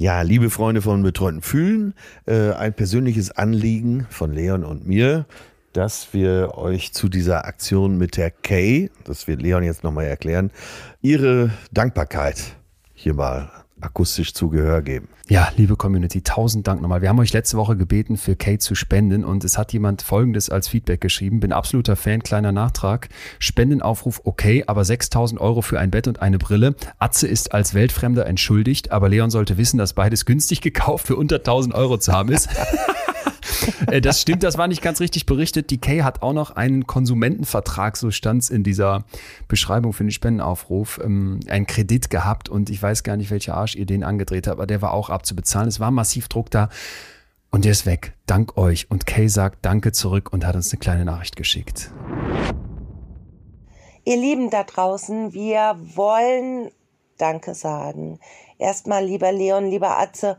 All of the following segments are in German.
Ja, liebe Freunde von Betreuten Fühlen, äh, ein persönliches Anliegen von Leon und mir, dass wir euch zu dieser Aktion mit der Kay, das wird Leon jetzt nochmal erklären, ihre Dankbarkeit hier mal akustisch zu Gehör geben. Ja, liebe Community, tausend Dank nochmal. Wir haben euch letzte Woche gebeten, für Kate zu spenden und es hat jemand Folgendes als Feedback geschrieben. Bin absoluter Fan, kleiner Nachtrag. Spendenaufruf okay, aber 6000 Euro für ein Bett und eine Brille. Atze ist als Weltfremder entschuldigt, aber Leon sollte wissen, dass beides günstig gekauft für unter 1000 Euro zu haben ist. Äh, das stimmt, das war nicht ganz richtig berichtet. Die Kay hat auch noch einen Konsumentenvertrag, so stand es in dieser Beschreibung für den Spendenaufruf, ähm, einen Kredit gehabt und ich weiß gar nicht, welcher Arsch ihr den angedreht habt, aber der war auch abzubezahlen. Es war massiv Druck da und der ist weg. Dank euch. Und Kay sagt Danke zurück und hat uns eine kleine Nachricht geschickt. Ihr Lieben da draußen, wir wollen Danke sagen. Erstmal, lieber Leon, lieber Atze,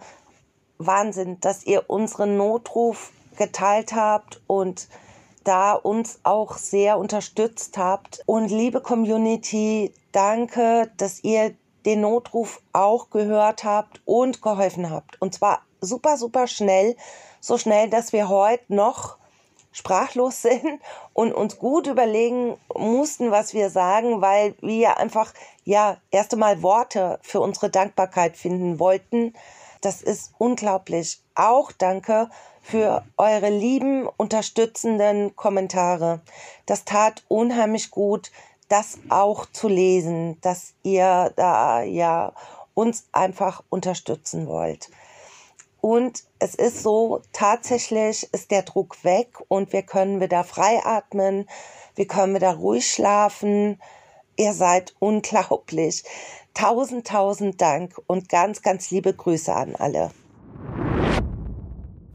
Wahnsinn, dass ihr unseren Notruf geteilt habt und da uns auch sehr unterstützt habt. Und liebe Community, danke, dass ihr den Notruf auch gehört habt und geholfen habt. Und zwar super, super schnell. So schnell, dass wir heute noch sprachlos sind und uns gut überlegen mussten, was wir sagen, weil wir einfach, ja, erst einmal Worte für unsere Dankbarkeit finden wollten. Das ist unglaublich. Auch danke für eure lieben, unterstützenden Kommentare. Das tat unheimlich gut, das auch zu lesen, dass ihr da ja uns einfach unterstützen wollt. Und es ist so, tatsächlich ist der Druck weg und wir können wieder frei atmen, wir können wieder ruhig schlafen. Ihr seid unglaublich. Tausend, tausend Dank und ganz, ganz liebe Grüße an alle.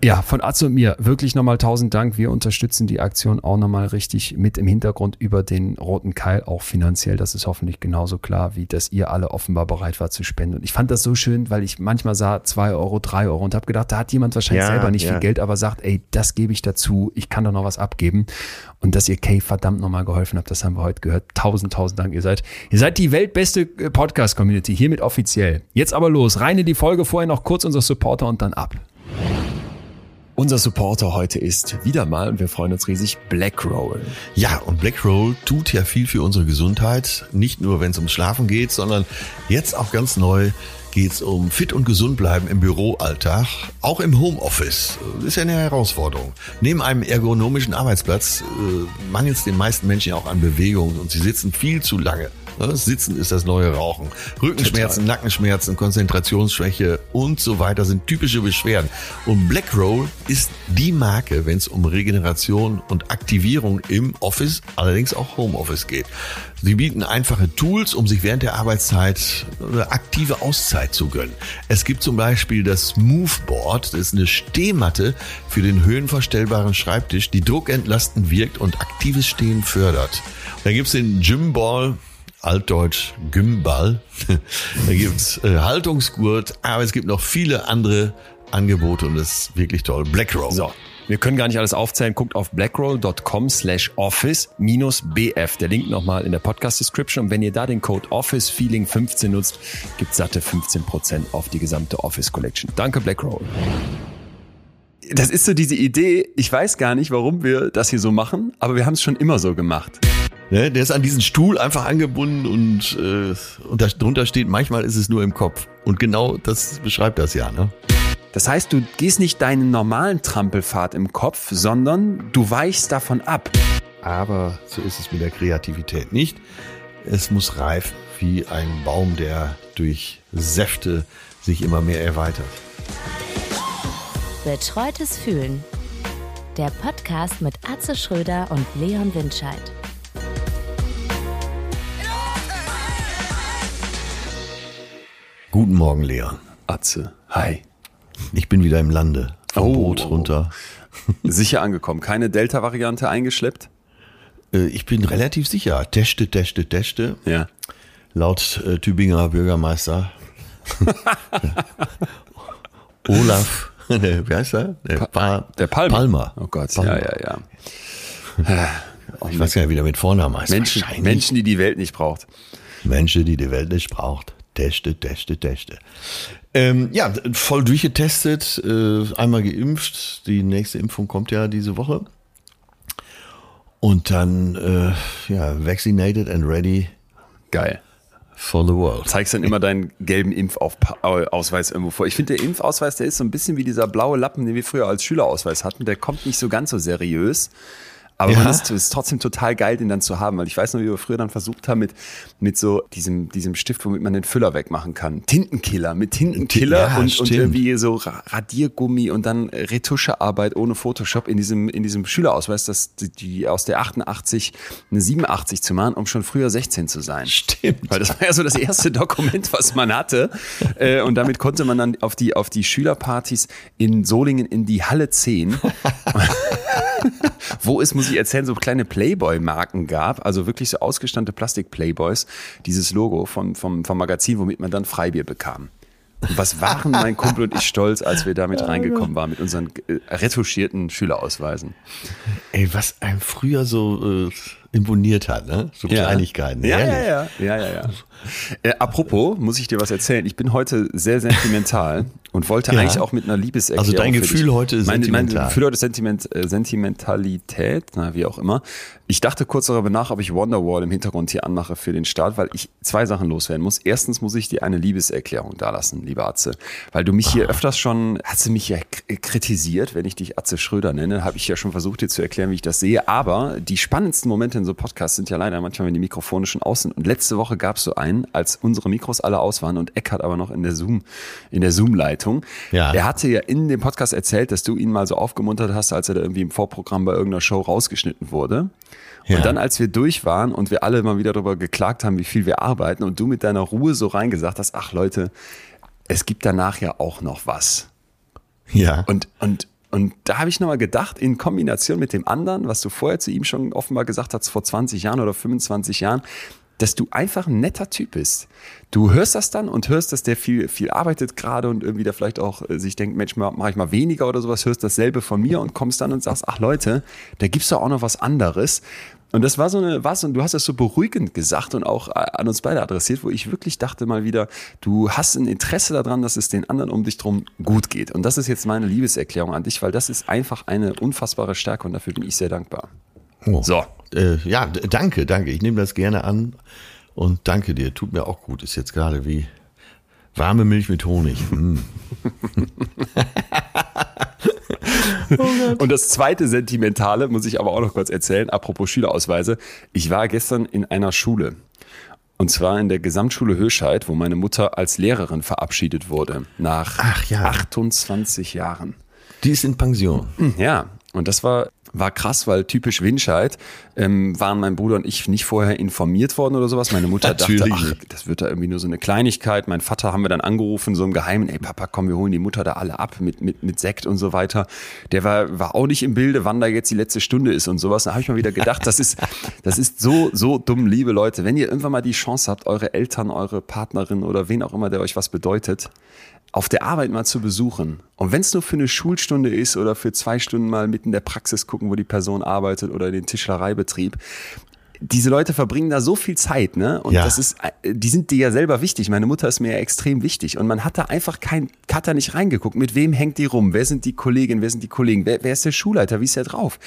Ja, von Atze und mir wirklich nochmal tausend Dank. Wir unterstützen die Aktion auch nochmal richtig mit im Hintergrund über den roten Keil, auch finanziell. Das ist hoffentlich genauso klar, wie dass ihr alle offenbar bereit war zu spenden. Und ich fand das so schön, weil ich manchmal sah zwei Euro, drei Euro und habe gedacht, da hat jemand wahrscheinlich ja, selber nicht ja. viel Geld, aber sagt, ey, das gebe ich dazu, ich kann doch noch was abgeben. Und dass ihr Kay verdammt nochmal geholfen habt, das haben wir heute gehört. Tausend, tausend Dank. Ihr seid, ihr seid die weltbeste äh, Podcast-Community, hiermit offiziell. Jetzt aber los, rein in die Folge, vorher noch kurz unser Supporter und dann ab. Unser Supporter heute ist wieder mal, und wir freuen uns riesig, Blackroll. Ja, und Blackroll tut ja viel für unsere Gesundheit. Nicht nur, wenn es ums Schlafen geht, sondern jetzt auch ganz neu geht es um fit und gesund bleiben im Büroalltag, auch im Homeoffice. Das ist ja eine Herausforderung. Neben einem ergonomischen Arbeitsplatz äh, mangelt es den meisten Menschen ja auch an Bewegung und sie sitzen viel zu lange? Sitzen ist das neue Rauchen. Rückenschmerzen, Total. Nackenschmerzen, Konzentrationsschwäche und so weiter sind typische Beschwerden. Und Blackroll ist die Marke, wenn es um Regeneration und Aktivierung im Office, allerdings auch Homeoffice geht. Sie bieten einfache Tools, um sich während der Arbeitszeit eine aktive Auszeit zu gönnen. Es gibt zum Beispiel das Moveboard, das ist eine Stehmatte für den höhenverstellbaren Schreibtisch, die druckentlastend wirkt und aktives Stehen fördert. Da gibt's den Gymball, altdeutsch Gymball. da gibt's äh, Haltungsgurt, aber es gibt noch viele andere Angebote und das ist wirklich toll. Blackroll. So. Wir können gar nicht alles aufzählen. Guckt auf blackroll.com slash office bf. Der Link nochmal in der Podcast-Description. Und wenn ihr da den Code Office Feeling 15 nutzt, gibt satte 15% auf die gesamte Office Collection. Danke, Blackroll. Das ist so diese Idee. Ich weiß gar nicht, warum wir das hier so machen, aber wir haben es schon immer so gemacht. Ne, der ist an diesen Stuhl einfach angebunden und, äh, und darunter steht, manchmal ist es nur im Kopf. Und genau das beschreibt das ja. Ne? Das heißt, du gehst nicht deinen normalen Trampelpfad im Kopf, sondern du weichst davon ab. Aber so ist es mit der Kreativität nicht. Es muss reifen wie ein Baum, der durch Säfte sich immer mehr erweitert. Betreutes Fühlen. Der Podcast mit Atze Schröder und Leon Windscheid. Guten Morgen, Leon. Atze, hi. Ich bin wieder im Lande. Vom oh, Boot runter. Sicher angekommen. Keine Delta-Variante eingeschleppt? Äh, ich bin relativ sicher. Techte, techte, techte. Ja. Laut äh, Tübinger Bürgermeister. Olaf, wie heißt er? Der, pa der Palmer. Palmer. Oh Gott, Palmer. ja, ja, ja. ich weiß gar nicht, wie der mit Vornamen heißt. Menschen, Menschen, die die Welt nicht braucht. Menschen, die die Welt nicht braucht. Teste, teste, teste. Ähm, ja, voll durchgetestet, äh, einmal geimpft. Die nächste Impfung kommt ja diese Woche. Und dann, äh, ja, vaccinated and ready Geil. for the world. Zeigst dann immer deinen gelben Impfausweis irgendwo vor. Ich finde, der Impfausweis, der ist so ein bisschen wie dieser blaue Lappen, den wir früher als Schülerausweis hatten. Der kommt nicht so ganz so seriös. Aber Ja. man ist, ist trotzdem total geil, den dann zu haben, weil ich weiß noch, wie wir früher dann versucht haben mit, mit so diesem, diesem Stift, womit man den Füller wegmachen kann. Tintenkiller, mit Tintenkiller Ja, und, und irgendwie so Ra- Radiergummi und dann Retuschearbeit ohne Photoshop in diesem, in diesem Schülerausweis, das, die, die aus der 88 eine 87 zu machen, um schon früher 16 zu sein. Stimmt. Weil das war ja so das erste Dokument, was man hatte. Äh, und damit konnte man dann auf die, auf die Schülerpartys in Solingen in die Halle 10, wo es, muss ich erzählen, so kleine Playboy-Marken gab, also wirklich so ausgestandene Plastik-Playboys, dieses Logo vom, vom, vom Magazin, womit man dann Freibier bekam. Und was waren mein Kumpel und ich stolz, als wir damit reingekommen waren mit unseren äh, retuschierten Schülerausweisen. Ey, was einem früher so äh, imponiert hat, ne? So Kleinigkeiten. Ja, ja, ja, ja, ja, ja. Äh, apropos, muss ich dir was erzählen? Ich bin heute sehr sentimental und wollte Ja. eigentlich auch mit einer Liebeserklärung. Also dein Gefühl heute ist mein, Mein sentimental. Gefühl heute ist Sentiment, äh, Sentimentalität, na, wie auch immer. Ich dachte kurz darüber nach, ob ich Wonderwall im Hintergrund hier anmache für den Start, weil ich zwei Sachen loswerden muss. Erstens muss ich dir eine Liebeserklärung dalassen, lieber Atze. Weil du mich Ah. hier öfters schon, hast du mich ja k- kritisiert, wenn ich dich Atze Schröder nenne, habe ich ja schon versucht dir zu erklären, wie ich das sehe. Aber die spannendsten Momente in so Podcasts sind ja leider manchmal, wenn die Mikrofone schon aus sind. Und letzte Woche gab es so einen, als unsere Mikros alle aus waren und Eckart aber noch in der Zoom, in der Zoom-Leitung. Ja. Er hatte ja in dem Podcast erzählt, dass du ihn mal so aufgemuntert hast, als er da irgendwie im Vorprogramm bei irgendeiner Show rausgeschnitten wurde. Ja. Und dann, als wir durch waren und wir alle mal wieder darüber geklagt haben, wie viel wir arbeiten und du mit deiner Ruhe so reingesagt hast, ach Leute, es gibt danach ja auch noch was. Ja. Und, und, und da habe ich nochmal gedacht, in Kombination mit dem anderen, was du vorher zu ihm schon offenbar gesagt hast, vor 20 Jahren oder 25 Jahren, dass du einfach ein netter Typ bist. Du hörst das dann und hörst, dass der viel, viel arbeitet gerade und irgendwie da vielleicht auch äh, sich denkt, Mensch, mache ich mal weniger oder sowas, hörst dasselbe von mir und kommst dann und sagst, ach Leute, da gibt's doch auch noch was anderes. Und das war so eine, was, und du hast das so beruhigend gesagt und auch äh, an uns beide adressiert, wo ich wirklich dachte mal wieder, du hast ein Interesse daran, dass es den anderen um dich drum gut geht. Und das ist jetzt meine Liebeserklärung an dich, weil das ist einfach eine unfassbare Stärke und dafür bin ich sehr dankbar. Oh. So. Äh, ja, danke, danke. Ich nehme das gerne an und danke dir. Tut mir auch gut. Ist jetzt gerade wie warme Milch mit Honig. Mm. Und das zweite Sentimentale muss ich aber auch noch kurz erzählen, apropos Schülerausweise. Ich war gestern in einer Schule. Und zwar in der Gesamtschule Höscheid, wo meine Mutter als Lehrerin verabschiedet wurde. Nach Ach ja. 28 Jahren. Die ist in Pension. Ja, und das war, war krass, weil typisch Winscheid ähm, waren mein Bruder und ich nicht vorher informiert worden oder sowas. Meine Mutter dachte, Natürlich ach, nicht. das wird da irgendwie nur so eine Kleinigkeit. Mein Vater haben wir dann angerufen, so im Geheimen, ey Papa, komm, wir holen die Mutter da alle ab mit, mit, mit Sekt und so weiter. Der war, war auch nicht im Bilde, wann da jetzt die letzte Stunde ist und sowas. Da habe ich mal wieder gedacht, das ist, das ist so, so dumm, liebe Leute. Wenn ihr irgendwann mal die Chance habt, eure Eltern, eure Partnerin oder wen auch immer, der euch was bedeutet, auf der Arbeit mal zu besuchen. Und wenn es nur für eine Schulstunde ist oder für zwei Stunden mal mitten in der Praxis gucken, wo die Person arbeitet oder den Tischlereibetrieb. Diese Leute verbringen da so viel Zeit, ne? Und Ja. das ist, äh, die sind dir ja selber wichtig. Meine Mutter ist mir ja extrem wichtig. Und man hat da einfach kein, hat da nicht reingeguckt. Mit wem hängt die rum? Wer sind die Kolleginnen? Wer sind die Kollegen? Wer, wer ist der Schulleiter? Wie ist der drauf?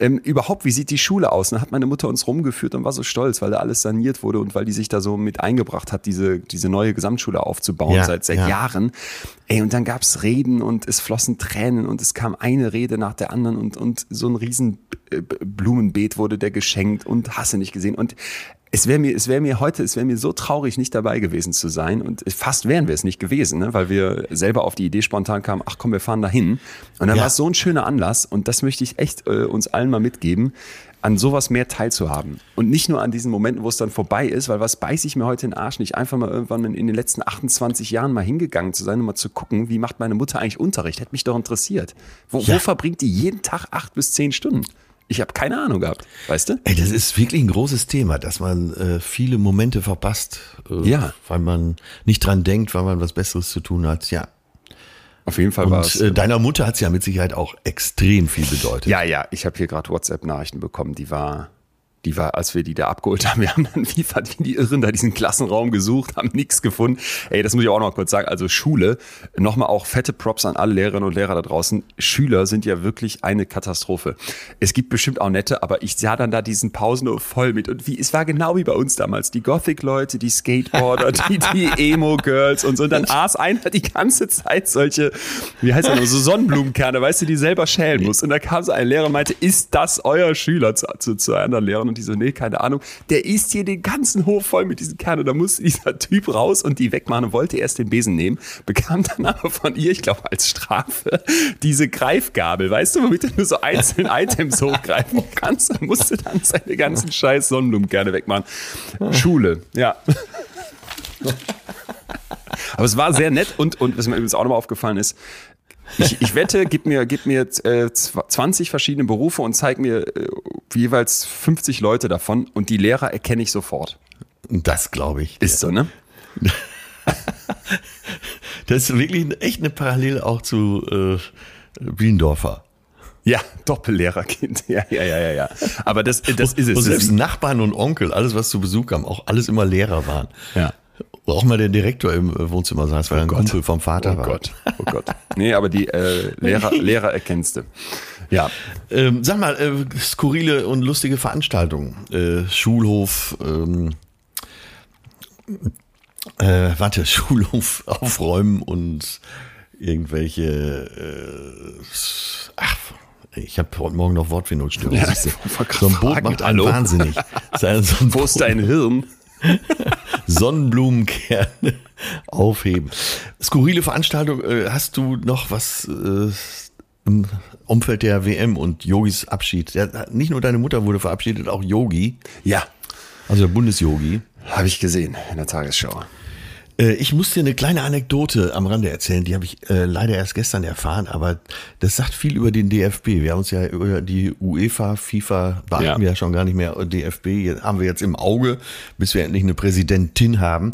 Ähm, überhaupt, wie sieht die Schule aus? Und dann hat meine Mutter uns rumgeführt und war so stolz, weil da alles saniert wurde und weil die sich da so mit eingebracht hat, diese, diese neue Gesamtschule aufzubauen Ja, seit, seit ja. Jahren. Ey, und dann gab's Reden und es flossen Tränen und es kam eine Rede nach der anderen und, und so ein riesen äh, Blumenbeet wurde der geschenkt und hasse nicht gesehen. Und es wäre mir, es wäre mir heute, es wäre mir so traurig, nicht dabei gewesen zu sein. Und fast wären wir es nicht gewesen, ne? weil wir selber auf die Idee spontan kamen, ach komm, wir fahren dahin. Und dann Ja. war es so ein schöner Anlass und das möchte ich echt äh, uns allen mal mitgeben, an sowas mehr teilzuhaben. Und nicht nur an diesen Momenten, wo es dann vorbei ist, weil was beiß ich mir heute in den Arsch nicht, einfach mal irgendwann in den letzten 28 Jahren mal hingegangen zu sein und mal zu gucken, wie macht meine Mutter eigentlich Unterricht? Hätte mich doch interessiert. Wo, Ja. wo verbringt die jeden Tag acht bis zehn Stunden? Ich habe keine Ahnung gehabt, weißt du? Ey, das ist wirklich ein großes Thema, dass man äh, viele Momente verpasst, äh, Ja. weil man nicht dran denkt, weil man was Besseres zu tun hat. Ja. Auf jeden Fall war Und es. äh, deiner Mutter hat es ja mit Sicherheit auch extrem viel bedeutet. Ja, ja, ich habe hier gerade WhatsApp-Nachrichten bekommen, die war, die war, als wir die da abgeholt haben, wir haben dann wie, wie die Irren da diesen Klassenraum gesucht, haben nichts gefunden. Ey, das muss ich auch noch kurz sagen. Also Schule, nochmal auch fette Props an alle Lehrerinnen und Lehrer da draußen. Schüler sind ja wirklich eine Katastrophe. Es gibt bestimmt auch nette, aber ich sah dann da diesen Pausenhof voll mit. Und wie, es war genau wie bei uns damals. Die Gothic-Leute, die Skateboarder, die, die Emo-Girls und so. Und dann aß einer die ganze Zeit solche, wie heißt das noch, so Sonnenblumenkerne, weißt du, die selber schälen muss. Und da kam so ein Lehrer und meinte, ist das euer Schüler zu, zu, zu einer Lehrerin? Und die so, nee, keine Ahnung. Der isst hier den ganzen Hof voll mit diesen Kernen. Da musste dieser Typ raus und die wegmachen und wollte erst den Besen nehmen, bekam dann aber von ihr, ich glaube als Strafe, diese Greifgabel, weißt du, womit du nur so einzelne Items hochgreifen kannst und musste dann seine ganzen scheiß Sonnenblumenkerne wegmachen. Schule, ja. Aber es war sehr nett und, und was mir übrigens auch nochmal aufgefallen ist, ich, ich wette, gib mir, gib mir äh, 20 verschiedene Berufe und zeig mir äh, jeweils 50 Leute davon und die Lehrer erkenne ich sofort. Das glaube ich. Ist so, ne? das ist wirklich echt eine Parallele auch zu äh, Bielendorfer. Ja, Doppellehrerkind. Ja, ja, ja, ja, ja. Aber das, das ist es. Und selbst Nachbarn und Onkel, alles, was zu Besuch kam, auch alles immer Lehrer waren. Ja. Wo auch mal der Direktor im Wohnzimmer saß, weil er ein Gott. Kumpel vom Vater oh war. Gott, oh Gott. Nee, aber die äh, Lehrer, Lehrer erkennst du. Ja. Ähm, sag mal, äh, skurrile und lustige Veranstaltungen. Äh, Schulhof, ähm, äh, warte, Schulhof aufräumen und irgendwelche, äh, ach, ich habe heute Morgen noch Wortfindungsstörung. Ja, so ein Boot macht einen hallo? wahnsinnig. So Wo ist dein Hirn? Sonnenblumenkerne aufheben. Skurrile Veranstaltung, äh, hast du noch was äh, im Umfeld der WM und Yogis Abschied? Nicht nur deine Mutter wurde verabschiedet, auch Yogi, Ja, also der Bundesyogi. habe ich gesehen in der Tagesschau. Äh, Ich muss dir eine kleine Anekdote am Rande erzählen, die habe ich äh, leider erst gestern erfahren, aber das sagt viel über den DFB. Wir haben uns ja über die UEFA, FIFA, beachten Ja. wir ja schon gar nicht mehr, DFB jetzt haben wir jetzt im Auge, bis wir endlich eine Präsidentin haben.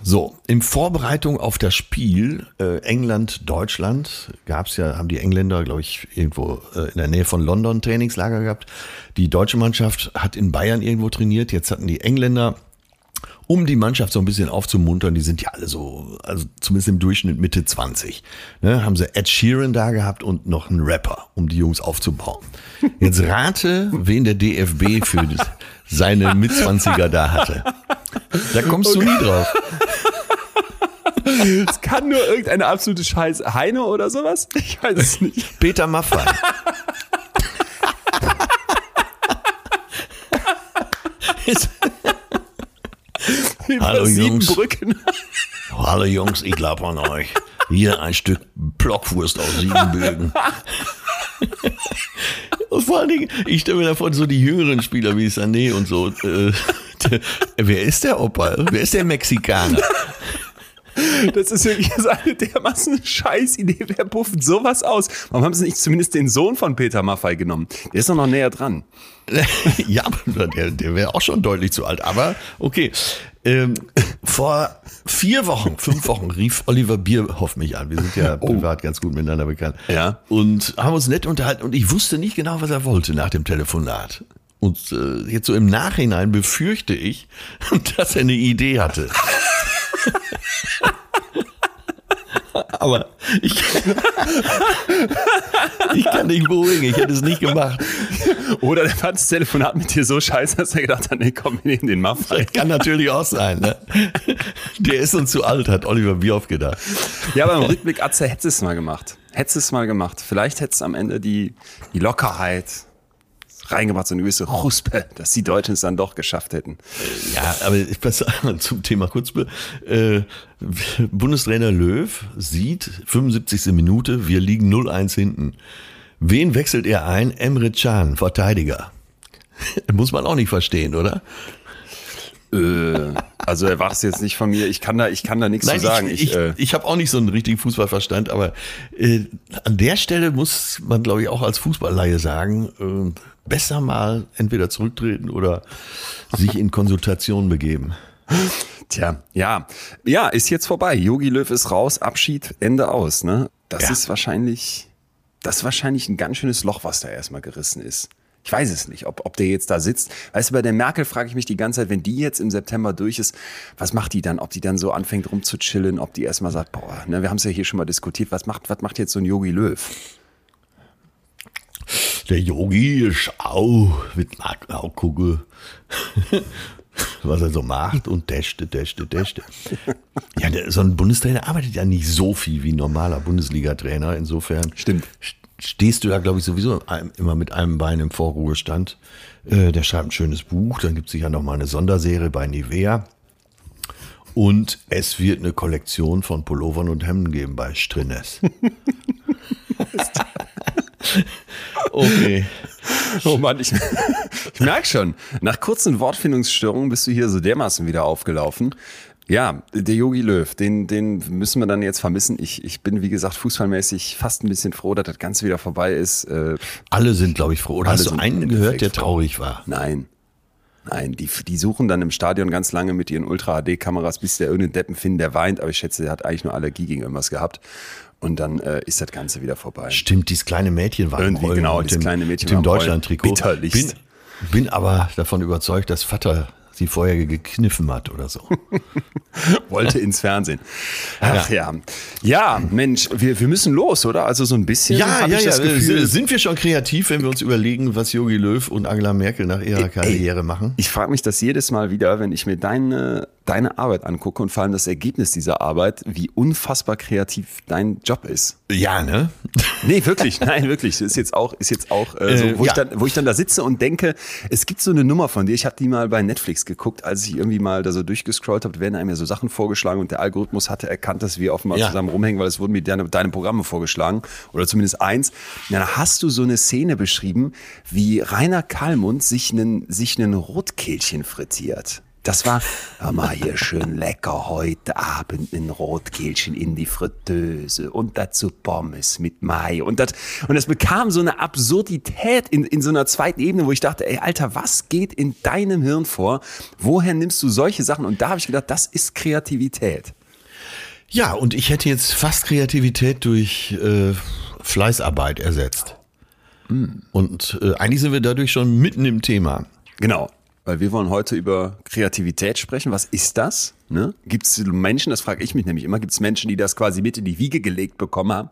So, in Vorbereitung auf das Spiel äh, England-Deutschland gab's ja, haben die Engländer, glaube ich, irgendwo äh, in der Nähe von London Trainingslager gehabt. Die deutsche Mannschaft hat in Bayern irgendwo trainiert. Jetzt hatten die Engländer um die Mannschaft so ein bisschen aufzumuntern, die sind ja alle so, also zumindest im Durchschnitt Mitte 20, ne, haben sie Ed Sheeran da gehabt und noch einen Rapper, um die Jungs aufzubauen. Jetzt rate, wen der DFB für seine Mitzwanziger da hatte. Da kommst du nie drauf. Es kann nur irgendeine absolute Scheiße. Heine oder sowas? Ich weiß es nicht. Peter Maffay. Hallo, Jungs. Siebenbrücken. Hallo Jungs, ich glaube an euch. Hier ein Stück Blockwurst aus Siebenbögen. Und vor allen Dingen, ich stelle mir davor, so die jüngeren Spieler wie Sané und so. Äh, der, wer ist der Opa? Wer ist der Mexikaner? Das ist wirklich eine dermaßen Scheißidee. Wer pufft sowas aus? Warum haben sie nicht zumindest den Sohn von Peter Maffay genommen? Der ist doch noch näher dran. ja, aber der, der wäre auch schon deutlich zu alt. Aber okay. Ähm, vor vier Wochen, fünf Wochen rief Oliver Bierhoff mich an. Wir sind ja privat ganz gut miteinander bekannt. Ja. Und haben uns nett unterhalten und ich wusste nicht genau, was er wollte nach dem Telefonat. Und äh, jetzt so im Nachhinein befürchte ich, dass er eine Idee hatte. Aber ich, ich kann dich beruhigen, ich hätte es nicht gemacht. Oder der fand das Telefonat mit dir so scheiße, dass er gedacht hat, nee, komm, wir nehmen den Maffay. Kann natürlich auch sein, ne? Der ist uns zu alt, hat Oliver Bierhoff gedacht. Ja, aber im Rückblick, Atze, hättest du es mal gemacht. Hättest du es mal gemacht. Vielleicht hättest du am Ende die, die Lockerheit reingebracht, so eine gewisse Ruspe, dass die Deutschen es dann doch geschafft hätten. Ja, aber ich pass zum Thema Kurzbe. Äh, Bundestrainer Löw sieht 75. Minute, wir liegen 0-1 hinten. Wen wechselt er ein? Emre Can, Verteidiger. Muss man auch nicht verstehen, oder? Äh, also erwartest jetzt nicht von mir, ich kann da, ich kann da nichts zu sagen. ich, ich, äh, ich habe auch nicht so einen richtigen Fußballverstand, aber äh, an der Stelle muss man, glaube ich, auch als Fußballleihe sagen, äh, besser mal entweder zurücktreten oder sich in Konsultation begeben. Tja, ja. Ja, ist jetzt vorbei. Yogi Löw ist raus, Abschied, Ende aus, ne? Das Ja. ist wahrscheinlich, das ist wahrscheinlich ein ganz schönes Loch, was da erstmal gerissen ist. Ich weiß es nicht, ob, ob der jetzt da sitzt. Weißt du, bei der Merkel frage ich mich die ganze Zeit, wenn die jetzt im September durch ist, was macht die dann? Ob die dann so anfängt rumzuchillen, ob die erstmal sagt, boah, ne, wir haben es ja hier schon mal diskutiert, was macht, was macht jetzt so ein Yogi Löw? Der Yogi ist auch, mit auch gucken, was er so macht und dächte, dächte, dächte. Ja, der, so ein Bundestrainer arbeitet ja nicht so viel wie ein normaler Bundesliga-Trainer. Insofern Stimmt. stehst du da, glaube ich, sowieso immer mit einem Bein im Vorruhestand. Äh, der schreibt ein schönes Buch, dann gibt es sicher noch mal eine Sonderserie bei Nivea. Und es wird eine Kollektion von Pullovern und Hemden geben bei Strines. okay. Oh Mann, ich, ich merke schon, nach kurzen Wortfindungsstörungen bist du hier so dermaßen wieder aufgelaufen. Ja, der Yogi Löw, den, den müssen wir dann jetzt vermissen. Ich, ich bin, wie gesagt, fußballmäßig fast ein bisschen froh, dass das Ganze wieder vorbei ist. Äh, Alle sind, glaube ich, froh. Oder Alle hast du einen gehört, der froh. traurig war? Nein. Nein, die, die suchen dann im Stadion ganz lange mit ihren Ultra-HD-Kameras, bis der irgendeinen Deppen finden, der weint. Aber ich schätze, der hat eigentlich nur Allergie gegen irgendwas gehabt. Und dann äh, ist das Ganze wieder vorbei. Stimmt, dieses kleine Mädchen war Irgendwie, genau, dieses dem, kleine Mädchen mit dem. Deutschland-Trikot. Bitterlichst. Bin, bin aber davon überzeugt, dass Vater sie vorher gekniffen hat oder so. Wollte ins Fernsehen. Ach ja. Ja, Mensch, wir, wir müssen los, oder? Also so ein bisschen hab ich das Gefühl. Äh, Sind wir schon kreativ, wenn wir uns überlegen, was Jogi Löw und Angela Merkel nach ihrer Karriere machen? Ich frage mich das jedes Mal wieder, wenn ich mir deine, deine Arbeit angucke und vor allem das Ergebnis dieser Arbeit, wie unfassbar kreativ dein Job ist. Ja, ne? Nee, wirklich, nein, wirklich. Ist jetzt auch, ist jetzt auch äh, so, Äh, wo, ich ja. dann, wo ich dann da sitze und denke, es gibt so eine Nummer von dir. Ich habe die mal bei Netflix geguckt, als ich irgendwie mal da so durchgescrollt habe, werden einem ja so Sachen vorgeschlagen und der Algorithmus hatte erkannt, dass wir offenbar Ja. zusammen rumhängen, weil es wurden mir deine, deine Programme vorgeschlagen oder zumindest eins. Ja, da hast du so eine Szene beschrieben, wie Rainer Kallmund sich einen, sich einen Rotkehlchen frittiert. Das war, mal hier schön lecker heute Abend ein Rotkehlchen in die Fritteuse und dazu Pommes mit Mai und das, und das bekam so eine Absurdität in, in so einer zweiten Ebene, wo ich dachte, ey Alter, was geht in deinem Hirn vor? Woher nimmst du solche Sachen? Und da habe ich gedacht, das ist Kreativität. Ja, und ich hätte jetzt fast Kreativität durch äh, Fleißarbeit ersetzt. Und äh, eigentlich sind wir dadurch schon mitten im Thema. Genau. Weil wir wollen heute über Kreativität sprechen. Was ist das? Ne? Gibt es Menschen, das frage ich mich nämlich immer, gibt es Menschen, die das quasi mit in die Wiege gelegt bekommen haben?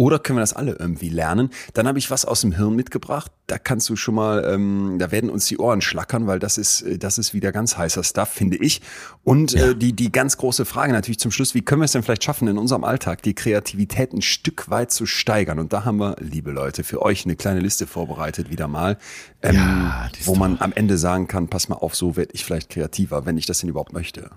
Oder können wir das alle irgendwie lernen? Dann habe ich was aus dem Hirn mitgebracht. Da kannst du schon mal, ähm, da werden uns die Ohren schlackern, weil das ist, äh, das ist wieder ganz heißer Stuff, finde ich. Und äh, die, die ganz große Frage natürlich zum Schluss, wie können wir es denn vielleicht schaffen, in unserem Alltag die Kreativität ein Stück weit zu steigern? Und da haben wir, liebe Leute, für euch eine kleine Liste vorbereitet, wieder mal, ähm, Ja, wo man am Ende sagen kann, pass mal auf, so werde ich vielleicht kreativer, wenn ich das denn überhaupt möchte.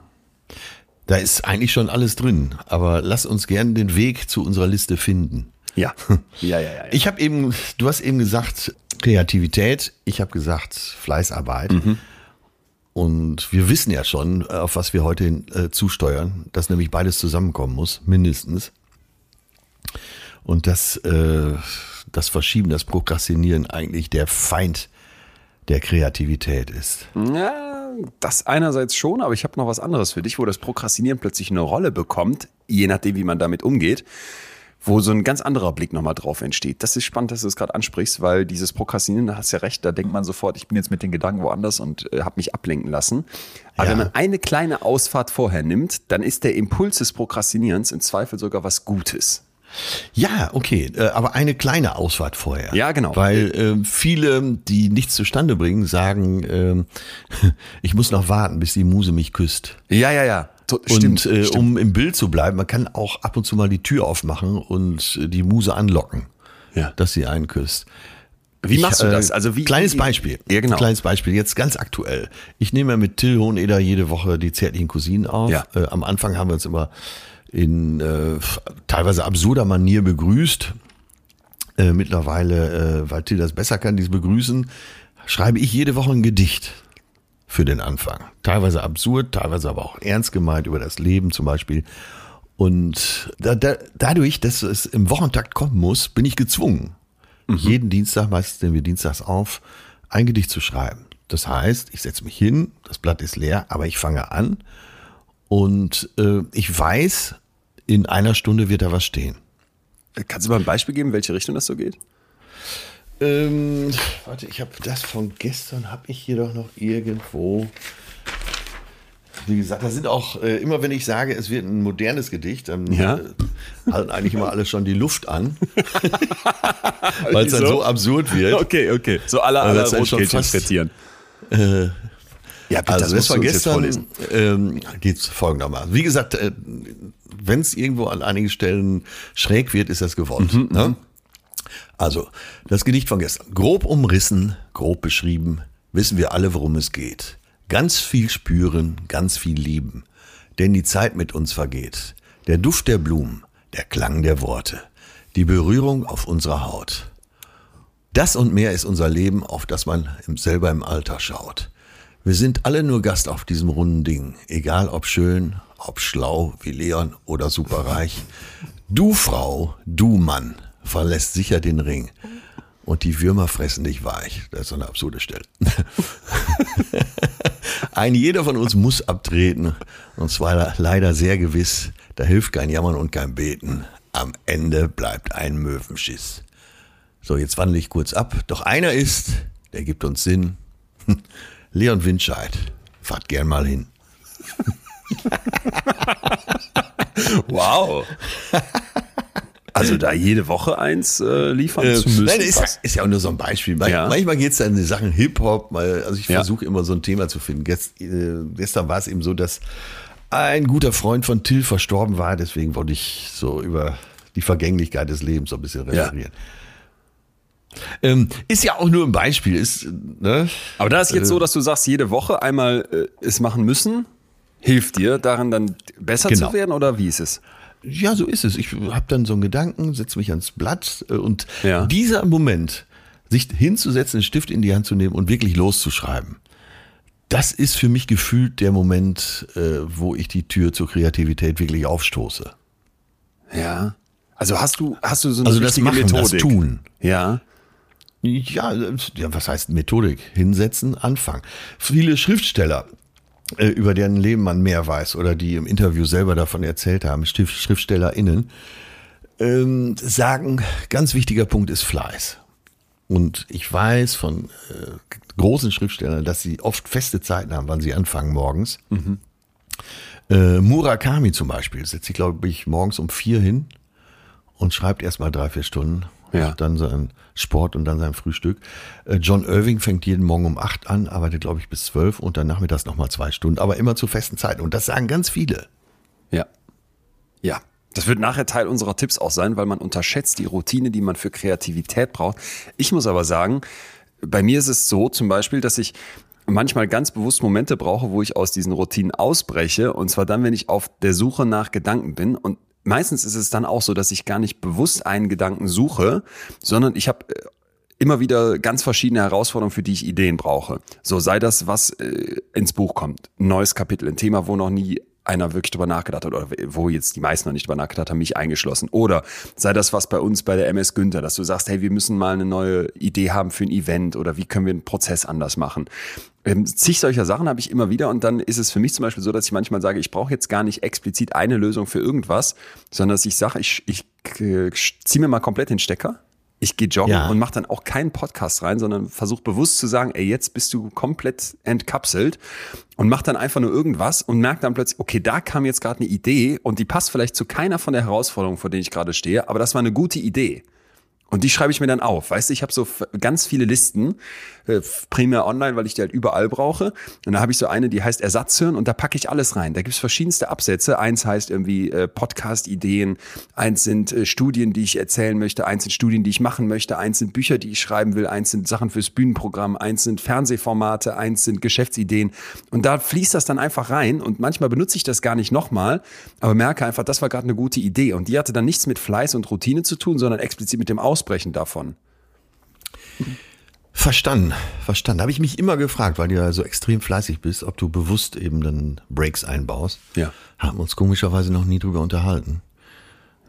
Da ist eigentlich schon alles drin. Aber lass uns gerne den Weg zu unserer Liste finden. Ja, ja, ja, ja. ja. Ich habe eben, du hast eben gesagt Kreativität, ich habe gesagt Fleißarbeit. Und wir wissen ja schon, auf was wir heute äh, zusteuern, dass nämlich beides zusammenkommen muss, mindestens. Und dass äh, das Verschieben, das Prokrastinieren eigentlich der Feind der Kreativität ist. Ja, das einerseits schon, aber ich habe noch was anderes für dich, wo das Prokrastinieren plötzlich eine Rolle bekommt, je nachdem, wie man damit umgeht, wo so ein ganz anderer Blick nochmal drauf entsteht. Das ist spannend, dass du es gerade ansprichst, weil dieses Prokrastinieren, da hast du ja recht, da denkt man sofort, ich bin jetzt mit den Gedanken woanders und äh, habe mich ablenken lassen. Aber Ja. wenn man eine kleine Ausfahrt vorher nimmt, dann ist der Impuls des Prokrastinierens im Zweifel sogar was Gutes. Ja, okay, äh, aber eine kleine Ausfahrt vorher. Ja, genau. Weil ähm, viele, die nichts zustande bringen, sagen, ähm, ich muss noch warten, bis die Muse mich küsst. Ja, ja, ja. To- und äh, um im Bild zu bleiben, man kann auch ab und zu mal die Tür aufmachen und äh, die Muse anlocken, Ja. dass sie einen küsst. Wie machst du äh, das? Also wie kleines Beispiel. Ja, genau. Kleines Beispiel. Jetzt ganz aktuell. Ich nehme ja mit Till Hoheneder jede Woche die zärtlichen Cousinen auf. Ja. Äh, am Anfang haben wir uns immer in äh, teilweise absurder Manier begrüßt. Äh, mittlerweile, äh, weil Till das besser kann, dieses Begrüßen, schreibe ich jede Woche ein Gedicht für den Anfang. Teilweise absurd, teilweise aber auch ernst gemeint über das Leben zum Beispiel. Und da, da, dadurch, dass es im Wochentakt kommen muss, bin ich gezwungen, jeden Dienstag, meistens nehmen wir dienstags auf, ein Gedicht zu schreiben. Das heißt, ich setze mich hin, das Blatt ist leer, aber ich fange an und äh, ich weiß, in einer Stunde wird da was stehen. Kannst du mal ein Beispiel geben, welche Richtung das so geht? Ähm, warte, ich habe das von gestern, habe ich hier doch noch irgendwo. Wie gesagt, da sind auch, äh, immer wenn ich sage, es wird ein modernes Gedicht, dann Ja. äh, halten eigentlich immer alle schon die Luft an. Weil es dann so absurd wird. Okay, okay. So alle, alle das Rotkehlchen frittieren. ja, bitte, Also das du war gestern, ähm, geht es folgendermaßen. Wie gesagt, äh, wenn es irgendwo an einigen Stellen schräg wird, ist das gewollt. ne? Also, das Gedicht von gestern. Grob umrissen, grob beschrieben, wissen wir alle, worum es geht. Ganz viel spüren, ganz viel lieben. Denn die Zeit mit uns vergeht. Der Duft der Blumen, der Klang der Worte, die Berührung auf unserer Haut. Das und mehr ist unser Leben, auf das man selber im Alter schaut. Wir sind alle nur Gast auf diesem runden Ding, egal ob schön, ob schlau wie Leon oder superreich. Du Frau, du Mann, verlässt sicher den Ring. Und die Würmer fressen dich weich. Das ist so eine absurde Stelle. Ein jeder von uns muss abtreten. Und zwar leider sehr gewiss. Da hilft kein Jammern und kein Beten. Am Ende bleibt ein Möwenschiss. So, jetzt wandle ich kurz ab. Doch einer ist, der gibt uns Sinn. Leon Windscheid. Fahrt gern mal hin. Wow. Also da jede Woche eins äh, liefern zu müssen. Nein, ist, ja- ist ja auch nur so ein Beispiel. Man- Ja. Manchmal geht es dann in die Sachen Hip-Hop. Also ich Ja. versuche immer so ein Thema zu finden. Gest, äh, gestern war es eben so, dass ein guter Freund von Till verstorben war. Deswegen wollte ich so über die Vergänglichkeit des Lebens so ein bisschen Ja. referieren. Ähm, ist ja auch nur ein Beispiel. Ist, ne? Aber da ist jetzt so, dass du sagst, jede Woche einmal äh, es machen müssen, hilft dir daran dann besser Genau. zu werden oder wie ist es? Ja, so ist es. Ich habe dann so einen Gedanken, setze mich ans Blatt äh, und Ja. dieser Moment, sich hinzusetzen, einen Stift in die Hand zu nehmen und wirklich loszuschreiben, das ist für mich gefühlt der Moment, äh, wo ich die Tür zur Kreativität wirklich aufstoße. Ja. Also hast du hast du so eine Also das Machen, das Methodik? Tun. Ja. Ja, äh, ja, was heißt Methodik? Hinsetzen, anfangen. Viele Schriftsteller, über deren Leben man mehr weiß oder die im Interview selber davon erzählt haben, Schrift- SchriftstellerInnen, ähm, sagen, ganz wichtiger Punkt ist Fleiß. Und ich weiß von äh, großen Schriftstellern, dass sie oft feste Zeiten haben, wann sie anfangen morgens. Äh, Murakami zum Beispiel setzt sich, glaube ich, morgens um vier hin und schreibt erst mal drei, vier Stunden. Ja. Macht dann sein Sport und dann sein Frühstück. Äh, John Irving fängt jeden Morgen um acht an, arbeitet, glaube ich, bis zwölf und dann nachmittags nochmal zwei Stunden, aber immer zu festen Zeiten. Und das sagen ganz viele. Ja. Ja. Das wird nachher Teil unserer Tipps auch sein, weil man unterschätzt die Routine, die man für Kreativität braucht. Ich muss aber sagen, bei mir ist es so zum Beispiel, dass ich manchmal ganz bewusst Momente brauche, wo ich aus diesen Routinen ausbreche. Und zwar dann, wenn ich auf der Suche nach Gedanken bin. Und meistens ist es dann auch so, dass ich gar nicht bewusst einen Gedanken suche, sondern ich habe äh, immer wieder ganz verschiedene Herausforderungen, für die ich Ideen brauche. So sei das, was äh, ins Buch kommt. Ein neues Kapitel, ein Thema, wo noch nie einer wirklich drüber nachgedacht hat oder wo jetzt die meisten noch nicht drüber nachgedacht haben, mich eingeschlossen. Oder sei das was bei uns bei der MS Günther, dass du sagst, hey, wir müssen mal eine neue Idee haben für ein Event oder wie können wir einen Prozess anders machen. Ähm, zig solcher Sachen habe ich immer wieder und dann ist es für mich zum Beispiel so, dass ich manchmal sage, ich brauche jetzt gar nicht explizit eine Lösung für irgendwas, sondern dass ich sage, ich, ich äh, ziehe mir mal komplett den Stecker ich gehe joggen Ja. und mache dann auch keinen Podcast rein, sondern versuche bewusst zu sagen, ey, jetzt bist du komplett entkapselt und mach dann einfach nur irgendwas und merke dann plötzlich, okay, da kam jetzt gerade eine Idee und die passt vielleicht zu keiner von der Herausforderung, vor denen ich gerade stehe, aber das war eine gute Idee. Und die schreibe ich mir dann auf. Weißt du, ich habe so ganz viele Listen, äh, primär online, weil ich die halt überall brauche. Und da habe ich so eine, die heißt Ersatzhören und da packe ich alles rein. Da gibt's verschiedenste Absätze. Eins heißt irgendwie äh, Podcast-Ideen, eins sind äh, Studien, die ich erzählen möchte, eins sind Studien, die ich machen möchte, eins sind Bücher, die ich schreiben will, eins sind Sachen fürs Bühnenprogramm, eins sind Fernsehformate, eins sind Geschäftsideen. Und da fließt das dann einfach rein und manchmal benutze ich das gar nicht nochmal, aber merke einfach, das war gerade eine gute Idee. Und die hatte dann nichts mit Fleiß und Routine zu tun, sondern explizit mit dem Ausbrechen davon. Verstanden, verstanden. Habe ich mich immer gefragt, weil du ja so extrem fleißig bist, ob du bewusst eben dann Breaks einbaust. Ja. Haben uns komischerweise noch nie drüber unterhalten.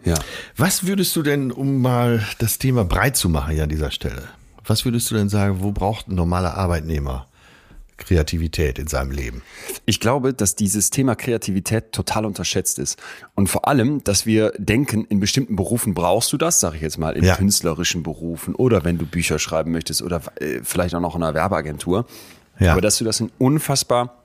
Ja. Was würdest du denn, um mal das Thema breit zu machen hier an dieser Stelle, was würdest du denn sagen, wo braucht ein normaler Arbeitnehmer Kreativität in seinem Leben? Ich glaube, dass dieses Thema Kreativität total unterschätzt ist. Und vor allem, dass wir denken, in bestimmten Berufen brauchst du das, sage ich jetzt mal, in ja. künstlerischen Berufen oder wenn du Bücher schreiben möchtest oder äh, vielleicht auch noch in einer Werbeagentur. Ja. Aber dass du das in unfassbar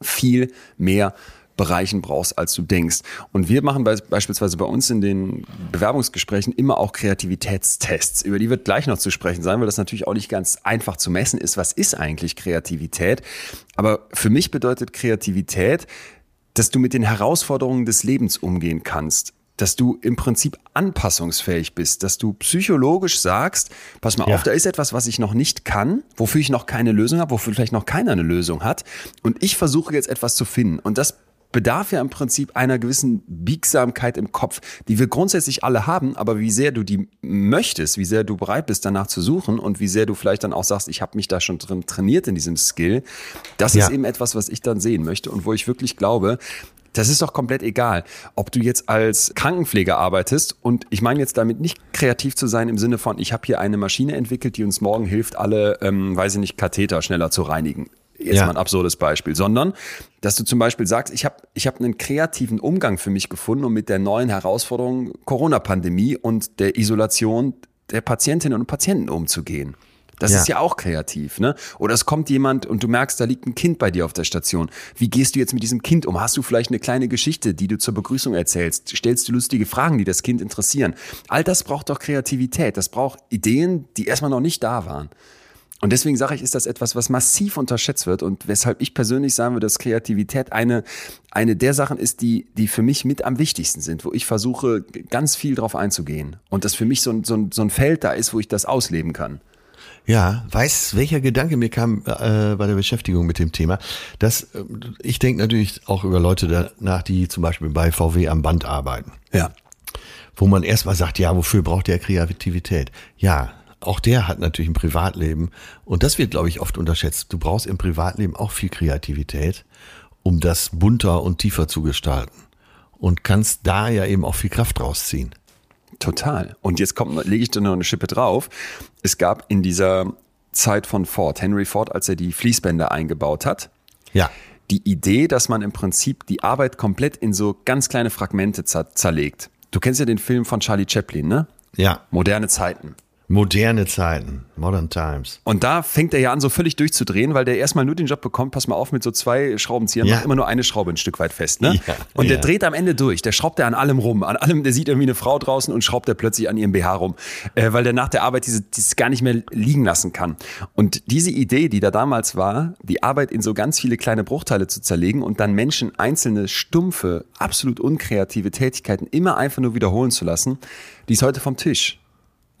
viel mehr Bereichen brauchst, als du denkst. Und wir machen beispielsweise bei uns in den Bewerbungsgesprächen immer auch Kreativitätstests. Über die wird gleich noch zu sprechen sein, weil das natürlich auch nicht ganz einfach zu messen ist. Was ist eigentlich Kreativität? Aber für mich bedeutet Kreativität, dass du mit den Herausforderungen des Lebens umgehen kannst dass du im Prinzip anpassungsfähig bist, dass du psychologisch sagst, pass mal ja. auf, da ist etwas, was ich noch nicht kann, wofür ich noch keine Lösung habe, wofür vielleicht noch keiner eine Lösung hat und ich versuche jetzt etwas zu finden und das bedarf ja im Prinzip einer gewissen Biegsamkeit im Kopf, die wir grundsätzlich alle haben, aber wie sehr du die möchtest, wie sehr du bereit bist, danach zu suchen und wie sehr du vielleicht dann auch sagst, ich habe mich da schon drin trainiert in diesem Skill, das ja. ist eben etwas, was ich dann sehen möchte und wo ich wirklich glaube, das ist doch komplett egal, ob du jetzt als Krankenpfleger arbeitest und ich meine jetzt damit nicht kreativ zu sein im Sinne von, ich habe hier eine Maschine entwickelt, die uns morgen hilft, alle, ähm, weiß ich nicht, Katheter schneller zu reinigen jetzt ja. mal ein absurdes Beispiel, sondern dass du zum Beispiel sagst, ich habe ich hab einen kreativen Umgang für mich gefunden, um mit der neuen Herausforderung Corona-Pandemie und der Isolation der Patientinnen und Patienten umzugehen. Das ja. ist ja auch kreativ, ne? Oder es kommt jemand und du merkst, da liegt ein Kind bei dir auf der Station. Wie gehst du jetzt mit diesem Kind um? Hast du vielleicht eine kleine Geschichte, die du zur Begrüßung erzählst? Stellst du lustige Fragen, die das Kind interessieren? All das braucht doch Kreativität. Das braucht Ideen, die erstmal noch nicht da waren. Und deswegen sage ich, ist das etwas, was massiv unterschätzt wird und weshalb ich persönlich sagen würde, dass Kreativität eine, eine der Sachen ist, die, die für mich mit am wichtigsten sind, wo ich versuche, ganz viel drauf einzugehen. Und das für mich so ein, so ein, so ein Feld da ist, wo ich das ausleben kann. Ja, weiß, welcher Gedanke mir kam äh, bei der Beschäftigung mit dem Thema. dass äh, ich denke natürlich auch über Leute danach, die zum Beispiel bei VW am Band arbeiten. Ja. Wo man erstmal sagt, ja, wofür braucht der Kreativität? Ja, auch der hat natürlich ein Privatleben. Und das wird, glaube ich, oft unterschätzt. Du brauchst im Privatleben auch viel Kreativität, um das bunter und tiefer zu gestalten. Und kannst da ja eben auch viel Kraft rausziehen. Total. Und jetzt kommt, lege ich da noch eine Schippe drauf. Es gab in dieser Zeit von Ford, Henry Ford, als er die Fließbänder eingebaut hat, ja. die Idee, dass man im Prinzip die Arbeit komplett in so ganz kleine Fragmente zerlegt. Du kennst ja den Film von Charlie Chaplin, ne? Ja. Moderne Zeiten. Moderne Zeiten, modern times. Und da fängt er ja an, so völlig durchzudrehen, weil der erstmal nur den Job bekommt, pass mal auf, mit so zwei Schraubenziehern, ja. macht immer nur eine Schraube ein Stück weit fest. Ne? Ja, und der ja. dreht am Ende durch, der schraubt er an allem rum, an allem, der sieht irgendwie eine Frau draußen und schraubt er plötzlich an ihrem BH rum, äh, weil der nach der Arbeit diese, dieses gar nicht mehr liegen lassen kann. Und diese Idee, die da damals war, die Arbeit in so ganz viele kleine Bruchteile zu zerlegen und dann Menschen einzelne stumpfe, absolut unkreative Tätigkeiten immer einfach nur wiederholen zu lassen, die ist heute vom Tisch.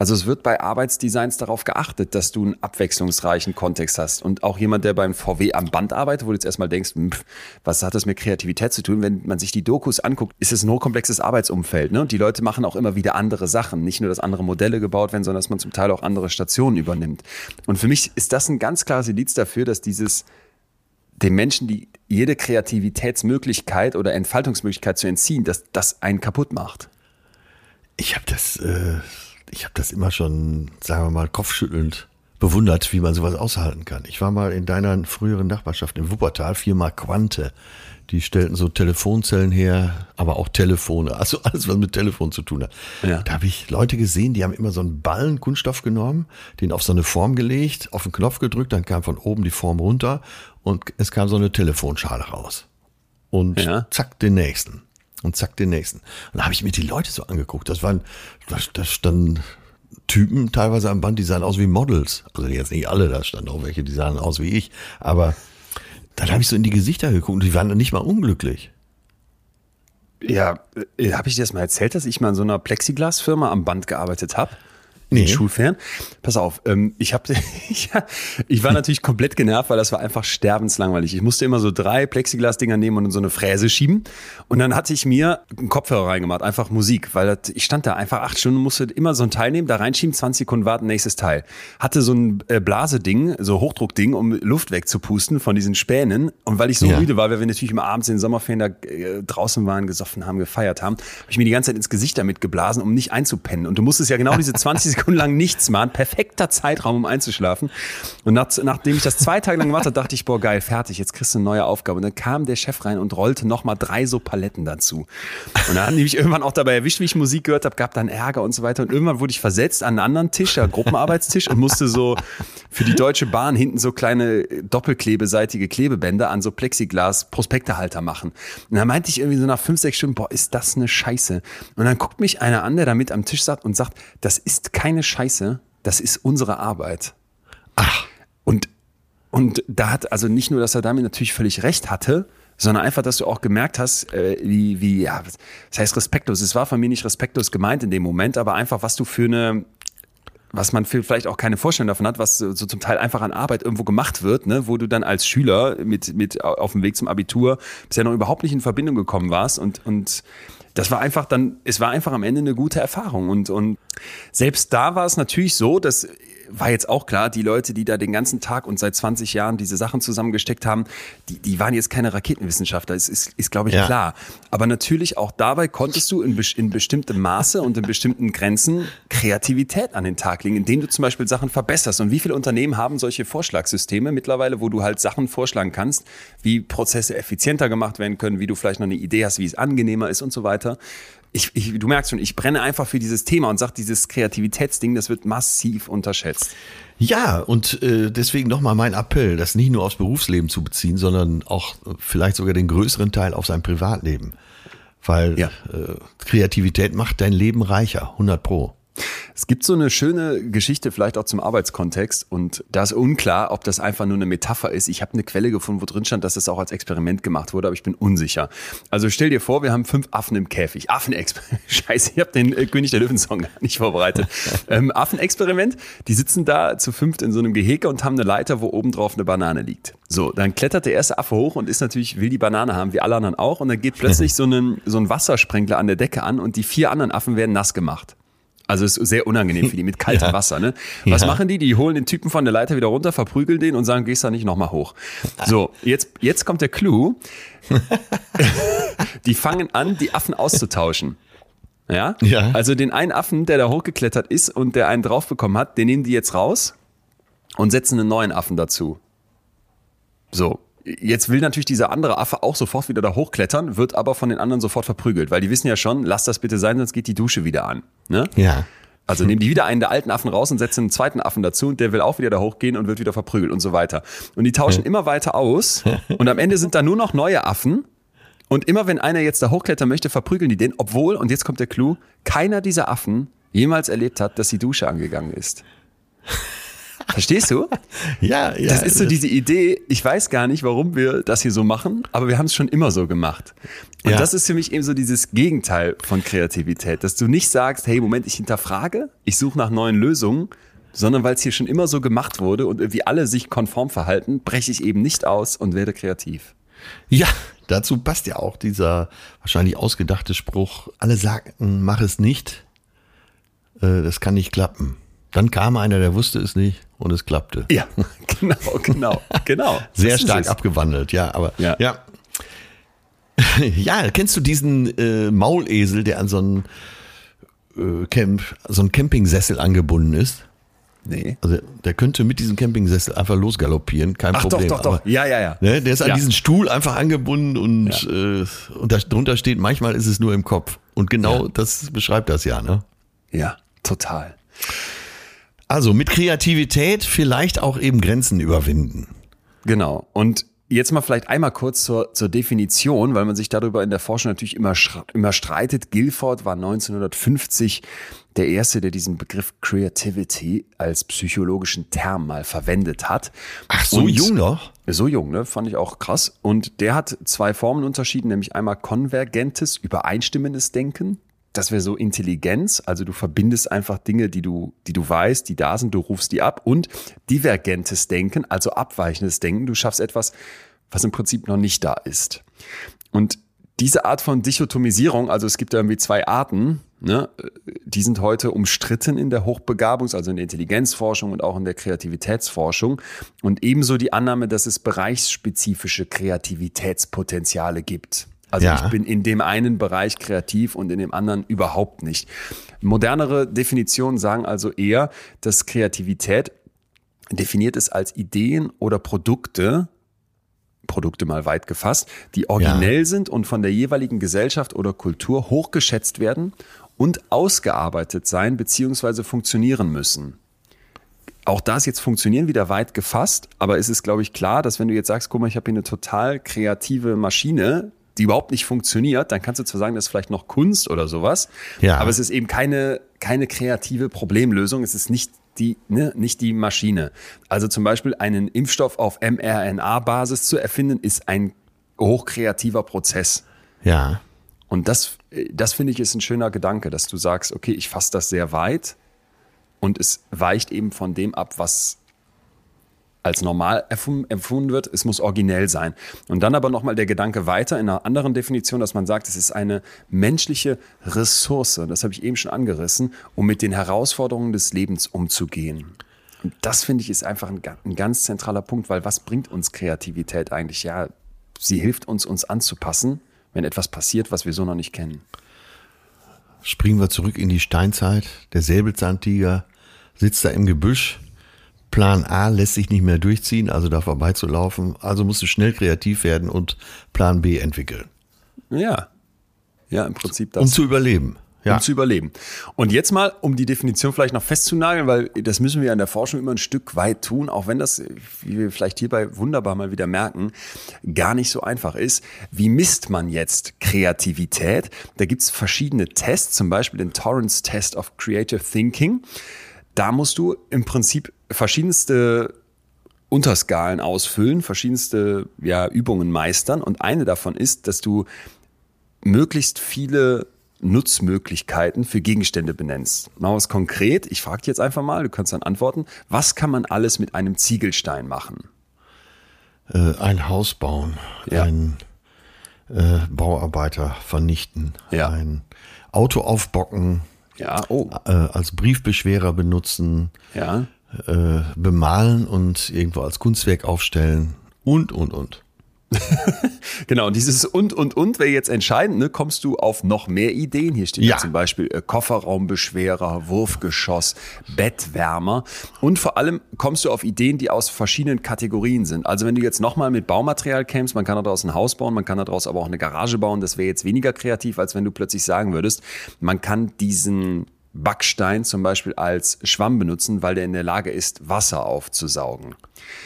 Also es wird bei Arbeitsdesigns darauf geachtet, dass du einen abwechslungsreichen Kontext hast. Und auch jemand, der beim VW am Band arbeitet, wo du jetzt erstmal denkst, pff, was hat das mit Kreativität zu tun? Wenn man sich die Dokus anguckt, ist es ein hochkomplexes Arbeitsumfeld. Ne? Und die Leute machen auch immer wieder andere Sachen. Nicht nur, dass andere Modelle gebaut werden, sondern dass man zum Teil auch andere Stationen übernimmt. Und für mich ist das ein ganz klares Indiz dafür, dass dieses dem Menschen die jede Kreativitätsmöglichkeit oder Entfaltungsmöglichkeit zu entziehen, dass das einen kaputt macht. Ich habe das äh, ich habe das immer schon, sagen wir mal, kopfschüttelnd bewundert, wie man sowas aushalten kann. Ich war mal in deiner früheren Nachbarschaft in Wuppertal, Firma Quante. Die stellten so Telefonzellen her, aber auch Telefone, also alles, was mit Telefon zu tun hat. Ja. Da habe ich Leute gesehen, die haben immer so einen Ballen Kunststoff genommen, den auf so eine Form gelegt, auf den Knopf gedrückt, dann kam von oben die Form runter und es kam so eine Telefonschale raus. Und ja. zack, den nächsten und zack den nächsten. Und da habe ich mir die Leute so angeguckt. Das waren, da standen Typen teilweise am Band, die sahen aus wie Models. Also jetzt nicht alle, da standen auch welche, die sahen aus wie ich. Aber dann habe ich so in die Gesichter geguckt und die waren nicht mal unglücklich. Ja, äh, habe ich dir das mal erzählt, dass ich mal in so einer Plexiglasfirma am Band gearbeitet habe? Nee. Schulfern. Pass auf, ähm, ich, hab, ich, ich war natürlich komplett genervt, weil das war einfach sterbenslangweilig. Ich musste immer so drei Plexiglas-Dinger nehmen und in so eine Fräse schieben. Und dann hatte ich mir einen Kopfhörer reingemacht, einfach Musik, weil das, ich stand da einfach acht Stunden, musste immer so ein Teil nehmen, da reinschieben, 20 Sekunden warten, nächstes Teil. Hatte so ein äh, Blaseding, so Hochdruckding, um Luft wegzupusten von diesen Spänen. Und weil ich so ja. müde war, weil wir natürlich immer abends in den Sommerferien da äh, draußen waren, gesoffen haben, gefeiert haben, habe ich mir die ganze Zeit ins Gesicht damit geblasen, um nicht einzupennen. Und du musstest ja genau diese 20 Sekunden Sekunden lang nichts machen. Perfekter Zeitraum, um einzuschlafen. Und nach, nachdem ich das zwei Tage lang gemacht habe, dachte ich, boah, geil, fertig, jetzt kriegst du eine neue Aufgabe. Und dann kam der Chef rein und rollte nochmal drei so Paletten dazu. Und dann haben die irgendwann auch dabei erwischt, wie ich Musik gehört habe, gab dann Ärger und so weiter. Und irgendwann wurde ich versetzt an einen anderen Tisch, ja, Gruppenarbeitstisch, und musste so für die Deutsche Bahn hinten so kleine doppelklebeseitige Klebebänder an so Plexiglas-Prospektehalter machen. Und dann meinte ich irgendwie so nach fünf, sechs Stunden, boah, ist das eine Scheiße. Und dann guckt mich einer an, der da mit am Tisch satt und sagt, das ist keine Scheiße, das ist unsere Arbeit. Ach. Und, und da hat, also nicht nur, dass er damit natürlich völlig recht hatte, sondern einfach, dass du auch gemerkt hast, äh, wie, wie, ja, das heißt respektlos. Es war von mir nicht respektlos gemeint in dem Moment, aber einfach, was du für eine, was man vielleicht auch keine Vorstellung davon hat, was so zum Teil einfach an Arbeit irgendwo gemacht wird, ne, wo du dann als Schüler mit, mit auf dem Weg zum Abitur bisher noch überhaupt nicht in Verbindung gekommen warst und, und das war einfach dann, es war einfach am Ende eine gute Erfahrung und, und selbst da war es natürlich so, dass war jetzt auch klar, die Leute, die da den ganzen Tag und seit 20 Jahren diese Sachen zusammengesteckt haben, die, die waren jetzt keine Raketenwissenschaftler, das ist, ist glaube ich, ja. klar. Aber natürlich auch dabei konntest du in, in bestimmtem Maße und in bestimmten Grenzen Kreativität an den Tag legen, indem du zum Beispiel Sachen verbesserst. Und wie viele Unternehmen haben solche Vorschlagssysteme mittlerweile, wo du halt Sachen vorschlagen kannst, wie Prozesse effizienter gemacht werden können, wie du vielleicht noch eine Idee hast, wie es angenehmer ist und so weiter ich, ich, du merkst schon, ich brenne einfach für dieses Thema und sag, dieses Kreativitätsding, das wird massiv unterschätzt. Ja, und äh, deswegen nochmal mein Appell, das nicht nur aufs Berufsleben zu beziehen, sondern auch vielleicht sogar den größeren Teil auf sein Privatleben. Weil ja. äh, Kreativität macht dein Leben reicher, 100 pro. Es gibt so eine schöne Geschichte, vielleicht auch zum Arbeitskontext. Und da ist unklar, ob das einfach nur eine Metapher ist. Ich habe eine Quelle gefunden, wo drin stand, dass das auch als Experiment gemacht wurde, aber ich bin unsicher. Also stell dir vor, wir haben fünf Affen im Käfig. Affenexperiment. Scheiße, ich habe den äh, König der Löwen-Song nicht vorbereitet. ähm, Affenexperiment. Die sitzen da zu fünft in so einem Gehege und haben eine Leiter, wo oben drauf eine Banane liegt. So, dann klettert der erste Affe hoch und ist natürlich, will die Banane haben, wie alle anderen auch. Und dann geht plötzlich so ein, so ein Wassersprenkler an der Decke an und die vier anderen Affen werden nass gemacht. Also ist sehr unangenehm für die mit kaltem ja. Wasser. Ne? Was ja. machen die? Die holen den Typen von der Leiter wieder runter, verprügeln den und sagen, gehst da nicht nochmal hoch. So, jetzt, jetzt kommt der Clou. die fangen an, die Affen auszutauschen. Ja? ja? Also den einen Affen, der da hochgeklettert ist und der einen draufbekommen hat, den nehmen die jetzt raus und setzen einen neuen Affen dazu. So, Jetzt will natürlich dieser andere Affe auch sofort wieder da hochklettern, wird aber von den anderen sofort verprügelt, weil die wissen ja schon, lass das bitte sein, sonst geht die Dusche wieder an. Ne? Ja. Also nehmen die wieder einen der alten Affen raus und setzen einen zweiten Affen dazu und der will auch wieder da hochgehen und wird wieder verprügelt und so weiter. Und die tauschen immer weiter aus und am Ende sind da nur noch neue Affen und immer wenn einer jetzt da hochklettern möchte, verprügeln die den, obwohl, und jetzt kommt der Clou, keiner dieser Affen jemals erlebt hat, dass die Dusche angegangen ist. Verstehst du? ja, ja. Das ist so diese Idee, ich weiß gar nicht, warum wir das hier so machen, aber wir haben es schon immer so gemacht. Und ja. das ist für mich eben so dieses Gegenteil von Kreativität, dass du nicht sagst, hey, Moment, ich hinterfrage, ich suche nach neuen Lösungen, sondern weil es hier schon immer so gemacht wurde und irgendwie alle sich konform verhalten, breche ich eben nicht aus und werde kreativ. Ja, dazu passt ja auch dieser wahrscheinlich ausgedachte Spruch, alle sagten, mach es nicht, äh, das kann nicht klappen. Dann kam einer, der wusste es nicht und es klappte. Ja, genau, genau, genau. Sehr stark abgewandelt, ja, aber ja. ja. Ja, kennst du diesen äh, Maulesel, der an so einen äh, Camp, so einen Campingsessel angebunden ist? Nee. Also der könnte mit diesem Campingsessel einfach losgaloppieren, kein Ach, Problem. Doch, doch, doch. Ja, ja, ja. Ne, der ist an ja. diesen Stuhl einfach angebunden und, ja. äh, und darunter steht, manchmal ist es nur im Kopf. Und genau ja. das beschreibt das ja, ne? Ja, total. Also mit Kreativität vielleicht auch eben Grenzen überwinden. Genau. Und Jetzt mal vielleicht einmal kurz zur, zur Definition, weil man sich darüber in der Forschung natürlich immer, immer streitet. Guilford war 1950 der Erste, der diesen Begriff Creativity als psychologischen Term mal verwendet hat. Ach, so Und jung noch? So jung, ne? Fand ich auch krass. Und der hat zwei Formen unterschieden, nämlich einmal konvergentes, übereinstimmendes Denken das wäre so Intelligenz, also du verbindest einfach Dinge, die du, die du weißt, die da sind, du rufst die ab und divergentes Denken, also abweichendes Denken, du schaffst etwas, was im Prinzip noch nicht da ist. Und diese Art von Dichotomisierung, also es gibt irgendwie zwei Arten, ne, die sind heute umstritten in der Hochbegabungs-, also in der Intelligenzforschung und auch in der Kreativitätsforschung. Und ebenso die Annahme, dass es bereichsspezifische Kreativitätspotenziale gibt. Also Ja. ich bin in dem einen Bereich kreativ und in dem anderen überhaupt nicht. Modernere Definitionen sagen also eher, dass Kreativität definiert ist als Ideen oder Produkte, Produkte mal weit gefasst, die originell sind und von der jeweiligen Gesellschaft oder Kultur hochgeschätzt werden und ausgearbeitet sein bzw. funktionieren müssen. Auch da ist jetzt funktionieren wieder weit gefasst, aber es ist, glaube ich, klar, dass wenn du jetzt sagst, guck mal, ich habe hier eine total kreative Maschine, die überhaupt nicht funktioniert, dann kannst du zwar sagen, das ist vielleicht noch Kunst oder sowas, Ja. aber es ist eben keine, keine kreative Problemlösung, es ist nicht die, ne, nicht die Maschine. Also zum Beispiel einen Impfstoff auf mRNA-Basis zu erfinden, ist ein hochkreativer Prozess. Ja. Und das, das finde ich ist ein schöner Gedanke, dass du sagst, okay, ich fasse das sehr weit und es weicht eben von dem ab, was als normal empfunden wird. Es muss originell sein. Und dann aber nochmal der Gedanke weiter in einer anderen Definition, dass man sagt, es ist eine menschliche Ressource, das habe ich eben schon angerissen, um mit den Herausforderungen des Lebens umzugehen. Und das finde ich ist einfach ein, ein ganz zentraler Punkt, weil was bringt uns Kreativität eigentlich? Ja, sie hilft uns, uns anzupassen, wenn etwas passiert, was wir so noch nicht kennen. Springen wir zurück in die Steinzeit. Der Säbelzahntiger sitzt da im Gebüsch. Plan A lässt sich nicht mehr durchziehen, also da vorbeizulaufen. Also musst du schnell kreativ werden und Plan B entwickeln, Ja. Ja, im Prinzip das. um zu überleben. Ja. um zu überleben. Und jetzt mal, um die Definition vielleicht noch festzunageln, weil das müssen wir ja in der Forschung immer ein Stück weit tun, auch wenn das, wie wir vielleicht hierbei wunderbar mal wieder merken, gar nicht so einfach ist. Wie misst man jetzt Kreativität? Da gibt's verschiedene Tests, zum Beispiel den Torrance Test of Creative Thinking. Da musst du im Prinzip verschiedenste Unterskalen ausfüllen, verschiedenste ja, Übungen meistern. Und eine davon ist, dass du möglichst viele Nutzmöglichkeiten für Gegenstände benennst. Machen wir es konkret. Ich frage dich jetzt einfach mal, du kannst dann antworten. Was kann man alles mit einem Ziegelstein machen? Äh, ein Haus bauen, Ja. ein äh, Bauarbeiter vernichten, Ja. ein Auto aufbocken, Ja, oh, äh, als Briefbeschwerer benutzen, ja. Äh, bemalen und irgendwo als Kunstwerk aufstellen und, und, und. Genau, und dieses und, und, und wäre jetzt entscheidend. Ne? Kommst du auf noch mehr Ideen? Hier steht. Ja. zum Beispiel äh, Kofferraumbeschwerer, Wurfgeschoss, Bettwärmer. Und vor allem kommst du auf Ideen, die aus verschiedenen Kategorien sind. Also wenn du jetzt nochmal mit Baumaterial kämst, man kann daraus ein Haus bauen, man kann daraus aber auch eine Garage bauen. Das wäre jetzt weniger kreativ, als wenn du plötzlich sagen würdest, man kann diesen Backstein zum Beispiel als Schwamm benutzen, weil der in der Lage ist, Wasser aufzusaugen.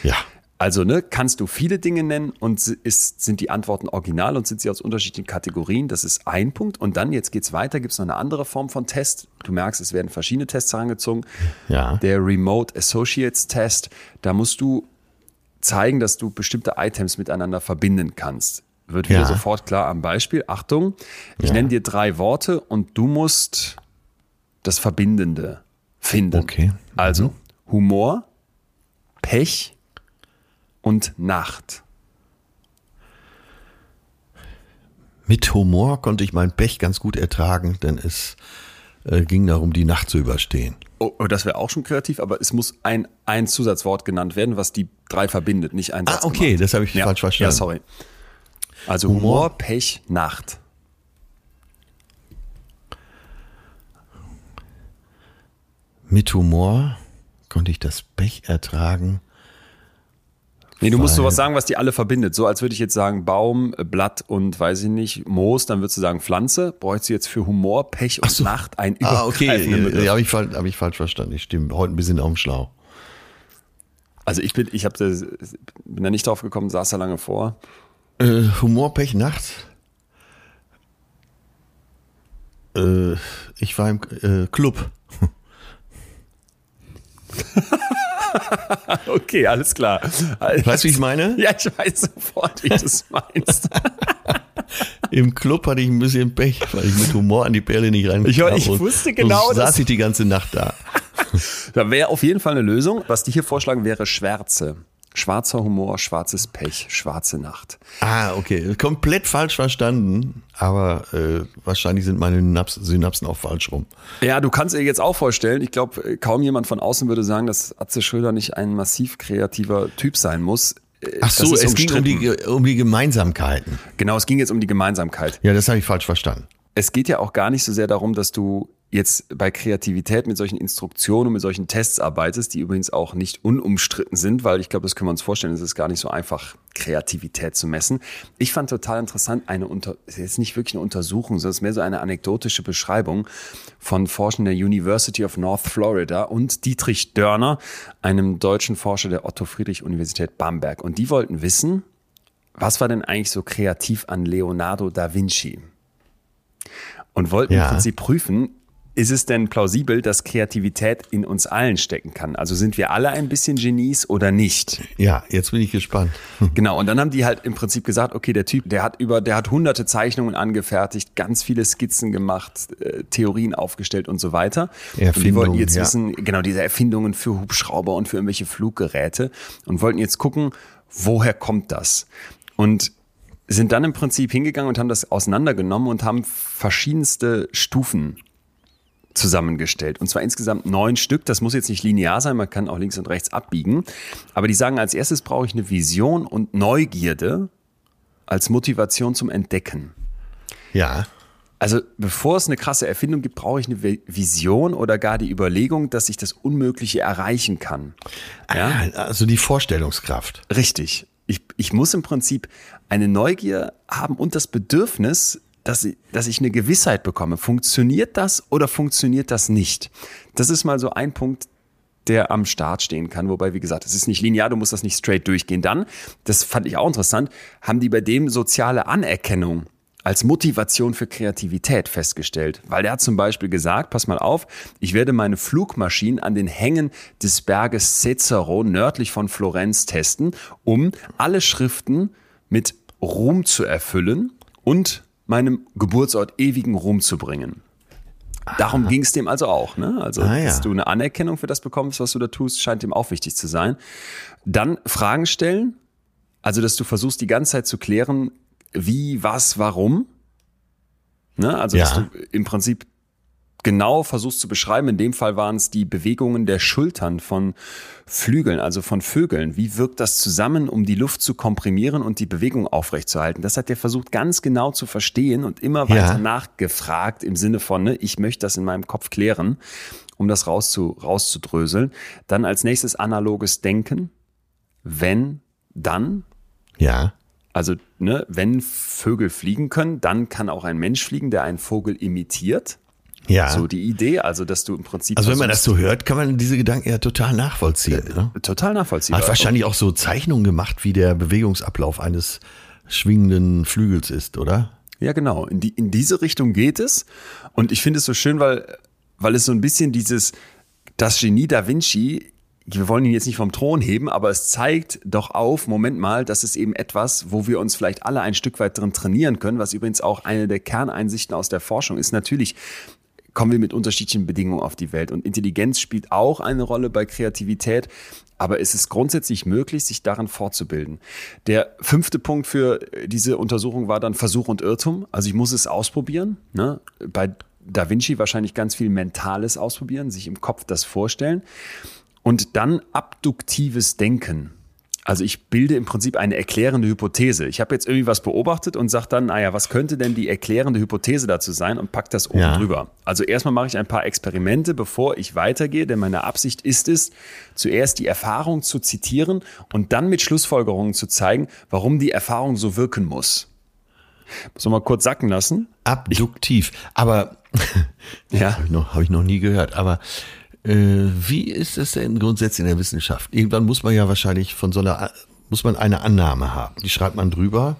Ja. Also ne, kannst du viele Dinge nennen und ist, sind die Antworten original und sind sie aus unterschiedlichen Kategorien. Das ist ein Punkt. Und dann, jetzt geht's weiter, gibt's noch eine andere Form von Test. Du merkst, es werden verschiedene Tests herangezogen. Ja. Der Remote Associates Test, da musst du zeigen, dass du bestimmte Items miteinander verbinden kannst. Wird wieder Ja. sofort klar am Beispiel. Achtung, ich nenne dir drei Worte und du musst das Verbindende finden. Okay. Also Humor, Pech und Nacht. Mit Humor konnte ich mein Pech ganz gut ertragen, denn es äh, ging darum, die Nacht zu überstehen. Oh, oh, das wäre auch schon kreativ, aber es muss ein, ein Zusatzwort genannt werden, was die drei verbindet, nicht ein Satz. Ah, okay, gemacht. das habe ich ja. falsch verstanden. Ja, sorry. Also Humor, Humor. Pech, Nacht. Mit Humor konnte ich das Pech ertragen. Nee, du musst sowas sagen, was die alle verbindet. So als würde ich jetzt sagen Baum, Blatt und weiß ich nicht, Moos, dann würdest du sagen Pflanze. Bräuchst du jetzt für Humor, Pech und so. Nacht ein Ah, okay, ja, habe ich, hab ich falsch verstanden. Ich stimme heute ein bisschen auf dem Schlauch. Also ich bin, ich hab das, bin da nicht drauf gekommen, saß da lange vor. Äh, Humor, Pech, Nacht. Äh, ich war im äh, Club. Okay, alles klar. Weißt du, wie ich meine? Ja, ich weiß sofort, wie du das meinst. Im Club hatte ich ein bisschen Pech, weil ich mit Humor an die Perle nicht rein Ich- ich wusste genau, dass- saß ich die ganze Nacht da. Da wäre auf jeden Fall eine Lösung. Was die hier vorschlagen, wäre Schwärze. Schwarzer Humor, schwarzes Pech, schwarze Nacht. Ah, okay. Komplett falsch verstanden, aber äh, wahrscheinlich sind meine Synaps Synapsen auch falsch rum. Ja, du kannst dir jetzt auch vorstellen, ich glaube, kaum jemand von außen würde sagen, dass Atze Schröder nicht ein massiv kreativer Typ sein muss. Ach so, es ging um die, um die Gemeinsamkeiten. Genau, es ging jetzt um die Gemeinsamkeit. Ja, das habe ich falsch verstanden. Es geht ja auch gar nicht so sehr darum, dass du jetzt bei Kreativität mit solchen Instruktionen und mit solchen Tests arbeitest, die übrigens auch nicht unumstritten sind, weil ich glaube, das können wir uns vorstellen, es ist gar nicht so einfach, Kreativität zu messen. Ich fand total interessant, eine unter, jetzt nicht wirklich eine Untersuchung, sondern es ist mehr so eine anekdotische Beschreibung von Forschern der University of North Florida und Dietrich Dörner, einem deutschen Forscher der Otto-Friedrich-Universität Bamberg. Und die wollten wissen, was war denn eigentlich so kreativ an Leonardo da Vinci? Und wollten ja. im Prinzip prüfen, ist es denn plausibel, dass Kreativität in uns allen stecken kann? Also sind wir alle ein bisschen Genies oder nicht? Ja, jetzt bin ich gespannt. Genau. Und dann haben die halt im Prinzip gesagt, okay, der Typ, der hat über, der hat hunderte Zeichnungen angefertigt, ganz viele Skizzen gemacht, äh, Theorien aufgestellt und so weiter. Und die wollten jetzt ja. wissen, genau, diese Erfindungen für Hubschrauber und für irgendwelche Fluggeräte und wollten jetzt gucken, woher kommt das? Und sind dann im Prinzip hingegangen und haben das auseinandergenommen und haben verschiedenste Stufen zusammengestellt. Und zwar insgesamt neun Stück. Das muss jetzt nicht linear sein, man kann auch links und rechts abbiegen. Aber die sagen, als erstes brauche ich eine Vision und Neugierde als Motivation zum Entdecken. Ja. Also bevor es eine krasse Erfindung gibt, brauche ich eine Vision oder gar die Überlegung, dass ich das Unmögliche erreichen kann. Ja? Ah, also die Vorstellungskraft. Richtig. Ich, ich muss im Prinzip eine Neugier haben und das Bedürfnis, dass ich, dass ich eine Gewissheit bekomme. Funktioniert das oder funktioniert das nicht? Das ist mal so ein Punkt, der am Start stehen kann. Wobei, wie gesagt, es ist nicht linear, du musst das nicht straight durchgehen. Dann, das fand ich auch interessant, haben die bei dem soziale Anerkennung als Motivation für Kreativität festgestellt. Weil der hat zum Beispiel gesagt, pass mal auf, ich werde meine Flugmaschinen an den Hängen des Berges Cecero nördlich von Florenz testen, um alle Schriften mit Ruhm zu erfüllen und meinem Geburtsort ewigen Ruhm zu bringen. Darum ging es dem also auch. Ne? Also, ah, ja. dass du eine Anerkennung für das bekommst, was du da tust, scheint dem auch wichtig zu sein. Dann Fragen stellen. Also, dass du versuchst, die ganze Zeit zu klären, wie, was, warum. Ne? Also, ja. dass du im Prinzip genau versuchst zu beschreiben. In dem Fall waren es die Bewegungen der Schultern von Flügeln, also von Vögeln. Wie wirkt das zusammen, um die Luft zu komprimieren und die Bewegung aufrechtzuerhalten? Das hat er versucht ganz genau zu verstehen und immer weiter ja. nachgefragt im Sinne von, ne, ich möchte das in meinem Kopf klären, um das rauszu, rauszudröseln. Dann als nächstes analoges Denken. Wenn, dann. Ja. Also, ne, wenn Vögel fliegen können, dann kann auch ein Mensch fliegen, der einen Vogel imitiert. Ja. So die Idee, also dass du im Prinzip. Also wenn man das so hört, kann man diese Gedanken ja total nachvollziehen. Äh, ne? Total nachvollziehbar. Hat wahrscheinlich auch so Zeichnungen gemacht, wie der Bewegungsablauf eines schwingenden Flügels ist, oder? Ja, genau. In, die, in diese Richtung geht es. Und ich finde es so schön, weil, weil es so ein bisschen dieses, das Genie da Vinci wir wollen ihn jetzt nicht vom Thron heben, aber es zeigt doch auf, Moment mal, das ist eben etwas, wo wir uns vielleicht alle ein Stück weit drin trainieren können, was übrigens auch eine der Kerneinsichten aus der Forschung ist. Natürlich kommen wir mit unterschiedlichen Bedingungen auf die Welt. Und Intelligenz spielt auch eine Rolle bei Kreativität. Aber es ist grundsätzlich möglich, sich daran fortzubilden. Der fünfte Punkt für diese Untersuchung war dann Versuch und Irrtum. Also ich muss es ausprobieren. Ne? Bei Da Vinci wahrscheinlich ganz viel Mentales ausprobieren, sich im Kopf das vorstellen. Und dann abduktives Denken. Also ich bilde im Prinzip eine erklärende Hypothese. Ich habe jetzt irgendwie was beobachtet und sage dann, naja, was könnte denn die erklärende Hypothese dazu sein und pack das oben ja. drüber. Also erstmal mache ich ein paar Experimente, bevor ich weitergehe, denn meine Absicht ist es, zuerst die Erfahrung zu zitieren und dann mit Schlussfolgerungen zu zeigen, warum die Erfahrung so wirken muss. Muss man mal kurz sacken lassen. Abduktiv. Aber ja, habe ich, noch, hab ich noch nie gehört. Aber wie ist es denn grundsätzlich in der Wissenschaft? Irgendwann muss man ja wahrscheinlich von so einer, muss man eine Annahme haben. Die schreibt man drüber.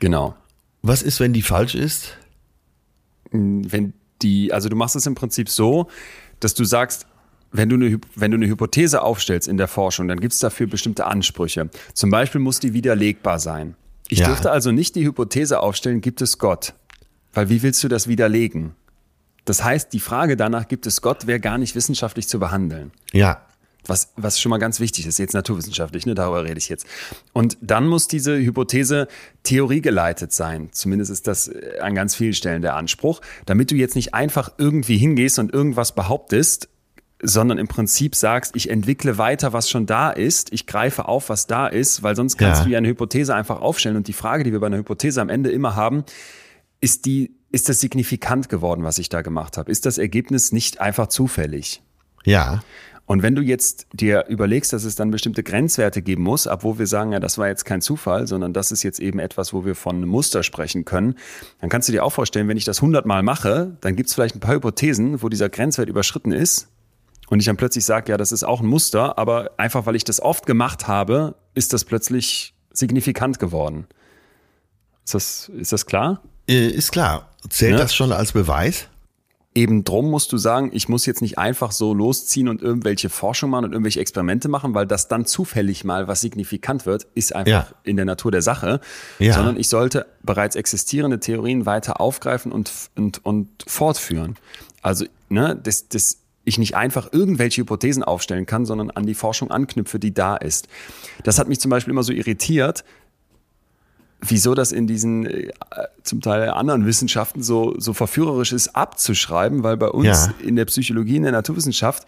Genau. Was ist, wenn die falsch ist? Hm, wenn die, also du machst es im Prinzip so, dass du sagst, wenn du, eine, wenn du eine Hypothese aufstellst in der Forschung, dann gibt es dafür bestimmte Ansprüche. Zum Beispiel muss die widerlegbar sein. Ich ja. dürfte also nicht die Hypothese aufstellen, gibt es Gott? Weil wie willst du das widerlegen? Das heißt, die Frage danach, gibt es Gott, wäre gar nicht wissenschaftlich zu behandeln. Ja. Was, was schon mal ganz wichtig ist, jetzt naturwissenschaftlich, ne, darüber rede ich jetzt. Und dann muss diese Hypothese theoriegeleitet sein. Zumindest ist das äh, an ganz vielen Stellen der Anspruch, damit du jetzt nicht einfach irgendwie hingehst und irgendwas behauptest, sondern im Prinzip sagst, ich entwickle weiter, was schon da ist, ich greife auf, was da ist, weil sonst kannst Ja. du ja eine Hypothese einfach aufstellen. Und die Frage, die wir bei einer Hypothese am Ende immer haben, ist die, ist das signifikant geworden, was ich da gemacht habe? Ist das Ergebnis nicht einfach zufällig? Ja. Und wenn du jetzt dir überlegst, dass es dann bestimmte Grenzwerte geben muss, ab wo wir sagen, ja, das war jetzt kein Zufall, sondern das ist jetzt eben etwas, wo wir von einem Muster sprechen können, dann kannst du dir auch vorstellen, wenn ich das 100 Mal mache, dann gibt es vielleicht ein paar Hypothesen, wo dieser Grenzwert überschritten ist und ich dann plötzlich sage, ja, das ist auch ein Muster, aber einfach weil ich das oft gemacht habe, ist das plötzlich signifikant geworden. Ist das, ist das klar? Äh, Ist klar. Zählt Ja. das schon als Beweis? Eben drum musst du sagen, ich muss jetzt nicht einfach so losziehen und irgendwelche Forschung machen und irgendwelche Experimente machen, weil das dann zufällig mal was signifikant wird, ist einfach Ja. in der Natur der Sache. Ja. Sondern ich sollte bereits existierende Theorien weiter aufgreifen und, und, und fortführen. Also, ne, das, das, ich nicht einfach irgendwelche Hypothesen aufstellen kann, sondern an die Forschung anknüpfe, die da ist. Das hat mich zum Beispiel immer so irritiert, wieso das in diesen äh, zum Teil anderen Wissenschaften so, so verführerisch ist, abzuschreiben, weil bei uns Ja. in der Psychologie, in der Naturwissenschaft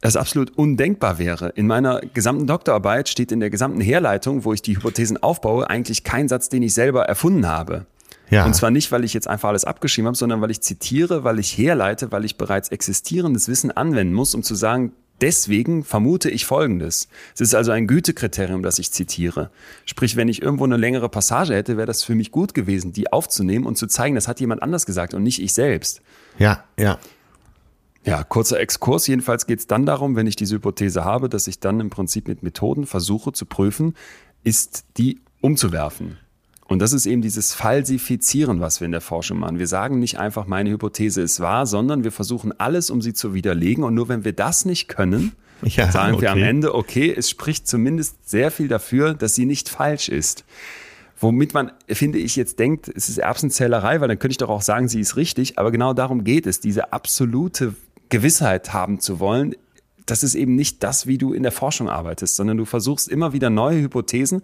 das absolut undenkbar wäre. In meiner gesamten Doktorarbeit steht in der gesamten Herleitung, wo ich die Hypothesen aufbaue, eigentlich kein Satz, den ich selber erfunden habe. Ja. Und zwar nicht, weil ich jetzt einfach alles abgeschrieben habe, sondern weil ich zitiere, weil ich herleite, weil ich bereits existierendes Wissen anwenden muss, um zu sagen, deswegen vermute ich Folgendes. Es ist also ein Gütekriterium, das ich zitiere. Sprich, wenn ich irgendwo eine längere Passage hätte, wäre das für mich gut gewesen, die aufzunehmen und zu zeigen, das hat jemand anders gesagt und nicht ich selbst. Ja, ja. Ja, kurzer Exkurs. Jedenfalls geht es dann darum, wenn ich diese Hypothese habe, dass ich dann im Prinzip mit Methoden versuche zu prüfen, ist die umzuwerfen. Und das ist eben dieses Falsifizieren, was wir in der Forschung machen. Wir sagen nicht einfach, meine Hypothese ist wahr, sondern wir versuchen alles, um sie zu widerlegen. Und nur wenn wir das nicht können, Ja, sagen wir am okay. Ende, okay, es spricht zumindest sehr viel dafür, dass sie nicht falsch ist. Womit man, finde ich, jetzt denkt, es ist Erbsenzählerei, weil dann könnte ich doch auch sagen, sie ist richtig. Aber genau darum geht es, diese absolute Gewissheit haben zu wollen. Das ist eben nicht das, wie du in der Forschung arbeitest, sondern du versuchst immer wieder neue Hypothesen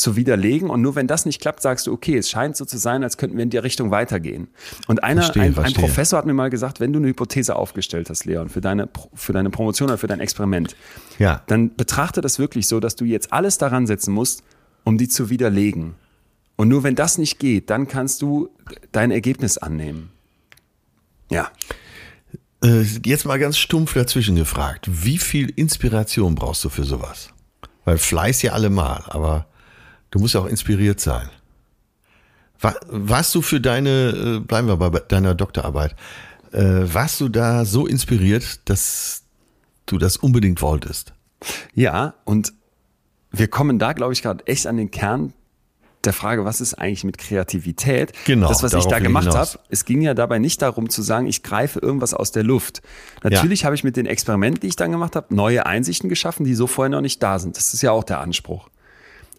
zu widerlegen. Und nur wenn das nicht klappt, sagst du, okay, es scheint so zu sein, als könnten wir in die Richtung weitergehen. Und einer, Verstehe, ein, ein verstehe. Professor hat mir mal gesagt, wenn du eine Hypothese aufgestellt hast, Leon, für deine, für deine Promotion oder für dein Experiment, Ja. dann betrachte das wirklich so, dass du jetzt alles daran setzen musst, um die zu widerlegen. Und nur wenn das nicht geht, dann kannst du dein Ergebnis annehmen. Ja. Äh, Jetzt mal ganz stumpf dazwischen gefragt. Wie viel Inspiration brauchst du für sowas? Weil Fleiß ja allemal, aber du musst ja auch inspiriert sein. Wa- Warst du für deine, äh, bleiben wir bei deiner Doktorarbeit, äh, warst du da so inspiriert, dass du das unbedingt wolltest? Ja, und wir kommen da, glaube ich, gerade echt an den Kern der Frage, was ist eigentlich mit Kreativität? Genau, Das, was ich da gemacht habe, es ging ja dabei nicht darum zu sagen, ich greife irgendwas aus der Luft. Natürlich habe ich mit den Experimenten, die ich dann gemacht habe, neue Einsichten geschaffen, die so vorher noch nicht da sind. Das ist ja auch der Anspruch.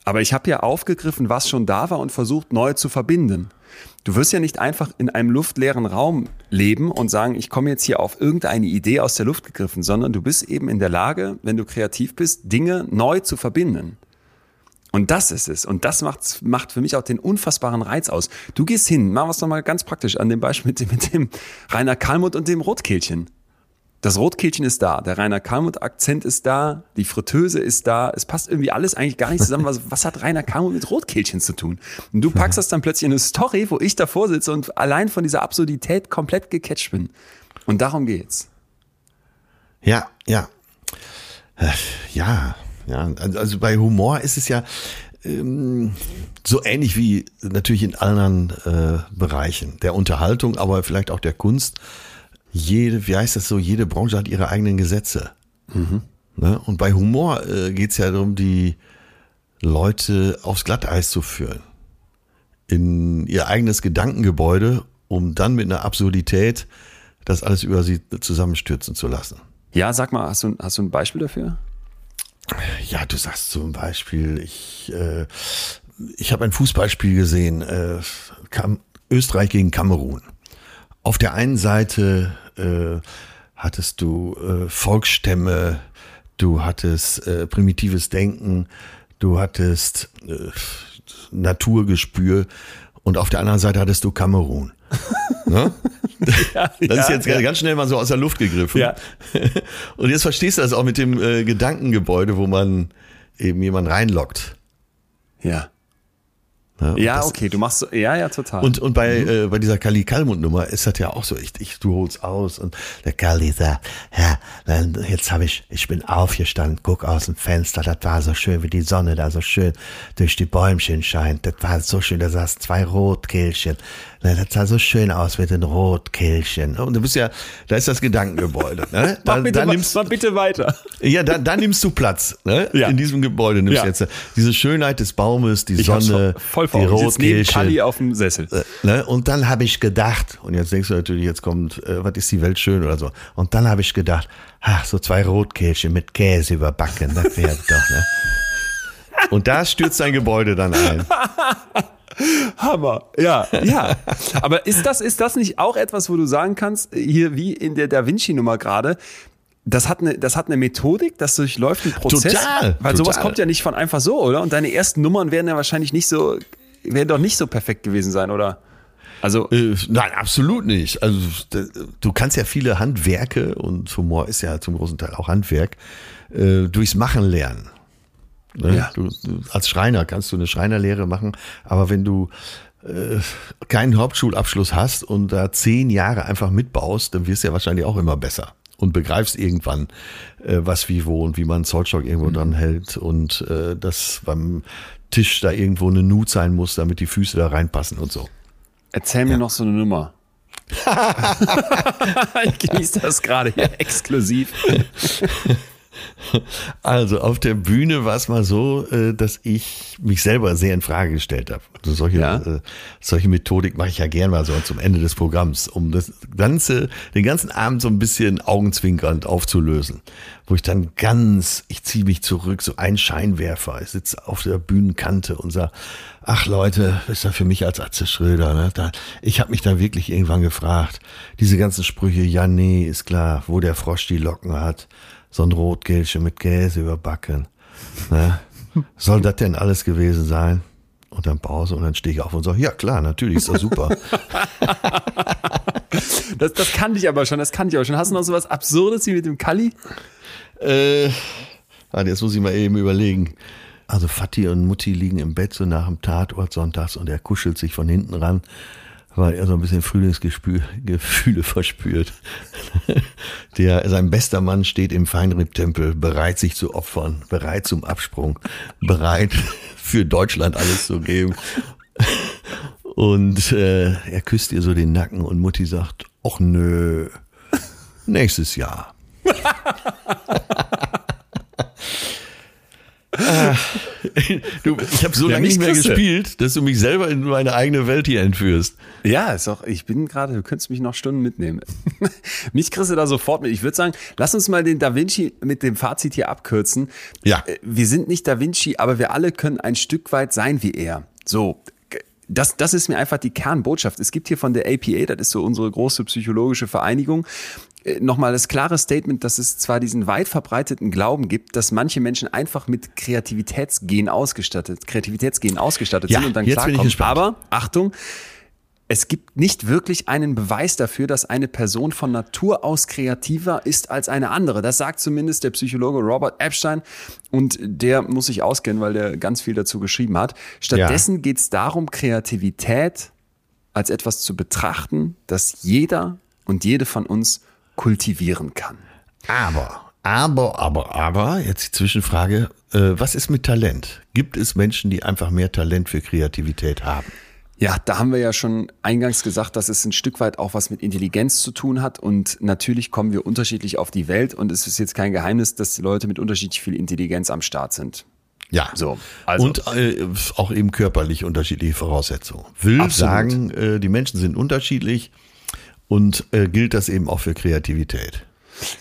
Aber ich habe ja aufgegriffen, was schon da war und versucht, neu zu verbinden. Du wirst ja nicht einfach in einem luftleeren Raum leben und sagen, ich komme jetzt hier auf irgendeine Idee aus der Luft gegriffen, sondern du bist eben in der Lage, wenn du kreativ bist, Dinge neu zu verbinden. Und das ist es. Und das macht, macht für mich auch den unfassbaren Reiz aus. Du gehst hin, machen wir es nochmal ganz praktisch an dem Beispiel mit dem, mit dem Rainer Kalmuth und dem Rotkehlchen. Das Rotkehlchen ist da, der Rainer Kalmuth-Akzent ist da, die Fritteuse ist da. Es passt irgendwie alles eigentlich gar nicht zusammen. Was, was hat Rainer Kalmuth mit Rotkehlchen zu tun? Und du packst das dann plötzlich in eine Story, wo ich davor sitze und allein von dieser Absurdität komplett gecatcht bin. Und darum geht's. Ja, ja. Äh, Ja, ja. Also bei Humor ist es ja ähm, so ähnlich wie natürlich in anderen äh, Bereichen der Unterhaltung, aber vielleicht auch der Kunst. Jede, wie heißt das so, jede Branche hat ihre eigenen Gesetze. Ne? Und bei Humor äh, geht es ja darum, die Leute aufs Glatteis zu führen. In ihr eigenes Gedankengebäude, um dann mit einer Absurdität das alles über sie zusammenstürzen zu lassen. Ja, sag mal, hast du, hast du ein Beispiel dafür? Ja, du sagst zum Beispiel, ich, äh, ich habe ein Fußballspiel gesehen, äh, Österreich gegen Kamerun. Auf der einen Seite äh, hattest du äh, Volksstämme, du hattest äh, primitives Denken, du hattest äh, Naturgespür und auf der anderen Seite hattest du Kamerun. Ne? das ist jetzt ja. ganz schnell mal so aus der Luft gegriffen. Ja. Und jetzt verstehst du das auch mit dem äh, Gedankengebäude, wo man eben jemanden reinlockt. Ja. Ne? Ja, das- okay, du machst so, ja, ja, total. Und, und bei, äh, bei dieser Kali Kalmund Nummer ist das ja auch so, ich, ich du holst aus und der Kali sagt, ja, dann, jetzt habe ich, ich bin aufgestanden, guck aus dem Fenster, das war so schön, wie die Sonne da so schön durch die Bäumchen scheint, das war so schön, da saß zwei Rotkehlchen, Ne, das sah so schön aus mit den Rotkehlchen. Und du bist ja, da ist das Gedankengebäude. Ne? Da, mach, bitte, da nimmst, mach bitte weiter. ja, da, da nimmst du Platz. Ne? Ja. In diesem Gebäude nimmst Ja. du jetzt diese Schönheit des Baumes, die Ich Sonne, voll die vor Augen. Ich neben. Kalli auf dem Sessel. Äh, Ne? Und dann habe ich gedacht, und jetzt denkst du natürlich, jetzt kommt, äh, was ist die Welt schön oder so. Und dann habe ich gedacht, ach, so zwei Rotkehlchen mit Käse überbacken, das wäre doch, ne? Und da stürzt dein Gebäude dann ein. Hammer. Ja, ja. Aber ist das, ist das nicht auch etwas, wo du sagen kannst, hier wie in der Da Vinci-Nummer gerade, das hat, eine, das hat eine Methodik, das durchläuft einen Prozess. Total, Weil sowas total. kommt ja nicht von einfach so, oder? Und deine ersten Nummern werden ja wahrscheinlich nicht so, werden doch nicht so perfekt gewesen sein, oder? Also, Äh, nein, absolut nicht. Also du kannst ja viele Handwerke und Humor ist ja zum großen Teil auch Handwerk äh, durchs Machen lernen. Ne? Ja. Du, du, als Schreiner kannst du eine Schreinerlehre machen, aber wenn du äh, keinen Hauptschulabschluss hast und da zehn Jahre einfach mitbaust, dann wirst du ja wahrscheinlich auch immer besser und begreifst irgendwann, äh, was wie wo und wie man einen Zollstock irgendwo dran hält und äh, dass beim Tisch da irgendwo eine Nut sein muss, damit die Füße da reinpassen und so. erzähl mir noch so eine Nummer. ich genieße das gerade hier exklusiv. Also auf der Bühne war es mal so, äh, dass ich mich selber sehr in Frage gestellt habe. Also solche, Ja. äh, solche Methodik mache ich ja gern mal so zum Ende des Programms, um das ganze, den ganzen Abend so ein bisschen augenzwinkernd aufzulösen. Wo ich dann ganz, ich ziehe mich zurück, so ein Scheinwerfer. Ich sitze auf der Bühnenkante und sage, ach Leute, ist ja für mich als Atze Schröder. Ne? Da, ich habe mich dann wirklich irgendwann gefragt, diese ganzen Sprüche, ja nee, ist klar, wo der Frosch die Locken hat so ein Rotkehlchen mit Käse überbacken. Ne? Soll das denn alles gewesen sein? Und dann Pause und dann stehe ich auf und sage, ja klar, natürlich, ist doch super. Das, das kannte ich aber schon, das kannte ich aber schon. Hast du noch so was Absurdes wie mit dem Kalli? äh, warte, jetzt muss ich mal eben überlegen. Also Fatih und Mutti liegen im Bett so nach dem Tatort sonntags und er kuschelt sich von hinten ran, weil er so ein bisschen Frühlingsgefühle verspürt. Der, sein bester Mann steht im Feinripp-Tempel, bereit sich zu opfern, bereit zum Absprung, bereit für Deutschland alles zu geben. Und äh, er küsst ihr so den Nacken und Mutti sagt, ach nö, nächstes Jahr. Ah, du, ich habe so Ja, lange nicht mehr gespielt, dass du mich selber in meine eigene Welt hier entführst. Ja, ist auch, ich bin gerade, du könntest mich noch Stunden mitnehmen. mich kriegst du da sofort mit. Ich würde sagen, lass uns mal den Da Vinci mit dem Fazit hier abkürzen. Ja. Äh, Wir sind nicht Da Vinci, aber wir alle können ein Stück weit sein wie er. So. Das, das ist mir einfach die Kernbotschaft. Es gibt hier von der APA, das ist so unsere große psychologische Vereinigung, nochmal das klare Statement, dass es zwar diesen weit verbreiteten Glauben gibt, dass manche Menschen einfach mit Kreativitätsgen ausgestattet, Kreativitätsgen ausgestattet Ja, sind und dann klarkommen. Aber Achtung, es gibt nicht wirklich einen Beweis dafür, dass eine Person von Natur aus kreativer ist als eine andere. Das sagt zumindest der Psychologe Robert Epstein und der muss sich auskennen, weil der ganz viel dazu geschrieben hat. Stattdessen geht es darum, Kreativität als etwas zu betrachten, das jeder und jede von uns kultivieren kann. Aber, aber, aber, aber, jetzt die Zwischenfrage, äh, was ist mit Talent? Gibt es Menschen, die einfach mehr Talent für Kreativität haben? Ja, da haben wir ja schon eingangs gesagt, dass es ein Stück weit auch was mit Intelligenz zu tun hat. Und natürlich kommen wir unterschiedlich auf die Welt. Und es ist jetzt kein Geheimnis, dass die Leute mit unterschiedlich viel Intelligenz am Start sind. Ja. So, also- Und äh, auch eben körperlich unterschiedliche Voraussetzungen. Will Absolut. sagen, äh, die Menschen sind unterschiedlich und äh, gilt das eben auch für Kreativität.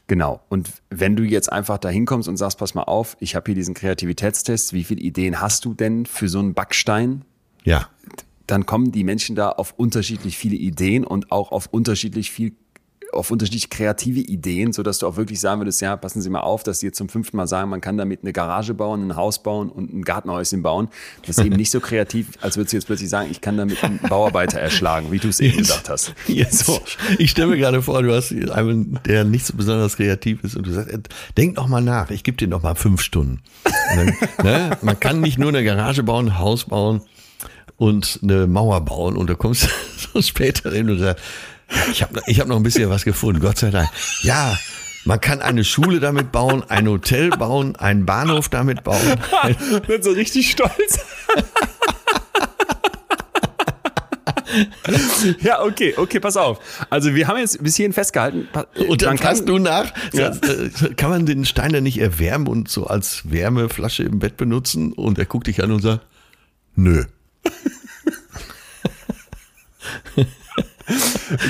Genau. Und wenn du jetzt einfach da hinkommst und sagst, pass mal auf, ich habe hier diesen Kreativitätstest, wie viele Ideen hast du denn für so einen Backstein? Ja. Dann kommen die Menschen da auf unterschiedlich viele Ideen und auch auf unterschiedlich viel auf unterschiedliche kreative Ideen, so dass du auch wirklich sagen würdest, ja, passen Sie mal auf, dass Sie jetzt zum fünften Mal sagen, man kann damit eine Garage bauen, ein Haus bauen und ein Gartenhäuschen bauen. Das ist eben nicht so kreativ, als würdest du jetzt plötzlich sagen, ich kann damit einen Bauarbeiter erschlagen, wie du es eben gesagt hast. Jetzt, so. Ich stelle mir gerade vor, du hast einen, der nicht so besonders kreativ ist und du sagst, denk noch mal nach, ich gebe dir noch mal fünf Stunden. Dann, ne, man kann nicht nur eine Garage bauen, ein Haus bauen und eine Mauer bauen und da kommst du so später hin und sagst, ich habe ich hab noch ein bisschen was gefunden, Gott sei Dank. Ja, man kann eine Schule damit bauen, ein Hotel bauen, einen Bahnhof damit bauen. Bin so richtig stolz. ja, okay, okay, pass auf. Also wir haben jetzt bis hierhin festgehalten. Und dann kannst du nach, ja. Äh, kann man den Stein dann nicht erwärmen und so als Wärmeflasche im Bett benutzen? Und er guckt dich an und sagt, nö.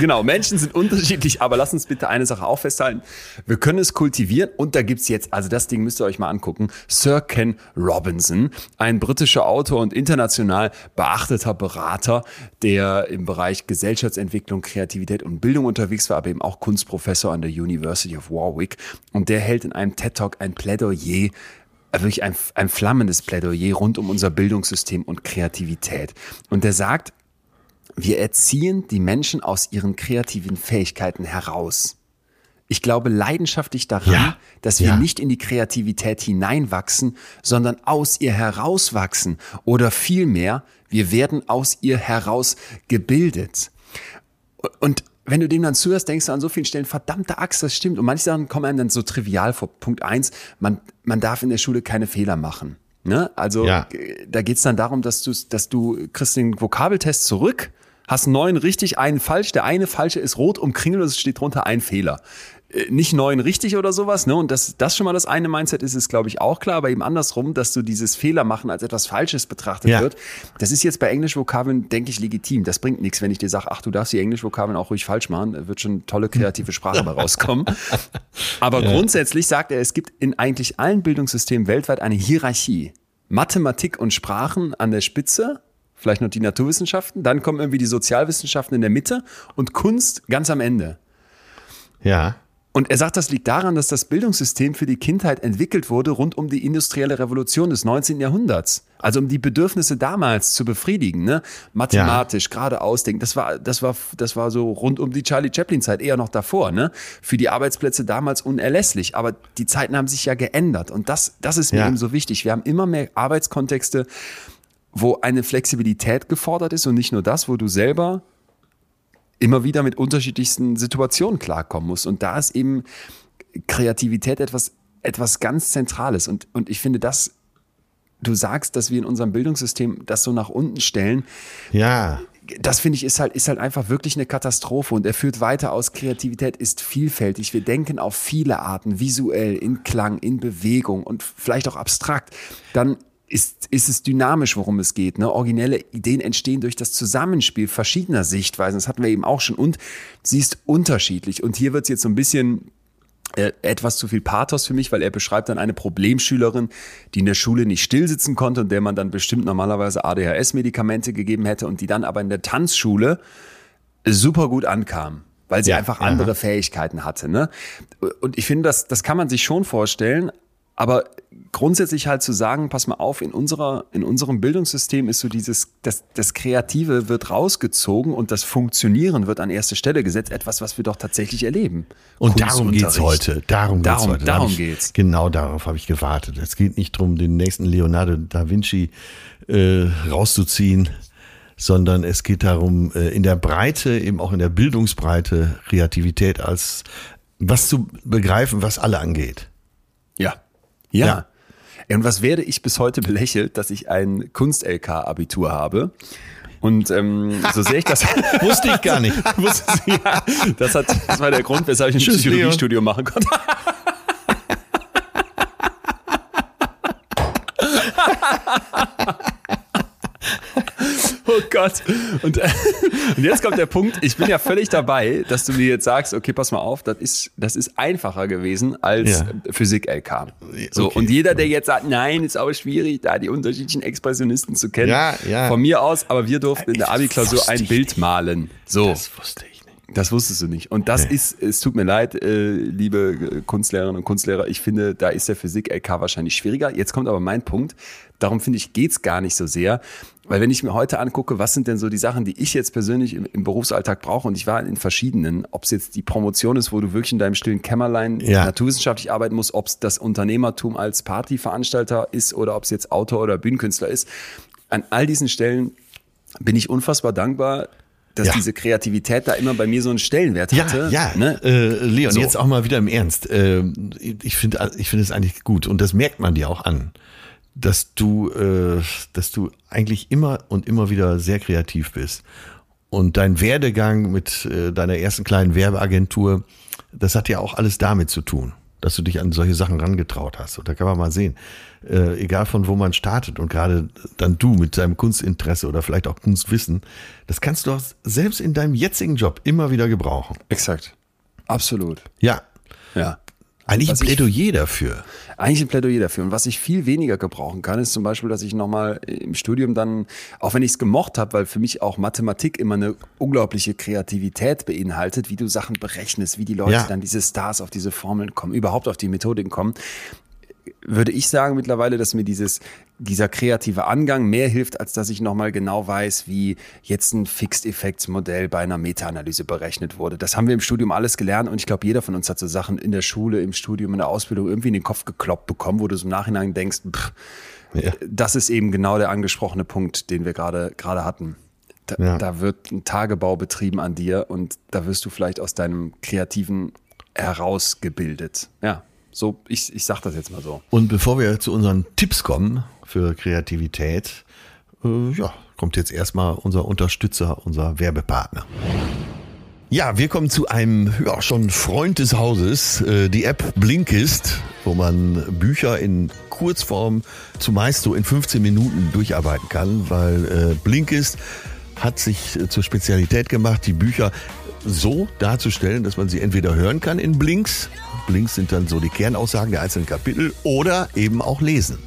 genau, Menschen sind unterschiedlich, aber lass uns bitte eine Sache auch festhalten. Wir können es kultivieren und da gibt's jetzt, also das Ding müsst ihr euch mal angucken, Sir Ken Robinson, ein britischer Autor und international beachteter Berater, der im Bereich Gesellschaftsentwicklung, Kreativität und Bildung unterwegs war, aber eben auch Kunstprofessor an der University of Warwick. Und der hält in einem TED-Talk ein Plädoyer wirklich ein, ein flammendes Plädoyer rund um unser Bildungssystem und Kreativität. Und der sagt, wir erziehen die Menschen aus ihren kreativen Fähigkeiten heraus. Ich glaube leidenschaftlich daran, ja, dass wir ja. nicht in die Kreativität hineinwachsen, sondern aus ihr herauswachsen. Oder vielmehr, wir werden aus ihr heraus gebildet. Und wenn du dem dann zuhörst, denkst du an so vielen Stellen, verdammte Axt, das stimmt. Und manche Sachen kommen einem dann so trivial vor. Punkt eins, man, man darf in der Schule keine Fehler machen. Ne? Also ja. da geht's dann darum, dass du, dass du kriegst den Vokabeltest zurück hast neun richtig, einen falsch. Der eine falsche ist rot umkringelt und es steht drunter ein Fehler. Äh, nicht neun richtig oder sowas, ne? Und dass das schon mal das eine Mindset ist, ist, glaube ich, auch klar. Aber eben andersrum, dass du dieses Fehler machen als etwas Falsches betrachtet ja. wird. Das ist jetzt bei Englisch-Vokabeln, denke ich, legitim. Das bringt nichts, wenn ich dir sage, ach, du darfst die Englisch-Vokabeln auch ruhig falsch machen. Da wird schon tolle kreative Sprache dabei rauskommen. Aber ja. grundsätzlich sagt er, es gibt in eigentlich allen Bildungssystemen weltweit eine Hierarchie. Mathematik und Sprachen an der Spitze vielleicht noch die Naturwissenschaften, dann kommen irgendwie die Sozialwissenschaften in der Mitte und Kunst ganz am Ende. Ja. Und er sagt, das liegt daran, dass das Bildungssystem für die Kindheit entwickelt wurde rund um die industrielle Revolution des 19. Jahrhunderts. Also um die Bedürfnisse damals zu befriedigen, ne? Mathematisch, ja. gerade ausdenken. Das war, das war, das war so rund um die Charlie Chaplin Zeit, eher noch davor, ne? Für die Arbeitsplätze damals unerlässlich. Aber die Zeiten haben sich ja geändert. Und das, das ist mir ja. eben so wichtig. Wir haben immer mehr Arbeitskontexte, wo eine Flexibilität gefordert ist und nicht nur das, wo du selber immer wieder mit unterschiedlichsten Situationen klarkommen musst. Und da ist eben Kreativität etwas, etwas ganz Zentrales. Und, und ich finde, das, du sagst, dass wir in unserem Bildungssystem das so nach unten stellen. Ja. Das finde ich ist halt, ist halt einfach wirklich eine Katastrophe und er führt weiter aus. Kreativität ist vielfältig. Wir denken auf viele Arten, visuell, in Klang, in Bewegung und vielleicht auch abstrakt. Dann ist, ist es dynamisch, worum es geht. Ne? Originelle Ideen entstehen durch das Zusammenspiel verschiedener Sichtweisen. Das hatten wir eben auch schon. Und sie ist unterschiedlich. Und hier wird es jetzt so ein bisschen äh, etwas zu viel Pathos für mich, weil er beschreibt dann eine Problemschülerin, die in der Schule nicht stillsitzen konnte und der man dann bestimmt normalerweise ADHS-Medikamente gegeben hätte und die dann aber in der Tanzschule super gut ankam weil sie ja, einfach andere ja. Fähigkeiten hatte. Ne? Und ich finde, das, das kann man sich schon vorstellen, aber grundsätzlich halt zu sagen, pass mal auf, in unserer, in unserem Bildungssystem ist so dieses, das, das Kreative wird rausgezogen und das Funktionieren wird an erste Stelle gesetzt. Etwas, was wir doch tatsächlich erleben. Und darum geht's heute. Darum, darum geht's heute. Darum geht's. Genau darauf habe ich gewartet. Es geht nicht darum, den nächsten Leonardo da Vinci äh, rauszuziehen, sondern es geht darum, äh, in der Breite, eben auch in der Bildungsbreite, Kreativität als was zu begreifen, was alle angeht. Ja. Ja. ja. Und was werde ich bis heute belächelt, dass ich ein Kunst-LK-Abitur habe? Und ähm, so sehe ich das. Wusste ich gar nicht. ja, das, hat, das war der Grund, weshalb ich ein Psychologiestudium machen konnte. Oh Gott. Und, äh, und jetzt kommt der Punkt, ich bin ja völlig dabei, dass du mir jetzt sagst, okay, pass mal auf, das ist, das ist einfacher gewesen als ja. Physik-LK. So, okay. und jeder, der jetzt sagt, nein, ist auch schwierig, da die unterschiedlichen Expressionisten zu kennen, ja, ja. von mir aus, aber wir durften in der Abi-Klausur ein Bild nicht. malen. So. Das wusste ich. Das wusstest du nicht. Und das nee. ist, es tut mir leid, äh, liebe Kunstlehrerinnen und Kunstlehrer, ich finde, da ist der Physik-LK wahrscheinlich schwieriger. Jetzt kommt aber mein Punkt. Darum finde ich, geht's gar nicht so sehr. Weil wenn ich mir heute angucke, was sind denn so die Sachen, die ich jetzt persönlich im, im Berufsalltag brauche, und ich war in verschiedenen, ob es jetzt die Promotion ist, wo du wirklich in deinem stillen Kämmerlein ja. naturwissenschaftlich arbeiten musst, ob es das Unternehmertum als Partyveranstalter ist oder ob es jetzt Autor oder Bühnenkünstler ist. An all diesen Stellen bin ich unfassbar dankbar, dass ja. diese Kreativität da immer bei mir so einen Stellenwert hatte. Ja, ja. Ne? Äh, Leon, so. jetzt auch mal wieder im Ernst. Äh, ich finde ich finde es eigentlich gut und das merkt man dir auch an, dass du, äh, dass du eigentlich immer und immer wieder sehr kreativ bist. Und dein Werdegang mit äh, deiner ersten kleinen Werbeagentur, das hat ja auch alles damit zu tun dass du dich an solche Sachen rangetraut hast. Und da kann man mal sehen, äh, egal von wo man startet und gerade dann du mit deinem Kunstinteresse oder vielleicht auch Kunstwissen, das kannst du auch selbst in deinem jetzigen Job immer wieder gebrauchen. Exakt. Absolut. Ja. Ja. Eigentlich ein Plädoyer ich, dafür. Eigentlich ein Plädoyer dafür. Und was ich viel weniger gebrauchen kann, ist zum Beispiel, dass ich nochmal im Studium dann, auch wenn ich es gemocht habe, weil für mich auch Mathematik immer eine unglaubliche Kreativität beinhaltet, wie du Sachen berechnest, wie die Leute ja. dann diese Stars auf diese Formeln kommen, überhaupt auf die Methodiken kommen würde ich sagen mittlerweile, dass mir dieses, dieser kreative Angang mehr hilft, als dass ich nochmal genau weiß, wie jetzt ein Fixed-Effects-Modell bei einer Meta-Analyse berechnet wurde. Das haben wir im Studium alles gelernt und ich glaube, jeder von uns hat so Sachen in der Schule, im Studium, in der Ausbildung irgendwie in den Kopf gekloppt bekommen, wo du so im Nachhinein denkst, pff, ja. das ist eben genau der angesprochene Punkt, den wir gerade gerade hatten. Da, ja. da wird ein Tagebau betrieben an dir und da wirst du vielleicht aus deinem kreativen herausgebildet. Ja, so, ich, ich sag das jetzt mal so. Und bevor wir zu unseren Tipps kommen für Kreativität, äh, ja, kommt jetzt erstmal unser Unterstützer, unser Werbepartner. Ja, wir kommen zu einem ja, schon Freund des Hauses, äh, die App Blinkist, wo man Bücher in Kurzform zumeist so in 15 Minuten durcharbeiten kann, weil äh, Blinkist hat sich äh, zur Spezialität gemacht, die Bücher so darzustellen, dass man sie entweder hören kann in Blinks, Blinks sind dann so die Kernaussagen der einzelnen Kapitel, oder eben auch lesen.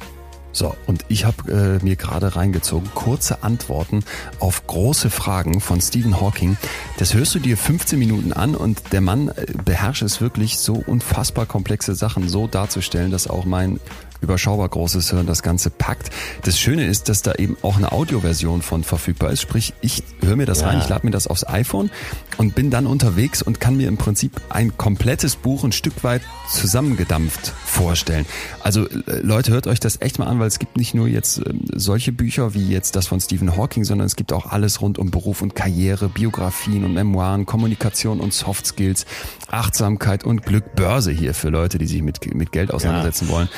So, und ich habe äh, mir gerade reingezogen, kurze Antworten auf große Fragen von Stephen Hawking. Das hörst du dir 15 Minuten an und der Mann äh, beherrscht es wirklich, so unfassbar komplexe Sachen so darzustellen, dass auch mein überschaubar großes Hirn das Ganze packt. Das Schöne ist, dass da eben auch eine Audioversion von verfügbar ist. Sprich, ich höre mir das ja. rein, ich lade mir das aufs iPhone und bin dann unterwegs und kann mir im Prinzip ein komplettes Buch ein Stück weit zusammengedampft vorstellen. Also äh, Leute, hört euch das echt mal an, weil es gibt nicht nur jetzt äh, solche Bücher wie jetzt das von Stephen Hawking, sondern es gibt auch alles rund um Beruf und Karriere, Biografien und Memoiren, Kommunikation und Soft Skills, Achtsamkeit und Glück, Börse hier für Leute, die sich mit, mit Geld auseinandersetzen ja. wollen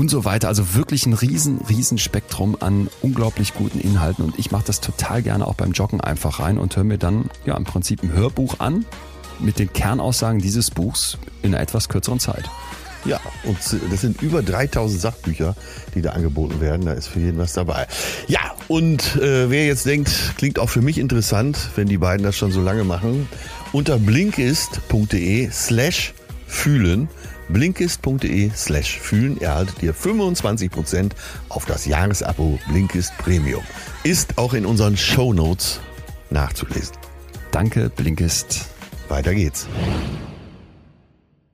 und so weiter. Also wirklich ein riesen, riesen Spektrum an unglaublich guten Inhalten. Und ich mache das total gerne auch beim Joggen einfach rein und höre mir dann ja im Prinzip ein Hörbuch an mit den Kernaussagen dieses Buchs in einer etwas kürzeren Zeit. Ja, und das sind über 3000 Sachbücher, die da angeboten werden. Da ist für jeden was dabei. Ja, und äh, wer jetzt denkt, klingt auch für mich interessant, wenn die beiden das schon so lange machen, unter blinkist.de slash fühlen blinkist.de slash fühlen erhaltet ihr 25% auf das Jahresabo Blinkist Premium. Ist auch in unseren Show Notes nachzulesen. Danke, Blinkist. Weiter geht's.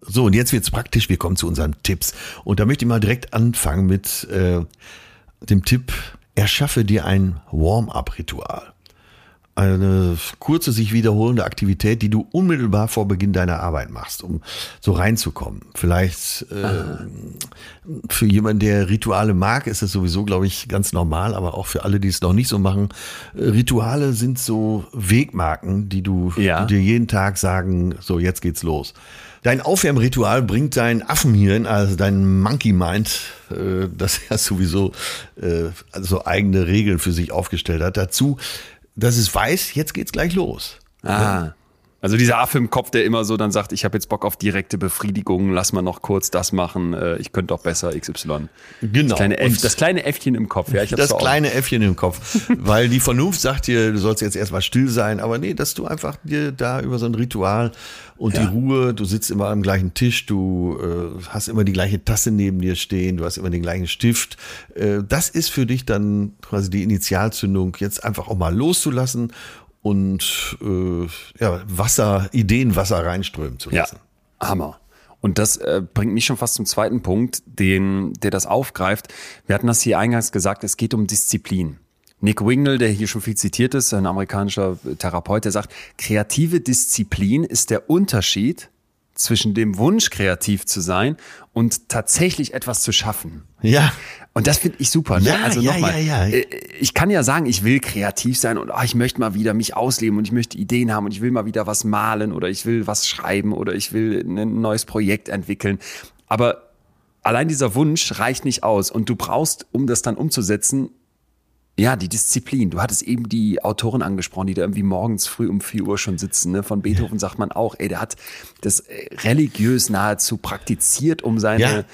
So, und jetzt wird's praktisch. Wir kommen zu unseren Tipps. Und da möchte ich mal direkt anfangen mit äh, dem Tipp, erschaffe dir ein Warm-up-Ritual eine kurze, sich wiederholende Aktivität, die du unmittelbar vor Beginn deiner Arbeit machst, um so reinzukommen. Vielleicht äh, für jemanden, der Rituale mag, ist es sowieso, glaube ich, ganz normal, aber auch für alle, die es noch nicht so machen. Rituale sind so Wegmarken, die du ja. dir jeden Tag sagen, so jetzt geht's los. Dein Aufwärmritual bringt dein Affenhirn, also dein Monkey Mind, äh, das ja sowieso äh, also eigene Regeln für sich aufgestellt hat, dazu, dass es weiß, jetzt geht's gleich los. Ah. Also dieser Affe im Kopf, der immer so dann sagt, ich habe jetzt Bock auf direkte Befriedigung, lass mal noch kurz das machen, äh, ich könnte doch besser XY. Genau. Das kleine, Äff, das kleine Äffchen im Kopf. Ja, ich das kleine Äffchen im Kopf. Weil die Vernunft sagt dir, du sollst jetzt erstmal still sein, aber nee, dass du einfach dir da über so ein Ritual und ja. die Ruhe, du sitzt immer am gleichen Tisch, du äh, hast immer die gleiche Tasse neben dir stehen, du hast immer den gleichen Stift. Äh, das ist für dich dann quasi die Initialzündung, jetzt einfach auch mal loszulassen und äh, ja, Wasser, Ideenwasser reinströmen zu lassen. Ja, Hammer. Und das äh, bringt mich schon fast zum zweiten Punkt, den, der das aufgreift. Wir hatten das hier eingangs gesagt, es geht um Disziplin. Nick Wingnall, der hier schon viel zitiert ist, ein amerikanischer Therapeut, der sagt, kreative Disziplin ist der Unterschied zwischen dem Wunsch, kreativ zu sein und tatsächlich etwas zu schaffen. Ja. Und das finde ich super. Ne? Ja, also ja, nochmal, ja, ja. äh, ich kann ja sagen, ich will kreativ sein und ah, ich möchte mal wieder mich ausleben und ich möchte Ideen haben und ich will mal wieder was malen oder ich will was schreiben oder ich will ein neues Projekt entwickeln. Aber allein dieser Wunsch reicht nicht aus und du brauchst, um das dann umzusetzen, ja, die Disziplin. Du hattest eben die Autoren angesprochen, die da irgendwie morgens früh um vier Uhr schon sitzen. Ne? Von Beethoven sagt man auch, ey, der hat das äh, religiös nahezu praktiziert, um seine Ja.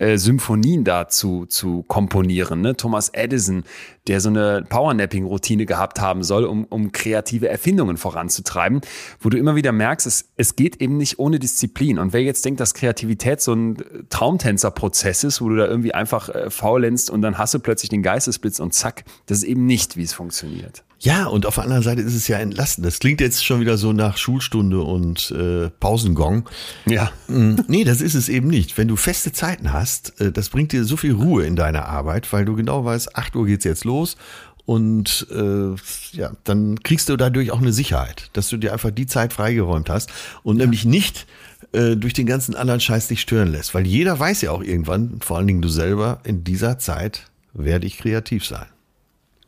Äh, Symphonien dazu zu komponieren. Ne? Thomas Edison, der so eine Powernapping-Routine gehabt haben soll, um, um kreative Erfindungen voranzutreiben, wo du immer wieder merkst, es, es geht eben nicht ohne Disziplin. Und wer jetzt denkt, dass Kreativität so ein Traumtänzerprozess ist, wo du da irgendwie einfach äh, faulenzt und dann hast du plötzlich den Geistesblitz und zack, das ist eben nicht, wie es funktioniert. Ja, und auf der anderen Seite ist es ja entlastend. Das klingt jetzt schon wieder so nach Schulstunde und äh, Pausengong. Ja. Mm, Nee, das ist es eben nicht. Wenn du feste Zeiten hast, äh, das bringt dir so viel Ruhe in deiner Arbeit, weil du genau weißt, 8 Uhr geht's jetzt los und äh, ja, dann kriegst du dadurch auch eine Sicherheit, dass du dir einfach die Zeit freigeräumt hast und nämlich nicht äh, durch den ganzen anderen Scheiß dich stören lässt, weil jeder weiß ja auch irgendwann, vor allen Dingen du selber, in dieser Zeit werde ich kreativ sein.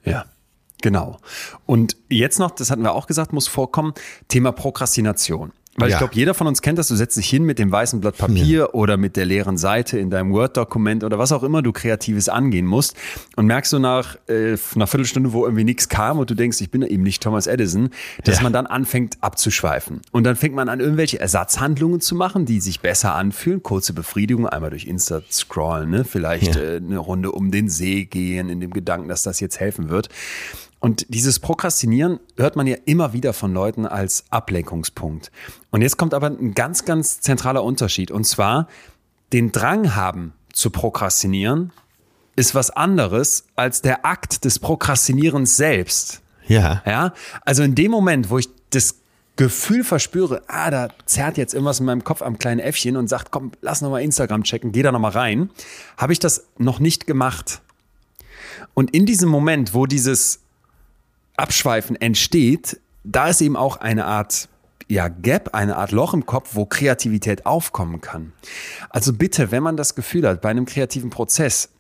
Ja, genau. Und jetzt noch, das hatten wir auch gesagt, muss vorkommen, Thema Prokrastination. Weil Ja. ich glaube, jeder von uns kennt das. Du setzt dich hin mit dem weißen Blatt Papier oder mit der leeren Seite in deinem Word-Dokument oder was auch immer du Kreatives angehen musst und merkst du nach äh, einer Viertelstunde, wo irgendwie nichts kam und du denkst, ich bin eben nicht Thomas Edison, dass Ja. man dann anfängt abzuschweifen. Und dann fängt man an, irgendwelche Ersatzhandlungen zu machen, die sich besser anfühlen. Kurze Befriedigung, einmal durch Insta scrollen, ne? vielleicht Ja. äh, eine Runde um den See gehen, in dem Gedanken, dass das jetzt helfen wird. Und dieses Prokrastinieren hört man ja immer wieder von Leuten als Ablenkungspunkt. Und jetzt kommt aber ein ganz, ganz zentraler Unterschied. Und zwar den Drang haben zu prokrastinieren ist was anderes als der Akt des Prokrastinierens selbst. Ja. Ja, also in dem Moment, wo ich das Gefühl verspüre, ah, da zerrt jetzt irgendwas in meinem Kopf am kleinen Äffchen und sagt, komm, lass noch mal Instagram checken, geh da noch mal rein, habe ich das noch nicht gemacht. Und in diesem Moment, wo dieses Abschweifen entsteht, da ist eben auch eine Art ja, Gap, eine Art Loch im Kopf, wo Kreativität aufkommen kann. Also bitte, wenn man das Gefühl hat, bei einem kreativen Prozess,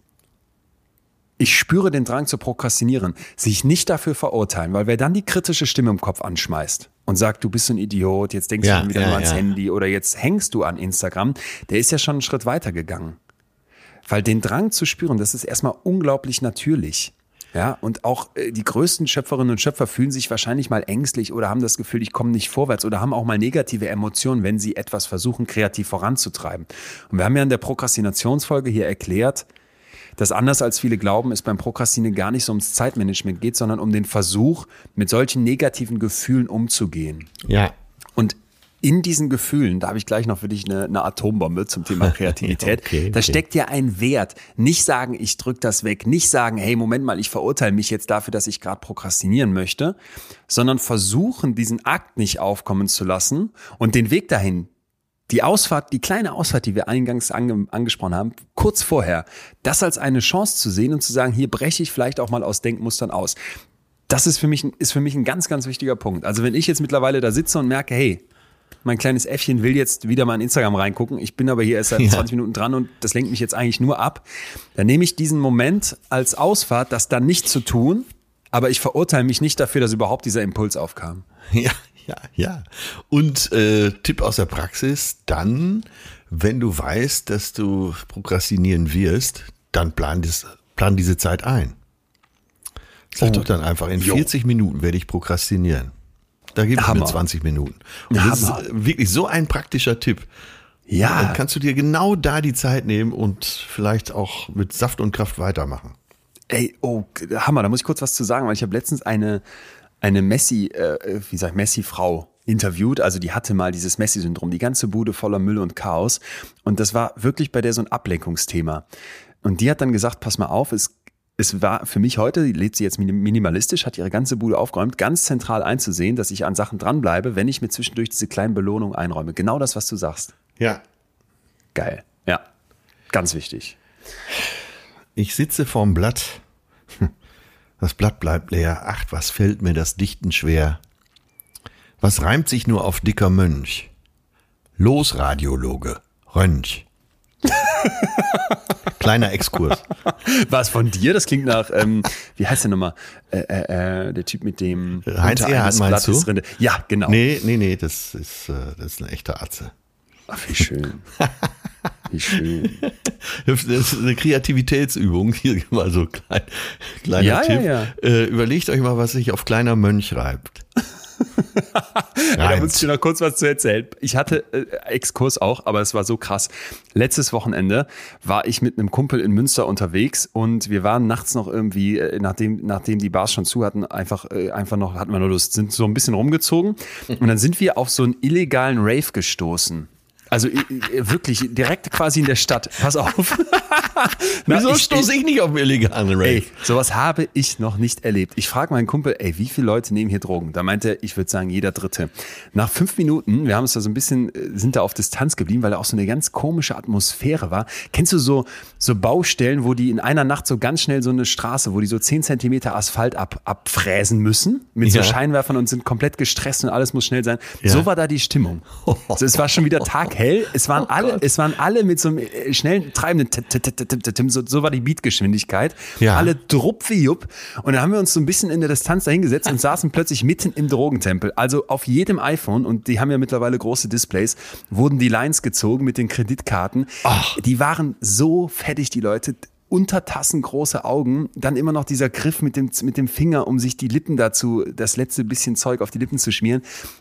ich spüre den Drang zu prokrastinieren, sich nicht dafür verurteilen, weil wer dann die kritische Stimme im Kopf anschmeißt und sagt, du bist so ein Idiot, jetzt denkst Ja, du wieder ja, nur ans ja. Handy oder jetzt hängst du an Instagram, der ist ja schon einen Schritt weiter gegangen. Weil den Drang zu spüren, das ist erstmal unglaublich natürlich. Ja, und auch äh, die größten Schöpferinnen und Schöpfer fühlen sich wahrscheinlich mal ängstlich oder haben das Gefühl, ich komme nicht vorwärts oder haben auch mal negative Emotionen, wenn sie etwas versuchen, kreativ voranzutreiben. Und wir haben ja in der Prokrastinationsfolge hier erklärt, dass anders als viele glauben, es beim Prokrastinieren gar nicht so ums Zeitmanagement geht, sondern um den Versuch, mit solchen negativen Gefühlen umzugehen. Ja. In diesen Gefühlen, da habe ich gleich noch für dich eine, eine Atombombe zum Thema Kreativität. Okay, Da okay. steckt ja ein Wert. Nicht sagen, ich drück das weg, nicht sagen, hey, Moment mal, ich verurteile mich jetzt dafür, dass ich gerade prokrastinieren möchte, sondern versuchen, diesen Akt nicht aufkommen zu lassen und den Weg dahin, die Ausfahrt, die kleine Ausfahrt, die wir eingangs ange angesprochen haben, kurz vorher, das als eine Chance zu sehen und zu sagen, hier breche ich vielleicht auch mal aus Denkmustern aus. Das ist für mich, ist für mich ein ganz, ganz wichtiger Punkt. Also wenn ich jetzt mittlerweile da sitze und merke, hey, mein kleines Äffchen will jetzt wieder mal in Instagram reingucken. Ich bin aber hier erst seit Ja. 20 Minuten dran und das lenkt mich jetzt eigentlich nur ab. Dann nehme ich diesen Moment als Ausfahrt, das dann nicht zu tun, aber ich verurteile mich nicht dafür, dass überhaupt dieser Impuls aufkam. Ja, ja, ja. Und äh, Tipp aus der Praxis, dann, wenn du weißt, dass du prokrastinieren wirst, dann plan, das, plan diese Zeit ein. Sag Oh. doch dann einfach, in Jo. 40 Minuten werde ich prokrastinieren. Da gibt es mir 20 Minuten. Und das Hammer. ist wirklich so ein praktischer Tipp. Ja. Dann kannst du dir genau da die Zeit nehmen und vielleicht auch mit Saft und Kraft weitermachen. Ey, oh, Hammer, da muss ich kurz was zu sagen, weil ich habe letztens eine, eine Messi, äh, wie sag ich, Messi-Frau interviewt. Also die hatte mal dieses Messi-Syndrom, die ganze Bude voller Müll und Chaos. Und das war wirklich bei der so ein Ablenkungsthema. Und die hat dann gesagt, pass mal auf, es, es war für mich heute, lebt sie jetzt minimalistisch, hat ihre ganze Bude aufgeräumt, ganz zentral einzusehen, dass ich an Sachen dranbleibe, wenn ich mir zwischendurch diese kleinen Belohnungen einräume. Genau das, was du sagst. Ja. Geil. Ja. Ganz wichtig. Ich sitze vorm Blatt. Das Blatt bleibt leer. Ach, was fällt mir das Dichten schwer. Was reimt sich nur auf dicker Mönch? Los, Radiologe. Rönch. Kleiner Exkurs. War es von dir? Das klingt nach, ähm, wie heißt der nochmal? Äh, äh, äh der Typ mit dem Heinz Erhardt meinst du? Rinde. Ja, genau. Nee, nee, nee, das ist, äh, das ist eine echte Atze. Ach, wie schön. Wie schön. Das ist eine Kreativitätsübung. Hier mal so klein, kleiner ja, Tipp. Ja, ja. Äh, überlegt euch mal, was sich auf kleiner Mönch reibt. da muss ich dir noch kurz was zu erzählen. Ich hatte äh, Exkurs auch, aber es war so krass. Letztes Wochenende war ich mit einem Kumpel in Münster unterwegs und wir waren nachts noch irgendwie, äh, nachdem, nachdem die Bars schon zu hatten, einfach, äh, einfach noch, hatten wir nur Lust, sind so ein bisschen rumgezogen und dann sind wir auf so einen illegalen Rave gestoßen. Also wirklich direkt quasi in der Stadt. Pass auf. Na, Wieso stoße ich nicht auf illegalen Rave? Ey, sowas habe ich noch nicht erlebt. Ich frage meinen Kumpel, ey, wie viele Leute nehmen hier Drogen? Da meinte er, ich würde sagen, jeder Dritte. Nach fünf Minuten, wir haben uns da so ein bisschen, äh, sind da auf Distanz geblieben, weil da auch so eine ganz komische Atmosphäre war. Kennst du so, so Baustellen, wo die in einer Nacht so ganz schnell so eine Straße, wo die so zehn Zentimeter Asphalt ab, abfräsen müssen mit ja. so Scheinwerfern und sind komplett gestresst und alles muss schnell sein. Ja. So war da die Stimmung. Also es war schon wieder Tag hell. Es waren oh alle, es waren alle mit so einem äh, schnellen treibenden so, so war die Beatgeschwindigkeit. Ja. Alle drupp wie jupp. Und dann haben wir uns so ein bisschen in der Distanz dahingesetzt und saßen plötzlich mitten im Drogentempel. Also auf jedem iPhone, und die haben ja mittlerweile große Displays, wurden die Lines gezogen mit den Kreditkarten. Ach. Die waren so fettig, die Leute. Untertassen große Augen, dann immer noch dieser Griff mit dem, mit dem Finger, um sich die Lippen dazu, das letzte bisschen Zeug auf die Lippen zu schmieren.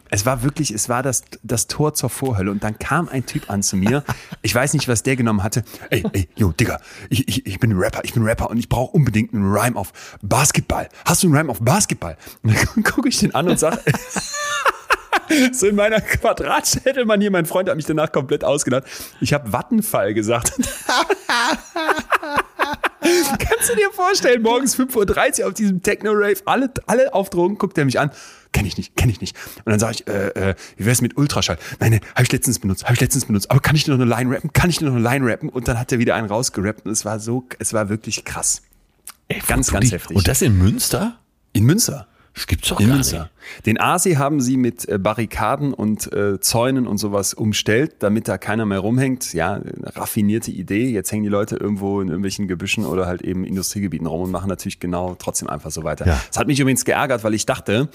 Es war wirklich, es war das, das Tor zur Vorhölle. Und dann kam ein Typ an zu mir. Ich weiß nicht, was der genommen hatte. Ey, ey, yo, Digga, ich, ich, ich bin Rapper, ich bin Rapper und ich brauche unbedingt einen Rhyme auf Basketball. Hast du einen Rhyme auf Basketball? Und dann gucke ich den an und sage, so in meiner Quadratschädelmanier, mein Freund hat mich danach komplett ausgedacht. Ich habe Wattenfall gesagt. Kannst du dir vorstellen, morgens 5.30 Uhr auf diesem Techno-Rave, alle, alle auf Drogen, guckt er mich an. Kenn ich nicht, kenn ich nicht. Und dann sage ich, äh, äh, wie wär's mit Ultraschall? Nein, nein, habe ich letztens benutzt, habe ich letztens benutzt. Aber kann ich nur noch eine Line rappen? Kann ich nur noch eine Line rappen? Und dann hat er wieder einen rausgerappt und es war so, es war wirklich krass. Ey, ganz, ganz heftig. Und das in Münster? In Münster. Das gibt's doch gar nicht. Den Aasee haben sie mit äh, Barrikaden und äh, Zäunen und sowas umstellt, damit da keiner mehr rumhängt. Ja, raffinierte Idee. Jetzt hängen die Leute irgendwo in irgendwelchen Gebüschen oder halt eben Industriegebieten rum und machen natürlich genau trotzdem einfach so weiter. Ja. Das hat mich übrigens geärgert, weil ich dachte,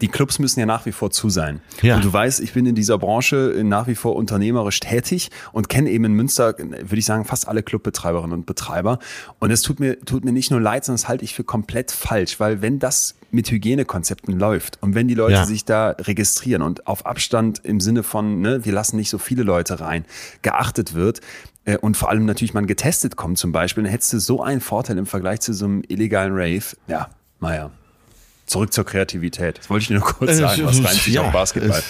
die Clubs müssen ja nach wie vor zu sein. Ja. Und du weißt, ich bin in dieser Branche nach wie vor unternehmerisch tätig und kenne eben in Münster, würde ich sagen, fast alle Clubbetreiberinnen und Betreiber. Und es tut mir, tut mir nicht nur leid, sondern das halte ich für komplett falsch, weil wenn das mit Hygienekonzepten läuft und wenn die Leute ja. sich da registrieren und auf Abstand im Sinne von, ne, wir lassen nicht so viele Leute rein, geachtet wird, äh, und vor allem natürlich man getestet kommt zum Beispiel, dann hättest du so einen Vorteil im Vergleich zu so einem illegalen Rave. Ja, naja. Zurück zur Kreativität. Das wollte ich dir nur kurz sagen, was rein ja, auf Basketball.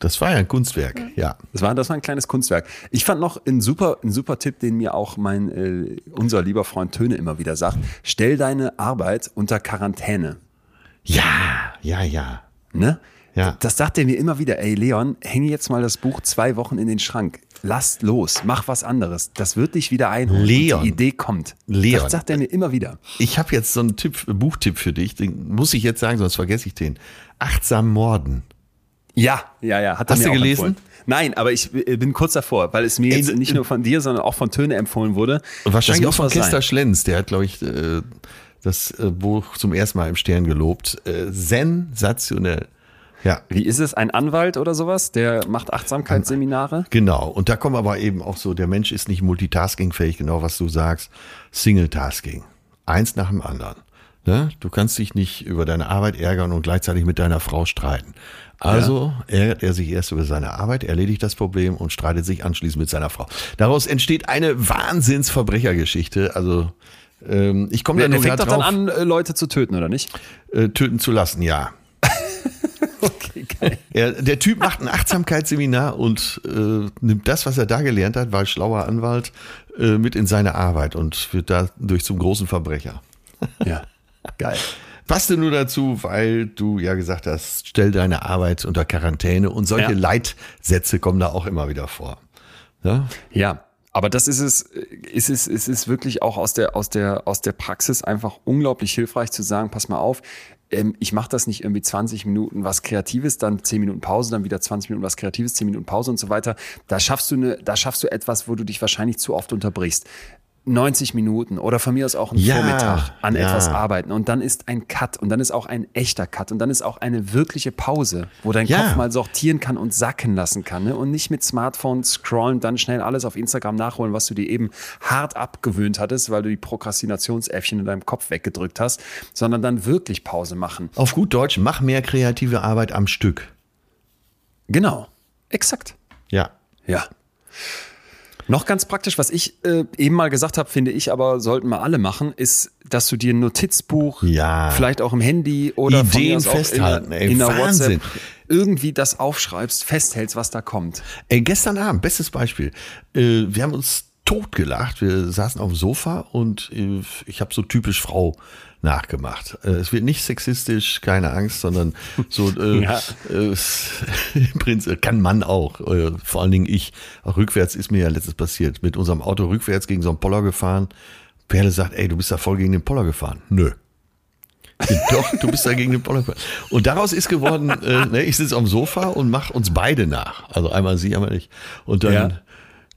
Das war ja ein Kunstwerk, ja. Das war, das war ein kleines Kunstwerk. Ich fand noch einen super, einen super Tipp, den mir auch mein, äh, unser lieber Freund Töne immer wieder sagt. Stell deine Arbeit unter Quarantäne. Ja, ja, ja. Ne? Ja. Das sagt er mir immer wieder. Ey, Leon, hänge jetzt mal das Buch zwei Wochen in den Schrank. Lass los, mach was anderes. Das wird dich wieder einholen. Leon. Die Idee kommt. Leon. Das sagt er mir immer wieder. Ich habe jetzt so einen Tipp, Buchtipp für dich. Den muss ich jetzt sagen, sonst vergesse ich den. Achtsam Morden. Ja, ja, ja. Hat Hast du gelesen? Empfohlen. Nein, aber ich bin kurz davor, weil es mir jetzt nicht nur von dir, sondern auch von Töne empfohlen wurde. Wahrscheinlich auch von Kester Schlenz. Der hat, glaube ich, äh, das äh, Buch zum ersten Mal im Stern gelobt. Äh, sensationell. Ja. Wie ist es? Ein Anwalt oder sowas, der macht Achtsamkeitsseminare? Genau. Und da kommen aber eben auch so, der Mensch ist nicht multitaskingfähig, genau was du sagst. Single-Tasking. Eins nach dem anderen. Ne? Du kannst dich nicht über deine Arbeit ärgern und gleichzeitig mit deiner Frau streiten. Also ja. ärgert er sich erst über seine Arbeit, erledigt das Problem und streitet sich anschließend mit seiner Frau. Daraus entsteht eine Wahnsinnsverbrechergeschichte. Also ähm, ich komme da nur fängt doch dann an, äh, Leute zu töten, oder nicht? Äh, töten zu lassen, ja. okay, geil. Er, der Typ macht ein Achtsamkeitsseminar und äh, nimmt das, was er da gelernt hat, war schlauer Anwalt, äh, mit in seine Arbeit und wird dadurch zum großen Verbrecher. Ja, geil. Passte nur dazu, weil du ja gesagt hast, stell deine Arbeit unter Quarantäne und solche Ja. Leitsätze kommen da auch immer wieder vor. Ja? Ja, aber das ist es, ist es, ist es wirklich auch aus der, aus der, aus der Praxis einfach unglaublich hilfreich zu sagen, pass mal auf, ähm, ich mache das nicht irgendwie 20 Minuten was Kreatives, dann 10 Minuten Pause, dann wieder 20 Minuten was Kreatives, 10 Minuten Pause und so weiter. Da schaffst du eine, da schaffst du etwas, wo du dich wahrscheinlich zu oft unterbrichst. 90 Minuten oder von mir aus auch einen Ja, Vormittag an ja. etwas arbeiten und dann ist ein Cut und dann ist auch ein echter Cut und dann ist auch eine wirkliche Pause, wo dein Ja. Kopf mal sortieren kann und sacken lassen kann ne? und nicht mit Smartphone scrollen, dann schnell alles auf Instagram nachholen, was du dir eben hart abgewöhnt hattest, weil du die Prokrastinationsäffchen in deinem Kopf weggedrückt hast, sondern dann wirklich Pause machen. Auf gut Deutsch, mach mehr kreative Arbeit am Stück. Genau, exakt. Ja. Ja. Noch ganz praktisch, was ich äh, eben mal gesagt habe, finde ich, aber sollten wir alle machen, ist, dass du dir ein Notizbuch, Ja. vielleicht auch im Handy oder Ideen festhalten, in, in der Wahnsinn. WhatsApp irgendwie das aufschreibst, festhältst, was da kommt. Ey, gestern Abend, bestes Beispiel. Äh, wir haben uns totgelacht. Wir saßen auf dem Sofa und äh, ich habe so typisch Frau nachgemacht. Äh, es wird nicht sexistisch, keine Angst, sondern so äh, Ja. äh, im Prinzip kann Mann auch. Äh, vor allen Dingen ich. Auch rückwärts ist mir ja letztes passiert. Mit unserem Auto rückwärts gegen so einen Poller gefahren. Perle sagt, ey, du bist da voll gegen den Poller gefahren. Nö. Doch, du bist da gegen den Poller gefahren. Und daraus ist geworden, äh, ne, ich sitze am Sofa und mach uns beide nach. Also einmal sie, einmal ich. Und dann, Ja.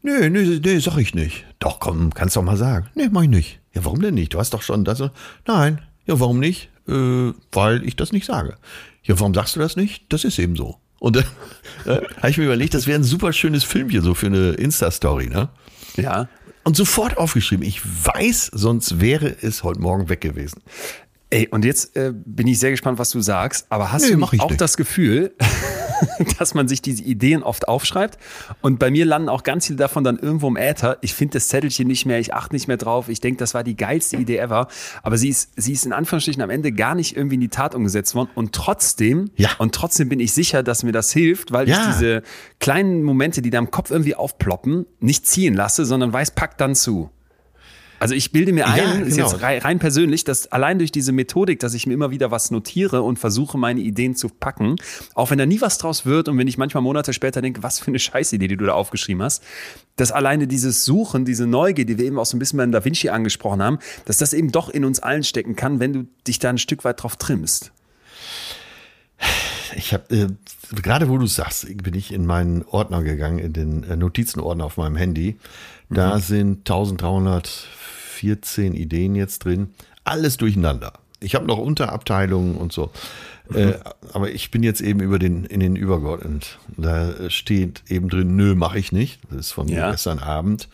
nee, nee, nee, sag ich nicht. Doch, komm, kannst doch mal sagen. Nee, mach ich nicht. Ja, warum denn nicht? Du hast doch schon das. Nein. Ja, warum nicht? Äh, weil ich das nicht sage. Ja, warum sagst du das nicht? Das ist eben so. Und dann äh, habe ich mir überlegt, das wäre ein super schönes Filmchen so für eine Insta-Story, ne? Ja. Und sofort aufgeschrieben. Ich weiß, sonst wäre es heute Morgen weg gewesen. Ey, und jetzt äh, bin ich sehr gespannt, was du sagst. Aber hast Nee, du auch nicht. das Gefühl, dass man sich diese Ideen oft aufschreibt? Und bei mir landen auch ganz viele davon dann irgendwo im Äther. Ich finde das Zettelchen nicht mehr, ich achte nicht mehr drauf. Ich denke, das war die geilste Idee ever. Aber sie ist, sie ist in Anführungsstrichen am Ende gar nicht irgendwie in die Tat umgesetzt worden. Und trotzdem, Ja. und trotzdem bin ich sicher, dass mir das hilft, weil Ja. ich diese kleinen Momente, die da im Kopf irgendwie aufploppen, nicht ziehen lasse, sondern weiß, packt dann zu. Also ich bilde mir ein, Ja, ist genau. jetzt rein, rein persönlich, dass allein durch diese Methodik, dass ich mir immer wieder was notiere und versuche, meine Ideen zu packen, auch wenn da nie was draus wird und wenn ich manchmal Monate später denke, was für eine Scheißidee, die du da aufgeschrieben hast, dass alleine dieses Suchen, diese Neugier, die wir eben auch so ein bisschen bei Da Vinci angesprochen haben, dass das eben doch in uns allen stecken kann, wenn du dich da ein Stück weit drauf trimmst. Ich habe äh, gerade, wo du sagst, bin ich in meinen Ordner gegangen, in den äh, Notizenordner auf meinem Handy. Da sind 1314 Ideen jetzt drin. Alles durcheinander. Ich habe noch Unterabteilungen und so. Äh, aber ich bin jetzt eben über den in den übergeordneten. Da steht eben drin, nö, mache ich nicht. Das ist von Ja. gestern Abend.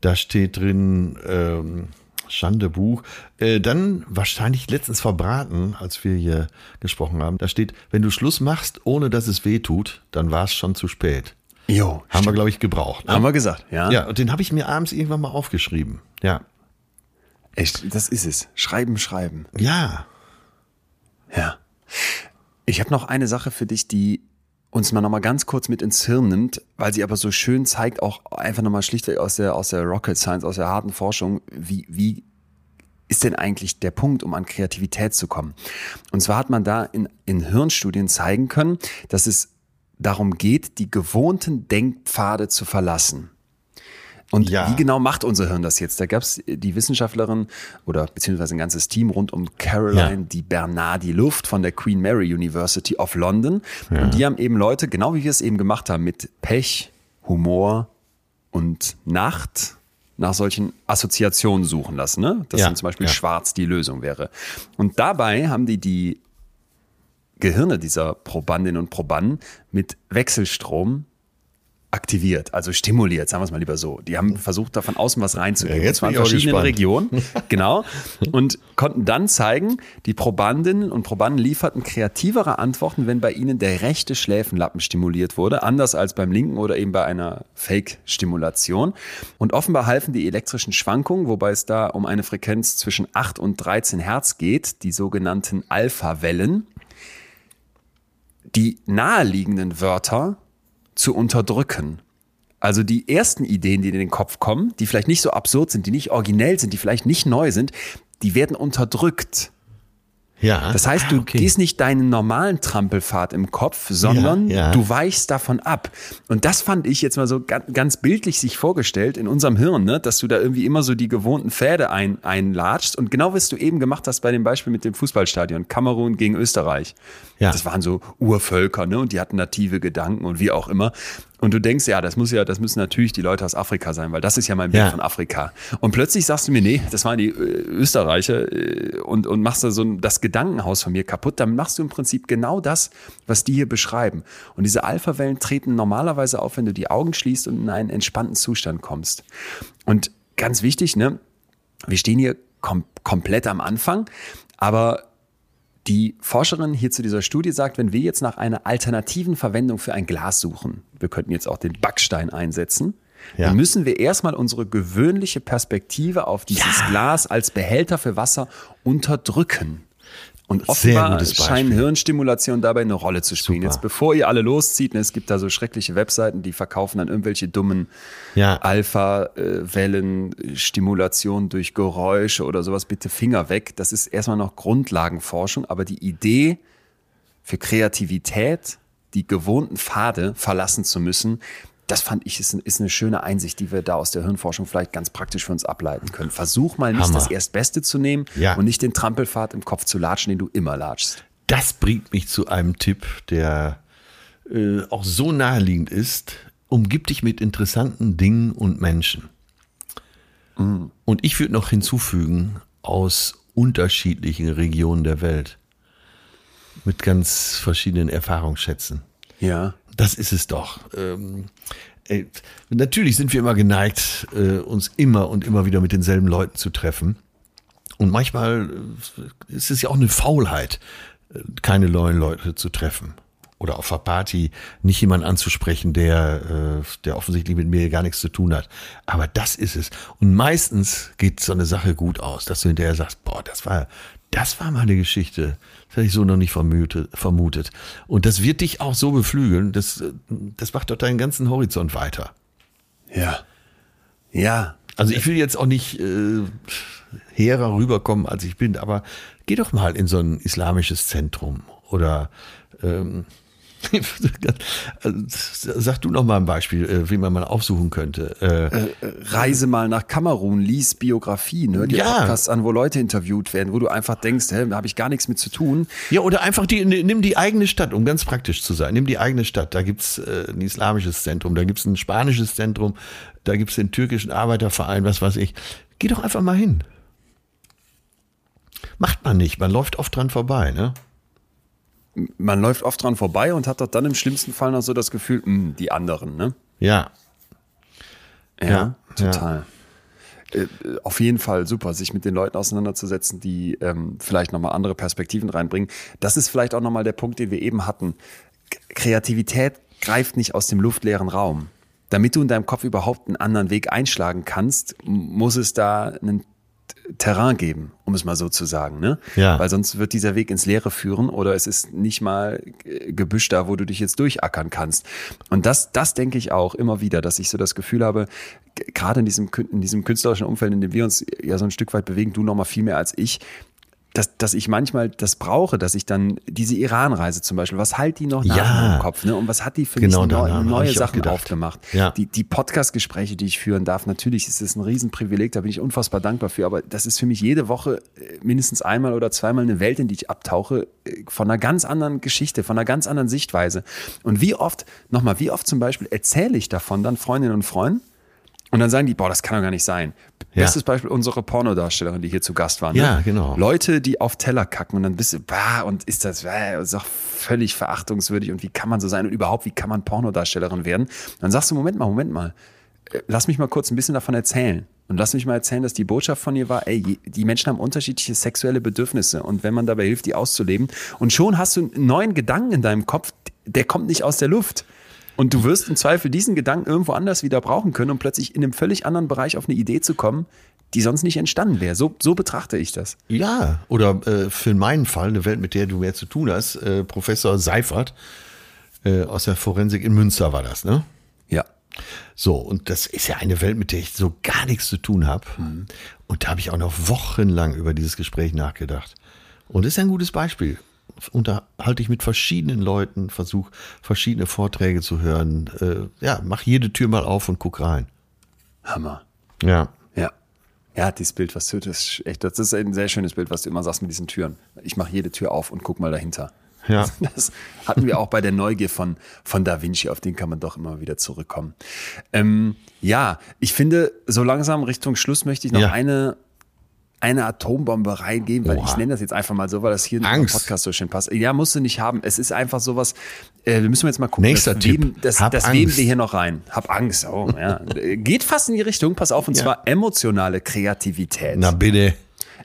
Da steht drin, ähm, Schande Buch. Äh, dann wahrscheinlich letztens verbraten, als wir hier gesprochen haben. Da steht, wenn du Schluss machst, ohne dass es weh tut, dann war es schon zu spät. Jo, Haben wir, glaube ich, gebraucht. Ne? haben wir gesagt, ja? Ja, und den habe ich mir abends irgendwann mal aufgeschrieben. Ja. Echt, das ist es. Schreiben, schreiben. Ja. Ja. Ich habe noch eine Sache für dich, die uns mal noch mal ganz kurz mit ins Hirn nimmt, weil sie aber so schön zeigt, auch einfach noch mal schlichtweg aus der, aus der Rocket Science, aus der harten Forschung, wie, wie ist denn eigentlich der Punkt, um an Kreativität zu kommen? Und zwar hat man da in, in Hirnstudien zeigen können, dass es darum geht, die gewohnten Denkpfade zu verlassen. Und Ja. wie genau macht unser Hirn das jetzt? Da gab es die Wissenschaftlerin oder beziehungsweise ein ganzes Team rund um Caroline Ja. die Bernardi Luft von der Queen Mary University of London. Und die haben eben Leute, genau wie wir es eben gemacht haben, mit Pech, Humor und Nacht nach solchen Assoziationen suchen lassen. Ne? Dass Ja, dann zum Beispiel ja. schwarz die Lösung wäre. Und dabei haben die die Gehirne dieser Probandinnen und Probanden mit Wechselstrom aktiviert, also stimuliert, sagen wir es mal lieber so. Die haben versucht, da von außen was reinzugeben. Ja, jetzt verschiedenen gespannt. Regionen. Genau. Und konnten dann zeigen, die Probandinnen und Probanden lieferten kreativere Antworten, wenn bei ihnen der rechte Schläfenlappen stimuliert wurde, anders als beim linken oder eben bei einer Fake-Stimulation. Und offenbar halfen die elektrischen Schwankungen, wobei es da um eine Frequenz zwischen 8 und 13 Hertz geht, die sogenannten Alpha-Wellen, die naheliegenden Wörter zu unterdrücken. Also die ersten Ideen, die in den Kopf kommen, die vielleicht nicht so absurd sind, die nicht originell sind, die vielleicht nicht neu sind, die werden unterdrückt. Ja. Das heißt, du Ah, okay. gehst nicht deinen normalen Trampelpfad im Kopf, sondern Ja, ja. du weichst davon ab. Und das fand ich jetzt mal so ganz, bildlich sich vorgestellt in unserem Hirn, ne? dass du da irgendwie immer so die gewohnten Pfade ein, einlatschst. Und genau was du eben gemacht hast bei dem Beispiel mit dem Fußballstadion, Kamerun gegen Österreich. Ja. Das waren so Urvölker, ne? Und die hatten native Gedanken und wie auch immer. Und du denkst, ja, das muss ja, das müssen natürlich die Leute aus Afrika sein, weil das ist ja mein Bild Ja. von Afrika. Und plötzlich sagst du mir, nee, das waren die äh, Österreicher äh, und, und machst da so ein, das Gedankenhaus von mir kaputt. Dann machst du im Prinzip genau das, was die hier beschreiben. Und diese Alpha-Wellen treten normalerweise auf, wenn du die Augen schließt und in einen entspannten Zustand kommst. Und ganz wichtig, ne, wir stehen hier kom komplett am Anfang, aber die Forscherin hier zu dieser Studie sagt, wenn wir jetzt nach einer alternativen Verwendung für ein Glas suchen, wir könnten jetzt auch den Backstein einsetzen, Ja. dann müssen wir erstmal unsere gewöhnliche Perspektive auf dieses Glas als Behälter für Wasser unterdrücken. Und offenbar scheinen Hirnstimulation dabei eine Rolle zu spielen. Super. Jetzt bevor ihr alle loszieht, ne, es gibt da so schreckliche Webseiten, die verkaufen dann irgendwelche dummen Ja. Alpha-Wellen, Stimulation durch Geräusche oder sowas, bitte Finger weg. Das ist erstmal noch Grundlagenforschung, aber die Idee für Kreativität, die gewohnten Pfade verlassen zu müssen, das fand ich ist, ist eine schöne Einsicht, die wir da aus der Hirnforschung vielleicht ganz praktisch für uns ableiten können. Versuch mal nicht Hammer. das Erstbeste zu nehmen Ja. und nicht den Trampelpfad im Kopf zu latschen, den du immer latschst. Das bringt mich zu einem Tipp, der äh, auch so naheliegend ist. Umgib dich mit interessanten Dingen und Menschen. Und ich würde noch hinzufügen, aus unterschiedlichen Regionen der Welt. Mit ganz verschiedenen Erfahrungsschätzen. Ja. Das ist es doch. Ähm, äh, natürlich sind wir immer geneigt, äh, uns immer und immer wieder mit denselben Leuten zu treffen. Und manchmal äh, ist es ja auch eine Faulheit, äh, keine neuen Leute zu treffen. Oder auf einer Party nicht jemanden anzusprechen, der, äh, der offensichtlich mit mir gar nichts zu tun hat. Aber das ist es. Und meistens geht so eine Sache gut aus, dass du hinterher sagst, boah, das war, das war mal eine Geschichte. Das hätte ich so noch nicht vermutet. Und das wird dich auch so beflügeln, das, äh, das macht doch deinen ganzen Horizont weiter. Ja. Ja. Also ich will jetzt auch nicht äh, hehrer rüberkommen, als ich bin, aber geh doch mal in so ein islamisches Zentrum oder ähm, sag du noch mal ein Beispiel, äh, wie man mal aufsuchen könnte. Äh, Reise mal nach Kamerun, lies Biografien, hör dir Ja. Podcasts an, wo Leute interviewt werden, wo du einfach denkst, hä, da habe ich gar nichts mit zu tun. ja, oder einfach die, nimm die eigene Stadt, um ganz praktisch zu sein. Nimm die eigene Stadt. Da gibt's äh, ein islamisches Zentrum, da gibt's ein spanisches Zentrum, da gibt's den türkischen Arbeiterverein, was weiß ich. Geh doch einfach mal hin. Macht man nicht, man läuft oft dran vorbei, ne? Man läuft oft dran vorbei und hat doch dann im schlimmsten Fall noch so das Gefühl, mh, die anderen, ne? Ja. Ja, Ja, total. Äh, Auf jeden Fall super, sich mit den Leuten auseinanderzusetzen, die ähm, vielleicht nochmal andere Perspektiven reinbringen. Das ist vielleicht auch nochmal der Punkt, den wir eben hatten. K Kreativität greift nicht aus dem luftleeren Raum. Damit du in deinem Kopf überhaupt einen anderen Weg einschlagen kannst, muss es da einen Terrain geben, um es mal so zu sagen. Ne? Ja. Weil sonst wird dieser Weg ins Leere führen oder es ist nicht mal äh, Gebüsch da, wo du dich jetzt durchackern kannst. Und das, das denke ich auch immer wieder, dass ich so das Gefühl habe, gerade in diesem, in diesem künstlerischen Umfeld, in dem wir uns ja so ein Stück weit bewegen, du noch mal viel mehr als ich, dass, dass ich manchmal das brauche, dass ich dann diese Iran-Reise zum Beispiel, was halt die noch nach Ja. meinem Kopf, ne? Und was hat die für Genau mich neu, neue Sachen aufgemacht? Ja. Die, die Podcast-Gespräche, die ich führen darf, natürlich ist es ein Riesenprivileg, da bin ich unfassbar dankbar für, aber das ist für mich jede Woche äh, mindestens einmal oder zweimal eine Welt, in die ich abtauche, äh, von einer ganz anderen Geschichte, von einer ganz anderen Sichtweise. Und wie oft, nochmal, wie oft zum Beispiel erzähle ich davon dann Freundinnen und Freunden und dann sagen die, boah, das kann doch gar nicht sein. Ja. Bestes Beispiel unsere Pornodarstellerin, die hier zu Gast war. Ne? Ja, genau. Leute, die auf Teller kacken und dann bist du, bah, und ist das, bah, ist doch völlig verachtungswürdig und wie kann man so sein und überhaupt, wie kann man Pornodarstellerin werden? Dann sagst du, Moment mal, Moment mal, äh, lass mich mal kurz ein bisschen davon erzählen. Und lass mich mal erzählen, dass die Botschaft von ihr war, ey, die Menschen haben unterschiedliche sexuelle Bedürfnisse und wenn man dabei hilft, die auszuleben und schon hast du einen neuen Gedanken in deinem Kopf, der kommt nicht aus der Luft. Und du wirst im Zweifel diesen Gedanken irgendwo anders wieder brauchen können, um plötzlich in einem völlig anderen Bereich auf eine Idee zu kommen, die sonst nicht entstanden wäre. So, so betrachte ich das. Ja, oder äh, für meinen Fall, eine Welt, mit der du mehr zu tun hast, äh, Professor Seifert äh, aus der Forensik in Münster war das, ne? Ja. So, und das ist ja eine Welt, mit der ich so gar nichts zu tun habe. Und da habe ich auch noch wochenlang über dieses Gespräch nachgedacht. Und das ist ein gutes Beispiel. Unterhalte ich mit verschiedenen Leuten, versuche verschiedene Vorträge zu hören. Äh, ja, mach jede Tür mal auf und guck rein. Hammer. Ja. Ja. Ja, dieses Bild, was du, das ist echt, das ist ein sehr schönes Bild, was du immer sagst mit diesen Türen. Ich mache jede Tür auf und guck mal dahinter. Ja. Das hatten wir auch bei der Neugier von, von Da Vinci, auf den kann man doch immer wieder zurückkommen. Ähm, ja, ich finde, so langsam Richtung Schluss möchte ich noch Ja. eine, eine Atombombe reingeben, weil Oha. ich nenne das jetzt einfach mal so, weil das hier in. Podcast so schön passt. Ja, musst du nicht haben. Es ist einfach sowas, äh, wir müssen jetzt mal gucken, Nächster das, weben, das, Hab das weben wir hier noch rein. Hab Angst. Oh, ja. Geht fast in die Richtung, pass auf, und Ja. zwar emotionale Kreativität. Na bitte.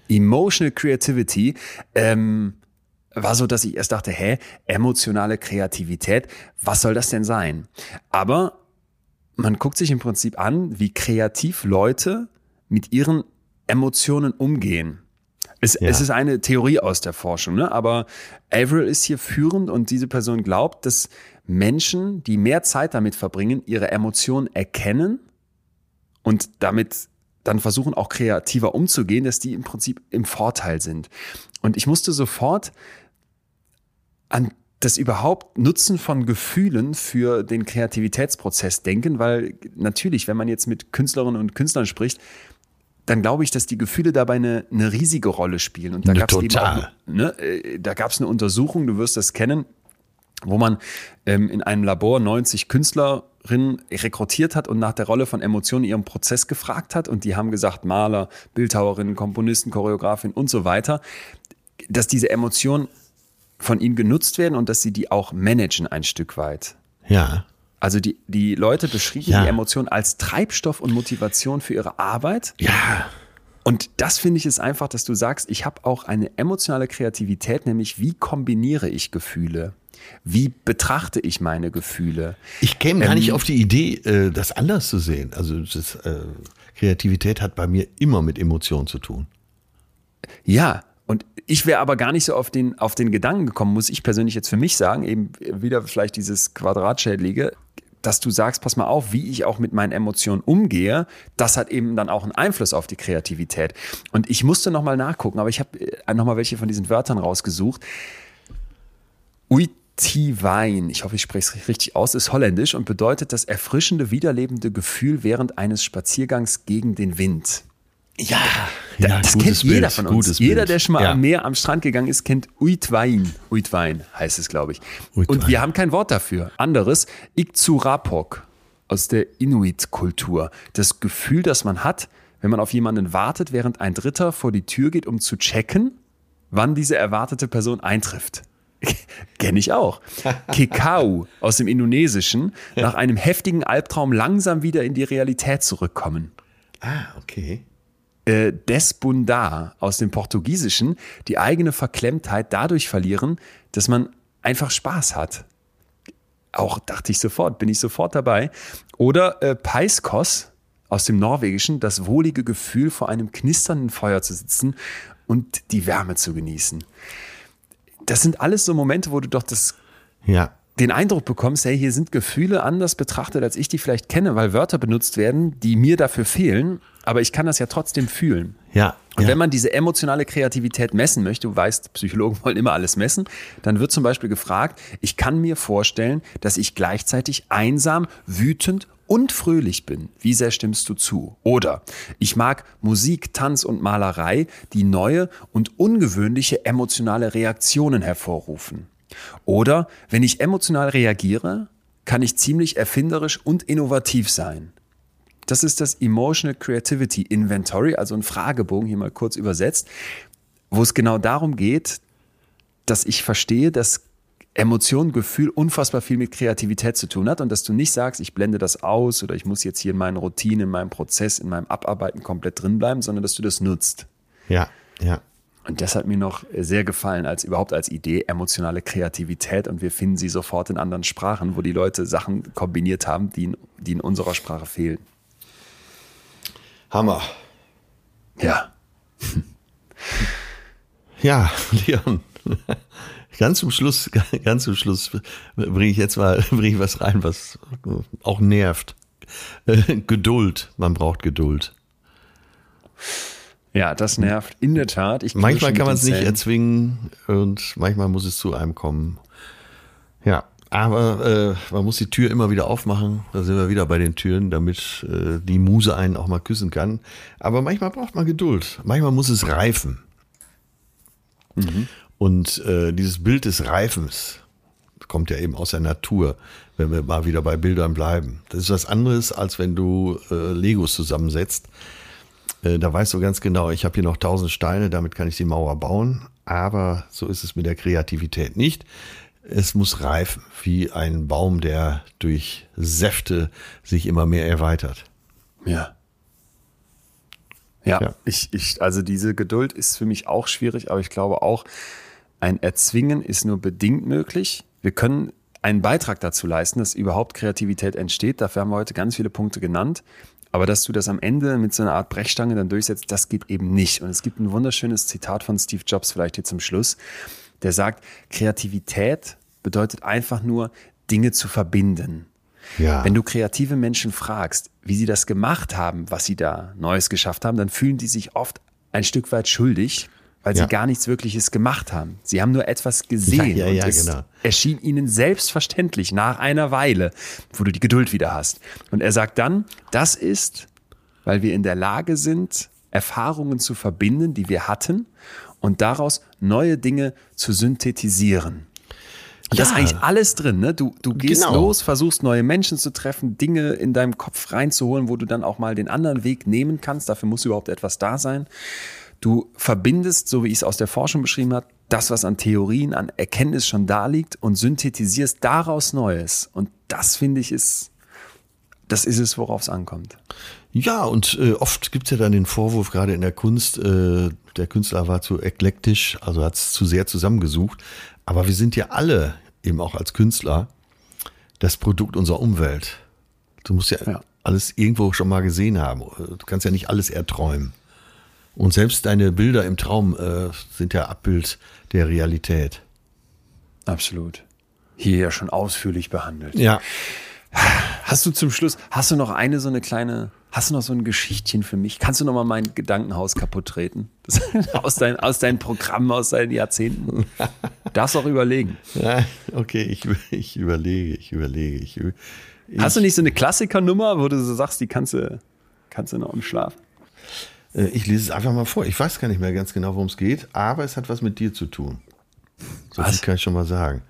Emotional Creativity ähm, war so, dass ich erst dachte, hä, emotionale Kreativität, was soll das denn sein? Aber man guckt sich im Prinzip an, wie kreativ Leute mit ihren Emotionen umgehen. Es, Ja. es ist eine Theorie aus der Forschung, ne? aber Averill ist hier führend und diese Person glaubt, dass Menschen, die mehr Zeit damit verbringen, ihre Emotionen erkennen und damit dann versuchen auch kreativer umzugehen, dass die im Prinzip im Vorteil sind. Und ich musste sofort an das überhaupt Nutzen von Gefühlen für den Kreativitätsprozess denken, weil natürlich, wenn man jetzt mit Künstlerinnen und Künstlern spricht, dann glaube ich, dass die Gefühle dabei eine, eine riesige Rolle spielen. Und da gab es eben total. auch, ne, äh, da gab es eine Untersuchung, du wirst das kennen, wo man ähm, in einem Labor 90 Künstlerinnen rekrutiert hat und nach der Rolle von Emotionen ihrem Prozess gefragt hat. Und die haben gesagt, Maler, Bildhauerinnen, Komponisten, Choreografin und so weiter, dass diese Emotionen von ihnen genutzt werden und dass sie die auch managen ein Stück weit. Ja. Also die, die Leute beschrieben Ja. die Emotionen als Treibstoff und Motivation für ihre Arbeit. Ja. Und das finde ich ist einfach, dass du sagst, ich habe auch eine emotionale Kreativität, nämlich wie kombiniere ich Gefühle? Wie betrachte ich meine Gefühle? Ich käme gar Ähm, nicht auf die Idee, äh, das anders zu sehen. Also das, äh, Kreativität hat bei mir immer mit Emotionen zu tun. Ja, und ich wäre aber gar nicht so auf den, auf den Gedanken gekommen, muss ich persönlich jetzt für mich sagen, eben wieder vielleicht dieses Quadratschädlige, dass du sagst, pass mal auf, wie ich auch mit meinen Emotionen umgehe, das hat eben dann auch einen Einfluss auf die Kreativität. Und ich musste nochmal nachgucken, aber ich habe nochmal welche von diesen Wörtern rausgesucht. Uittiwein, ich hoffe, ich spreche es richtig aus, ist holländisch und bedeutet das erfrischende, wiederlebende Gefühl während eines Spaziergangs gegen den Wind. Ja, da, Ja, das kennt jeder Bild, von uns. Jeder, der schon mal Ja. am Meer, am Strand gegangen ist, kennt Uitwein. Uitwein heißt es, glaube ich. Uitwein. Und wir haben kein Wort dafür. Anderes, Ikzurapok aus der Inuit-Kultur. Das Gefühl, das man hat, wenn man auf jemanden wartet, während ein Dritter vor die Tür geht, um zu checken, wann diese erwartete Person eintrifft. Kenne ich auch. Kekau aus dem Indonesischen, nach einem heftigen Albtraum langsam wieder in die Realität zurückkommen Ah, okay. Äh, Desbundar aus dem Portugiesischen die eigene Verklemmtheit dadurch verlieren, dass man einfach Spaß hat. Auch dachte ich sofort, bin ich sofort dabei. Oder äh, Peiskos aus dem Norwegischen, das wohlige Gefühl, vor einem knisternden Feuer zu sitzen und die Wärme zu genießen. Das sind alles so Momente, wo du doch das Ja. Den Eindruck bekommst, hey, hier sind Gefühle anders betrachtet, als ich die vielleicht kenne, weil Wörter benutzt werden, die mir dafür fehlen, aber ich kann das ja trotzdem fühlen. Ja. Und ja. wenn man diese emotionale Kreativität messen möchte, du weißt, Psychologen wollen immer alles messen, dann wird zum Beispiel gefragt, ich kann mir vorstellen, dass ich gleichzeitig einsam, wütend und fröhlich bin. Wie sehr stimmst du zu? Oder ich mag Musik, Tanz und Malerei, die neue und ungewöhnliche emotionale Reaktionen hervorrufen. Oder wenn ich emotional reagiere, kann ich ziemlich erfinderisch und innovativ sein. Das ist das Emotional Creativity Inventory, also ein Fragebogen, hier mal kurz übersetzt, wo es genau darum geht, dass ich verstehe, dass Emotion, Gefühl unfassbar viel mit Kreativität zu tun hat und dass du nicht sagst, ich blende das aus oder ich muss jetzt hier in meinen Routinen, in meinem Prozess, in meinem Abarbeiten komplett drin bleiben, sondern dass du das nutzt. Ja. Ja. Und das hat mir noch sehr gefallen, als überhaupt als Idee, emotionale Kreativität. Und wir finden sie sofort in anderen Sprachen, wo die Leute Sachen kombiniert haben, die in, die in unserer Sprache fehlen. Hammer. Ja. Ja, Leon. Ganz zum Schluss, ganz zum Schluss bringe ich jetzt mal bringe ich was rein, was auch nervt. Geduld. Man braucht Geduld. Ja, das nervt in der Tat. Ich manchmal kann man es nicht erzwingen und manchmal muss es zu einem kommen. Ja, aber äh, man muss die Tür immer wieder aufmachen. Da sind wir wieder bei den Türen, damit äh, die Muse einen auch mal küssen kann. Aber manchmal braucht man Geduld. Manchmal muss es reifen. Mhm. Und äh, dieses Bild des Reifens kommt ja eben aus der Natur, wenn wir mal wieder bei Bildern bleiben. Das ist was anderes, als wenn du äh, Legos zusammensetzt. Äh, da weißt du ganz genau, ich habe hier noch tausend Steine, damit kann ich die Mauer bauen. Aber so ist es mit der Kreativität nicht es muss reifen, wie ein Baum, der durch Säfte sich immer mehr erweitert. Ja. Ja, ja. Ich, ich, also diese Geduld ist für mich auch schwierig, aber ich glaube auch, ein Erzwingen ist nur bedingt möglich. Wir können einen Beitrag dazu leisten, dass überhaupt Kreativität entsteht. Dafür haben wir heute ganz viele Punkte genannt. Aber dass du das am Ende mit so einer Art Brechstange dann durchsetzt, das geht eben nicht. Und es gibt ein wunderschönes Zitat von Steve Jobs vielleicht hier zum Schluss der sagt, Kreativität bedeutet einfach nur, Dinge zu verbinden. Ja. Wenn du kreative Menschen fragst, wie sie das gemacht haben, was sie da Neues geschafft haben, dann fühlen die sich oft ein Stück weit schuldig, weil ja. sie gar nichts Wirkliches gemacht haben. Sie haben nur etwas gesehen ja, ja, und es genau. erschien ihnen selbstverständlich nach einer Weile, wo du die Geduld wieder hast. Und er sagt dann, das ist, weil wir in der Lage sind, Erfahrungen zu verbinden, die wir hatten und daraus neue Dinge zu synthetisieren. Ja. das ist eigentlich alles drin, ne? Du, du gehst genau. los, versuchst neue Menschen zu treffen, Dinge in deinem Kopf reinzuholen, wo du dann auch mal den anderen Weg nehmen kannst. Dafür muss überhaupt etwas da sein. Du verbindest, so wie ich es aus der Forschung beschrieben habe, das, was an Theorien, an Erkenntnis schon da liegt und synthetisierst daraus Neues. Und das finde ich ist, das ist es, worauf es ankommt. Ja, und äh, oft gibt es ja dann den Vorwurf, gerade in der Kunst, äh, der Künstler war zu eklektisch, also hat es zu sehr zusammengesucht. Aber wir sind ja alle, eben auch als Künstler, das Produkt unserer Umwelt. Du musst ja, ja, alles irgendwo schon mal gesehen haben. Du kannst ja nicht alles erträumen. Und selbst deine Bilder im Traum äh, sind ja Abbild der Realität. Absolut. Hier ja schon ausführlich behandelt. Ja. Hast du zum Schluss, hast du noch eine so eine kleine, hast du noch so ein Geschichtchen für mich? Kannst du noch mal mein Gedankenhaus kaputt treten? Das, aus, dein, aus deinen Programmen, aus deinen Jahrzehnten? Darfst auch überlegen. Ja, okay, ich, ich überlege, ich überlege. Ich, ich, hast du nicht so eine Klassikernummer, wo du so sagst, die kannst du, kannst du noch im Schlaf? Äh, ich lese es einfach mal vor. Ich weiß gar nicht mehr ganz genau, worum es geht, aber es hat was mit dir zu tun. So was? kann ich schon mal sagen.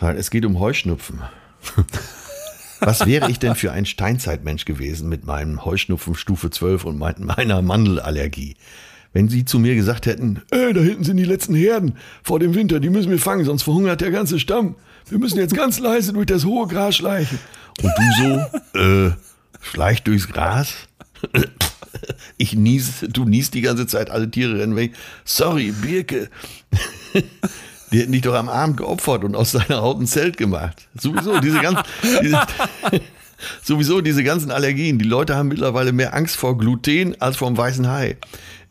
Weil es geht um Heuschnupfen. Was wäre ich denn für ein Steinzeitmensch gewesen mit meinem Heuschnupfen Stufe 12 und meiner Mandelallergie? Wenn Sie zu mir gesagt hätten, ey, da hinten sind die letzten Herden vor dem Winter, die müssen wir fangen, sonst verhungert der ganze Stamm. Wir müssen jetzt ganz leise durch das hohe Gras schleichen. Und du so, äh, schleicht durchs Gras? Ich nies, du niest die ganze Zeit, alle Tiere rennen weg. Sorry, Birke. Die hätten dich doch am Abend geopfert und aus deiner Haut ein Zelt gemacht. Sowieso, diese ganzen, diese, sowieso diese ganzen Allergien. Die Leute haben mittlerweile mehr Angst vor Gluten als vor dem weißen Hai.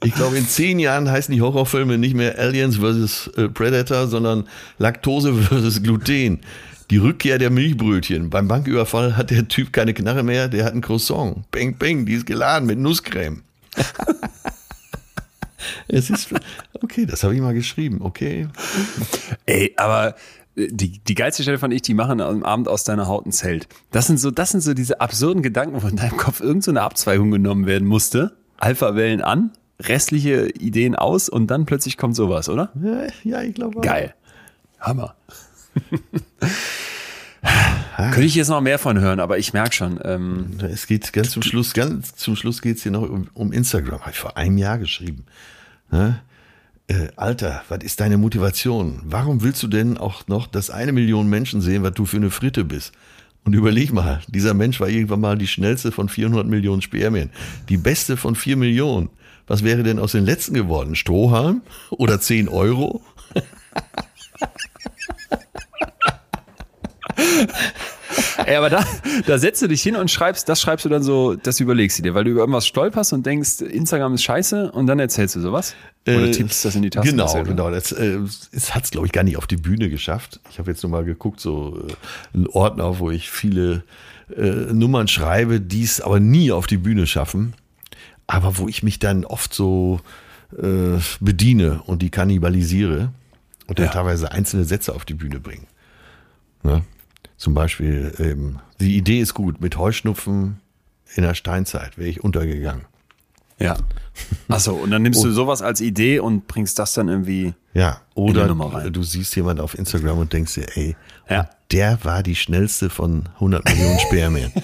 Ich glaube, in zehn Jahren heißen die Horrorfilme nicht mehr Aliens vs. Äh, Predator, sondern Laktose vs. Gluten. Die Rückkehr der Milchbrötchen. Beim Banküberfall hat der Typ keine Knarre mehr, der hat ein Croissant. Bang, bang, die ist geladen mit Nusscreme. es ist, okay, das habe ich mal geschrieben, okay. Ey, aber äh, die, die geilste Stelle fand ich, die machen am Abend aus deiner Haut ein Zelt. Das sind so, das sind so diese absurden Gedanken, wo in deinem Kopf irgendeine so Abzweigung genommen werden musste. Alpha-Wellen an, restliche Ideen aus und dann plötzlich kommt sowas, oder? Ja, ja ich glaube. Geil. Hammer. Könnte ich jetzt noch mehr von hören, aber ich merke schon. Ähm, es geht ganz zum Schluss, ganz zum Schluss geht es hier noch um, um Instagram. Habe ich vor einem Jahr geschrieben. Ne? Äh, Alter, was ist deine Motivation? Warum willst du denn auch noch, dass eine Million Menschen sehen, was du für eine Fritte bist? Und überleg mal, dieser Mensch war irgendwann mal die schnellste von 400 Millionen Spermien, die beste von 4 Millionen. Was wäre denn aus den letzten geworden? Strohhalm oder 10 Euro? Ey, aber da, da setzt du dich hin und schreibst, das schreibst du dann so, das überlegst du dir, weil du über irgendwas stolperst und denkst, Instagram ist scheiße und dann erzählst du sowas. Oder äh, tippst das in die Taste. Genau, genau. Das, äh, es hat es, glaube ich, gar nicht auf die Bühne geschafft. Ich habe jetzt nur mal geguckt, so äh, einen Ordner, wo ich viele äh, Nummern schreibe, die es aber nie auf die Bühne schaffen, aber wo ich mich dann oft so äh, bediene und die kannibalisiere und dann Ja. teilweise einzelne Sätze auf die Bühne bringe. Ne? Zum Beispiel, ähm, die Idee ist gut, mit Heuschnupfen in der Steinzeit wäre ich untergegangen. Ja. Achso, und dann nimmst du sowas als Idee und bringst das dann irgendwie. Ja, die oder Nummer rein. du siehst jemand auf Instagram und denkst dir, ey, Ja. der war die schnellste von 100 Millionen Spermien.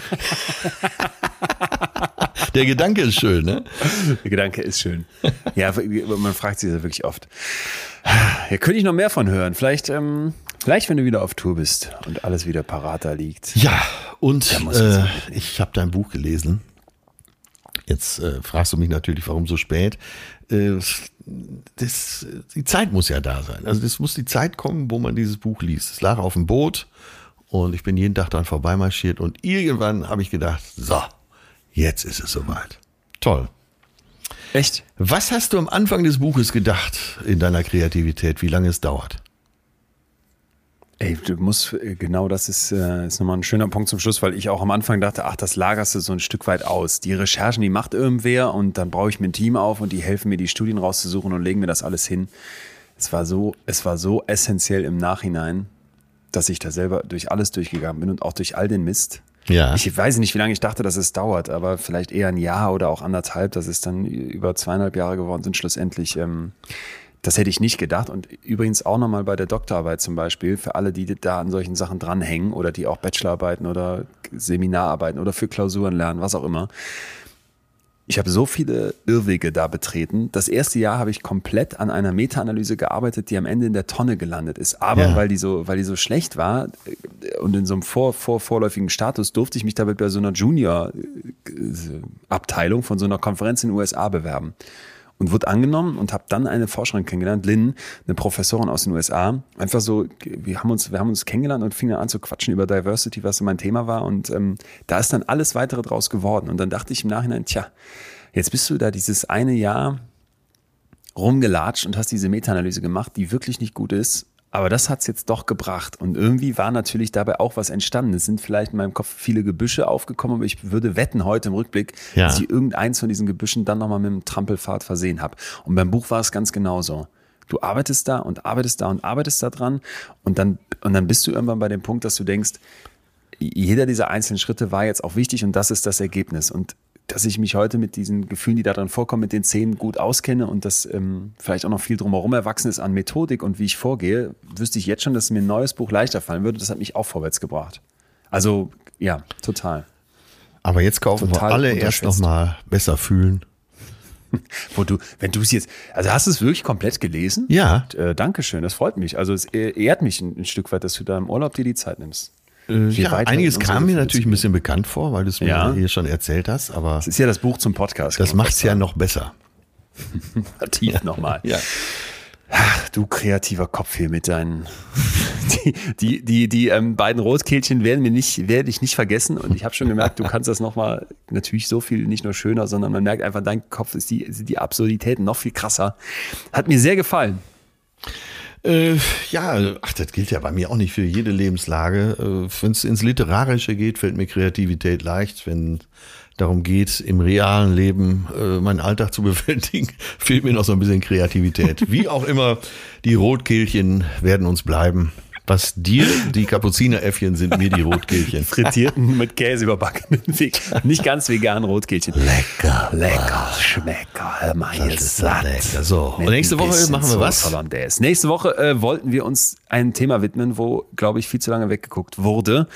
Der Gedanke ist schön, ne? Der Gedanke ist schön. Ja, man fragt sich das wirklich oft. Ja, könnte ich noch mehr von hören. Vielleicht, ähm, vielleicht, wenn du wieder auf Tour bist und alles wieder parat da liegt. Ja, und äh, ich habe dein Buch gelesen. Jetzt äh, fragst du mich natürlich, warum so spät. Äh, das, die Zeit muss ja da sein. Also es muss die Zeit kommen, wo man dieses Buch liest. Es lag auf dem Boot und ich bin jeden Tag dran vorbeimarschiert und irgendwann habe ich gedacht, so, jetzt ist es soweit. Toll. Echt? Was hast du am Anfang des Buches gedacht in deiner Kreativität, wie lange es dauert? Ey, du musst, äh, genau das ist, äh, ist nochmal ein schöner Punkt zum Schluss, weil ich auch am Anfang dachte, ach, das lagerst du so ein Stück weit aus. Die Recherchen, die macht irgendwer und dann brauche ich mir ein Team auf und die helfen mir, die Studien rauszusuchen und legen mir das alles hin. Es war so, es war so essentiell im Nachhinein, dass ich da selber durch alles durchgegangen bin und auch durch all den Mist. Ja. Ich weiß nicht, wie lange ich dachte, dass es dauert, aber vielleicht eher ein Jahr oder auch anderthalb. Das ist dann über zweieinhalb Jahre geworden sind schlussendlich. Ähm, das hätte ich nicht gedacht. Und übrigens auch nochmal bei der Doktorarbeit zum Beispiel, für alle, die da an solchen Sachen dranhängen oder die auch Bachelorarbeiten oder Seminararbeiten oder für Klausuren lernen, was auch immer. Ich habe so viele Irrwege da betreten. Das erste Jahr habe ich komplett an einer Meta-Analyse gearbeitet, die am Ende in der Tonne gelandet ist. Aber Ja. weil die so, weil die so schlecht war äh, und in so einem vor, vor, vorläufigen Status durfte ich mich dabei bei so einer Junior-Abteilung von so einer Konferenz in den USA bewerben. Und wurde angenommen und habe dann eine Forscherin kennengelernt, Lynn, eine Professorin aus den USA. Einfach so, wir haben uns, wir haben uns kennengelernt und fingen an zu quatschen über Diversity, was so mein Thema war. Und ähm, da ist dann alles weitere draus geworden. Und dann dachte ich im Nachhinein, tja, jetzt bist du da dieses eine Jahr rumgelatscht und hast diese Meta-Analyse gemacht, die wirklich nicht gut ist. Aber das hat's jetzt doch gebracht. Und irgendwie war natürlich dabei auch was entstanden. Es sind vielleicht in meinem Kopf viele Gebüsche aufgekommen, aber ich würde wetten heute im Rückblick, Ja. dass ich irgendeins von diesen Gebüschen dann nochmal mit einem Trampelpfad versehen habe. Und beim Buch war es ganz genauso. Du arbeitest da und arbeitest da und arbeitest da dran und dann, und dann bist du irgendwann bei dem Punkt, dass du denkst, jeder dieser einzelnen Schritte war jetzt auch wichtig und das ist das Ergebnis. Und dass ich mich heute mit diesen Gefühlen, die da drin vorkommen, mit den Szenen gut auskenne und dass ähm, vielleicht auch noch viel drumherum erwachsen ist an Methodik und wie ich vorgehe, wüsste ich jetzt schon, dass mir ein neues Buch leichter fallen würde. Das hat mich auch vorwärts gebracht. Also ja, total. Aber jetzt kaufen Total wir alle erst nochmal besser fühlen. Wo du, wenn du es jetzt, also hast du es wirklich komplett gelesen? Ja. Äh, Dankeschön, das freut mich. Also es eh- ehrt mich ein, ein Stück weit, dass du da im Urlaub dir die Zeit nimmst. Äh, ja, einiges kam mir natürlich ein bisschen bekannt vor, weil du es mir Ja. hier schon erzählt hast, aber Das ist ja das Buch zum Podcast. das macht es ja noch besser. tief nochmal. Ja. Ach, du kreativer Kopf hier mit deinen. Die, die, die, die ähm, beiden Rotkehlchen werden mir nicht, werde ich nicht vergessen. Und ich habe schon gemerkt, du kannst das nochmal natürlich so viel nicht nur schöner, sondern man merkt einfach, dein Kopf ist die, die Absurditäten noch viel krasser. Hat mir sehr gefallen. Äh, ja, ach, das gilt ja bei mir auch nicht für jede Lebenslage. Äh, Wenn es ins Literarische geht, fällt mir Kreativität leicht. Wenn darum geht, im realen Leben äh, meinen Alltag zu bewältigen, fehlt mir noch so ein bisschen Kreativität. Wie auch immer, die Rotkehlchen werden uns bleiben. Was dir die Kapuzineräffchen sind, mir die Rotkehlchen. Frittierten mit Käse überbackenen, Weg- nicht ganz veganen Rotkehlchen. Lecker, Lecker, schmecker, Das ist so lecker. So, und nächste Woche machen wir was? Hollandaise. Nächste Woche äh, wollten wir uns ein Thema widmen, wo, glaube ich, viel zu lange weggeguckt wurde.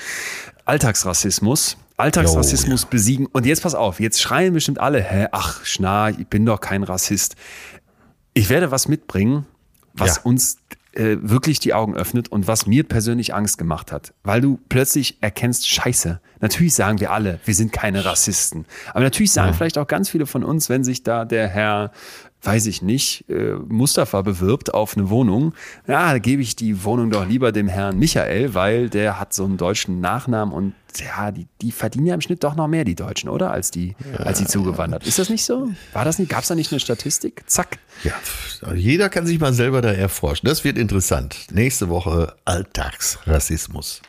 Alltagsrassismus. Alltagsrassismus besiegen. Und jetzt pass auf, jetzt schreien bestimmt alle, hä, ach, schna, ich bin doch kein Rassist. Ich werde was mitbringen, was Ja. uns äh, wirklich die Augen öffnet und was mir persönlich Angst gemacht hat. Weil du plötzlich erkennst, scheiße, natürlich sagen wir alle, wir sind keine Rassisten. Aber natürlich sagen vielleicht auch ganz viele von uns, wenn sich da der Herr, weiß ich nicht, äh, Mustafa bewirbt auf eine Wohnung, ja, da gebe ich die Wohnung doch lieber dem Herrn Michael, weil der hat so einen deutschen Nachnamen und ja, die, die verdienen ja im Schnitt doch noch mehr, die Deutschen, oder? Als die, als die zugewandert. Ist das nicht so? War das nicht? Gab es da nicht eine Statistik? Zack. Ja, jeder kann sich mal selber da erforschen. Das wird interessant. Nächste Woche Alltagsrassismus.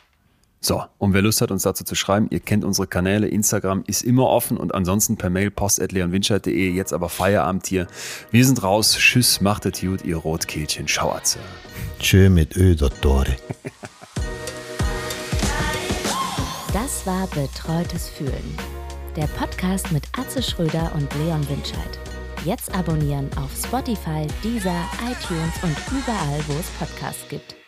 So, und wer Lust hat, uns dazu zu schreiben, ihr kennt unsere Kanäle, Instagram ist immer offen und ansonsten per Mail post.leonwinscheid.de. Jetzt aber Feierabend hier. Wir sind raus. Tschüss, macht es gut, ihr Rotkehlchen. Schauerze. Tschö mit Ö, Dottore. Das war Betreutes Fühlen. Der Podcast mit Atze Schröder und Leon Winscheid. Jetzt abonnieren auf Spotify, Deezer, iTunes und überall, wo es Podcasts gibt.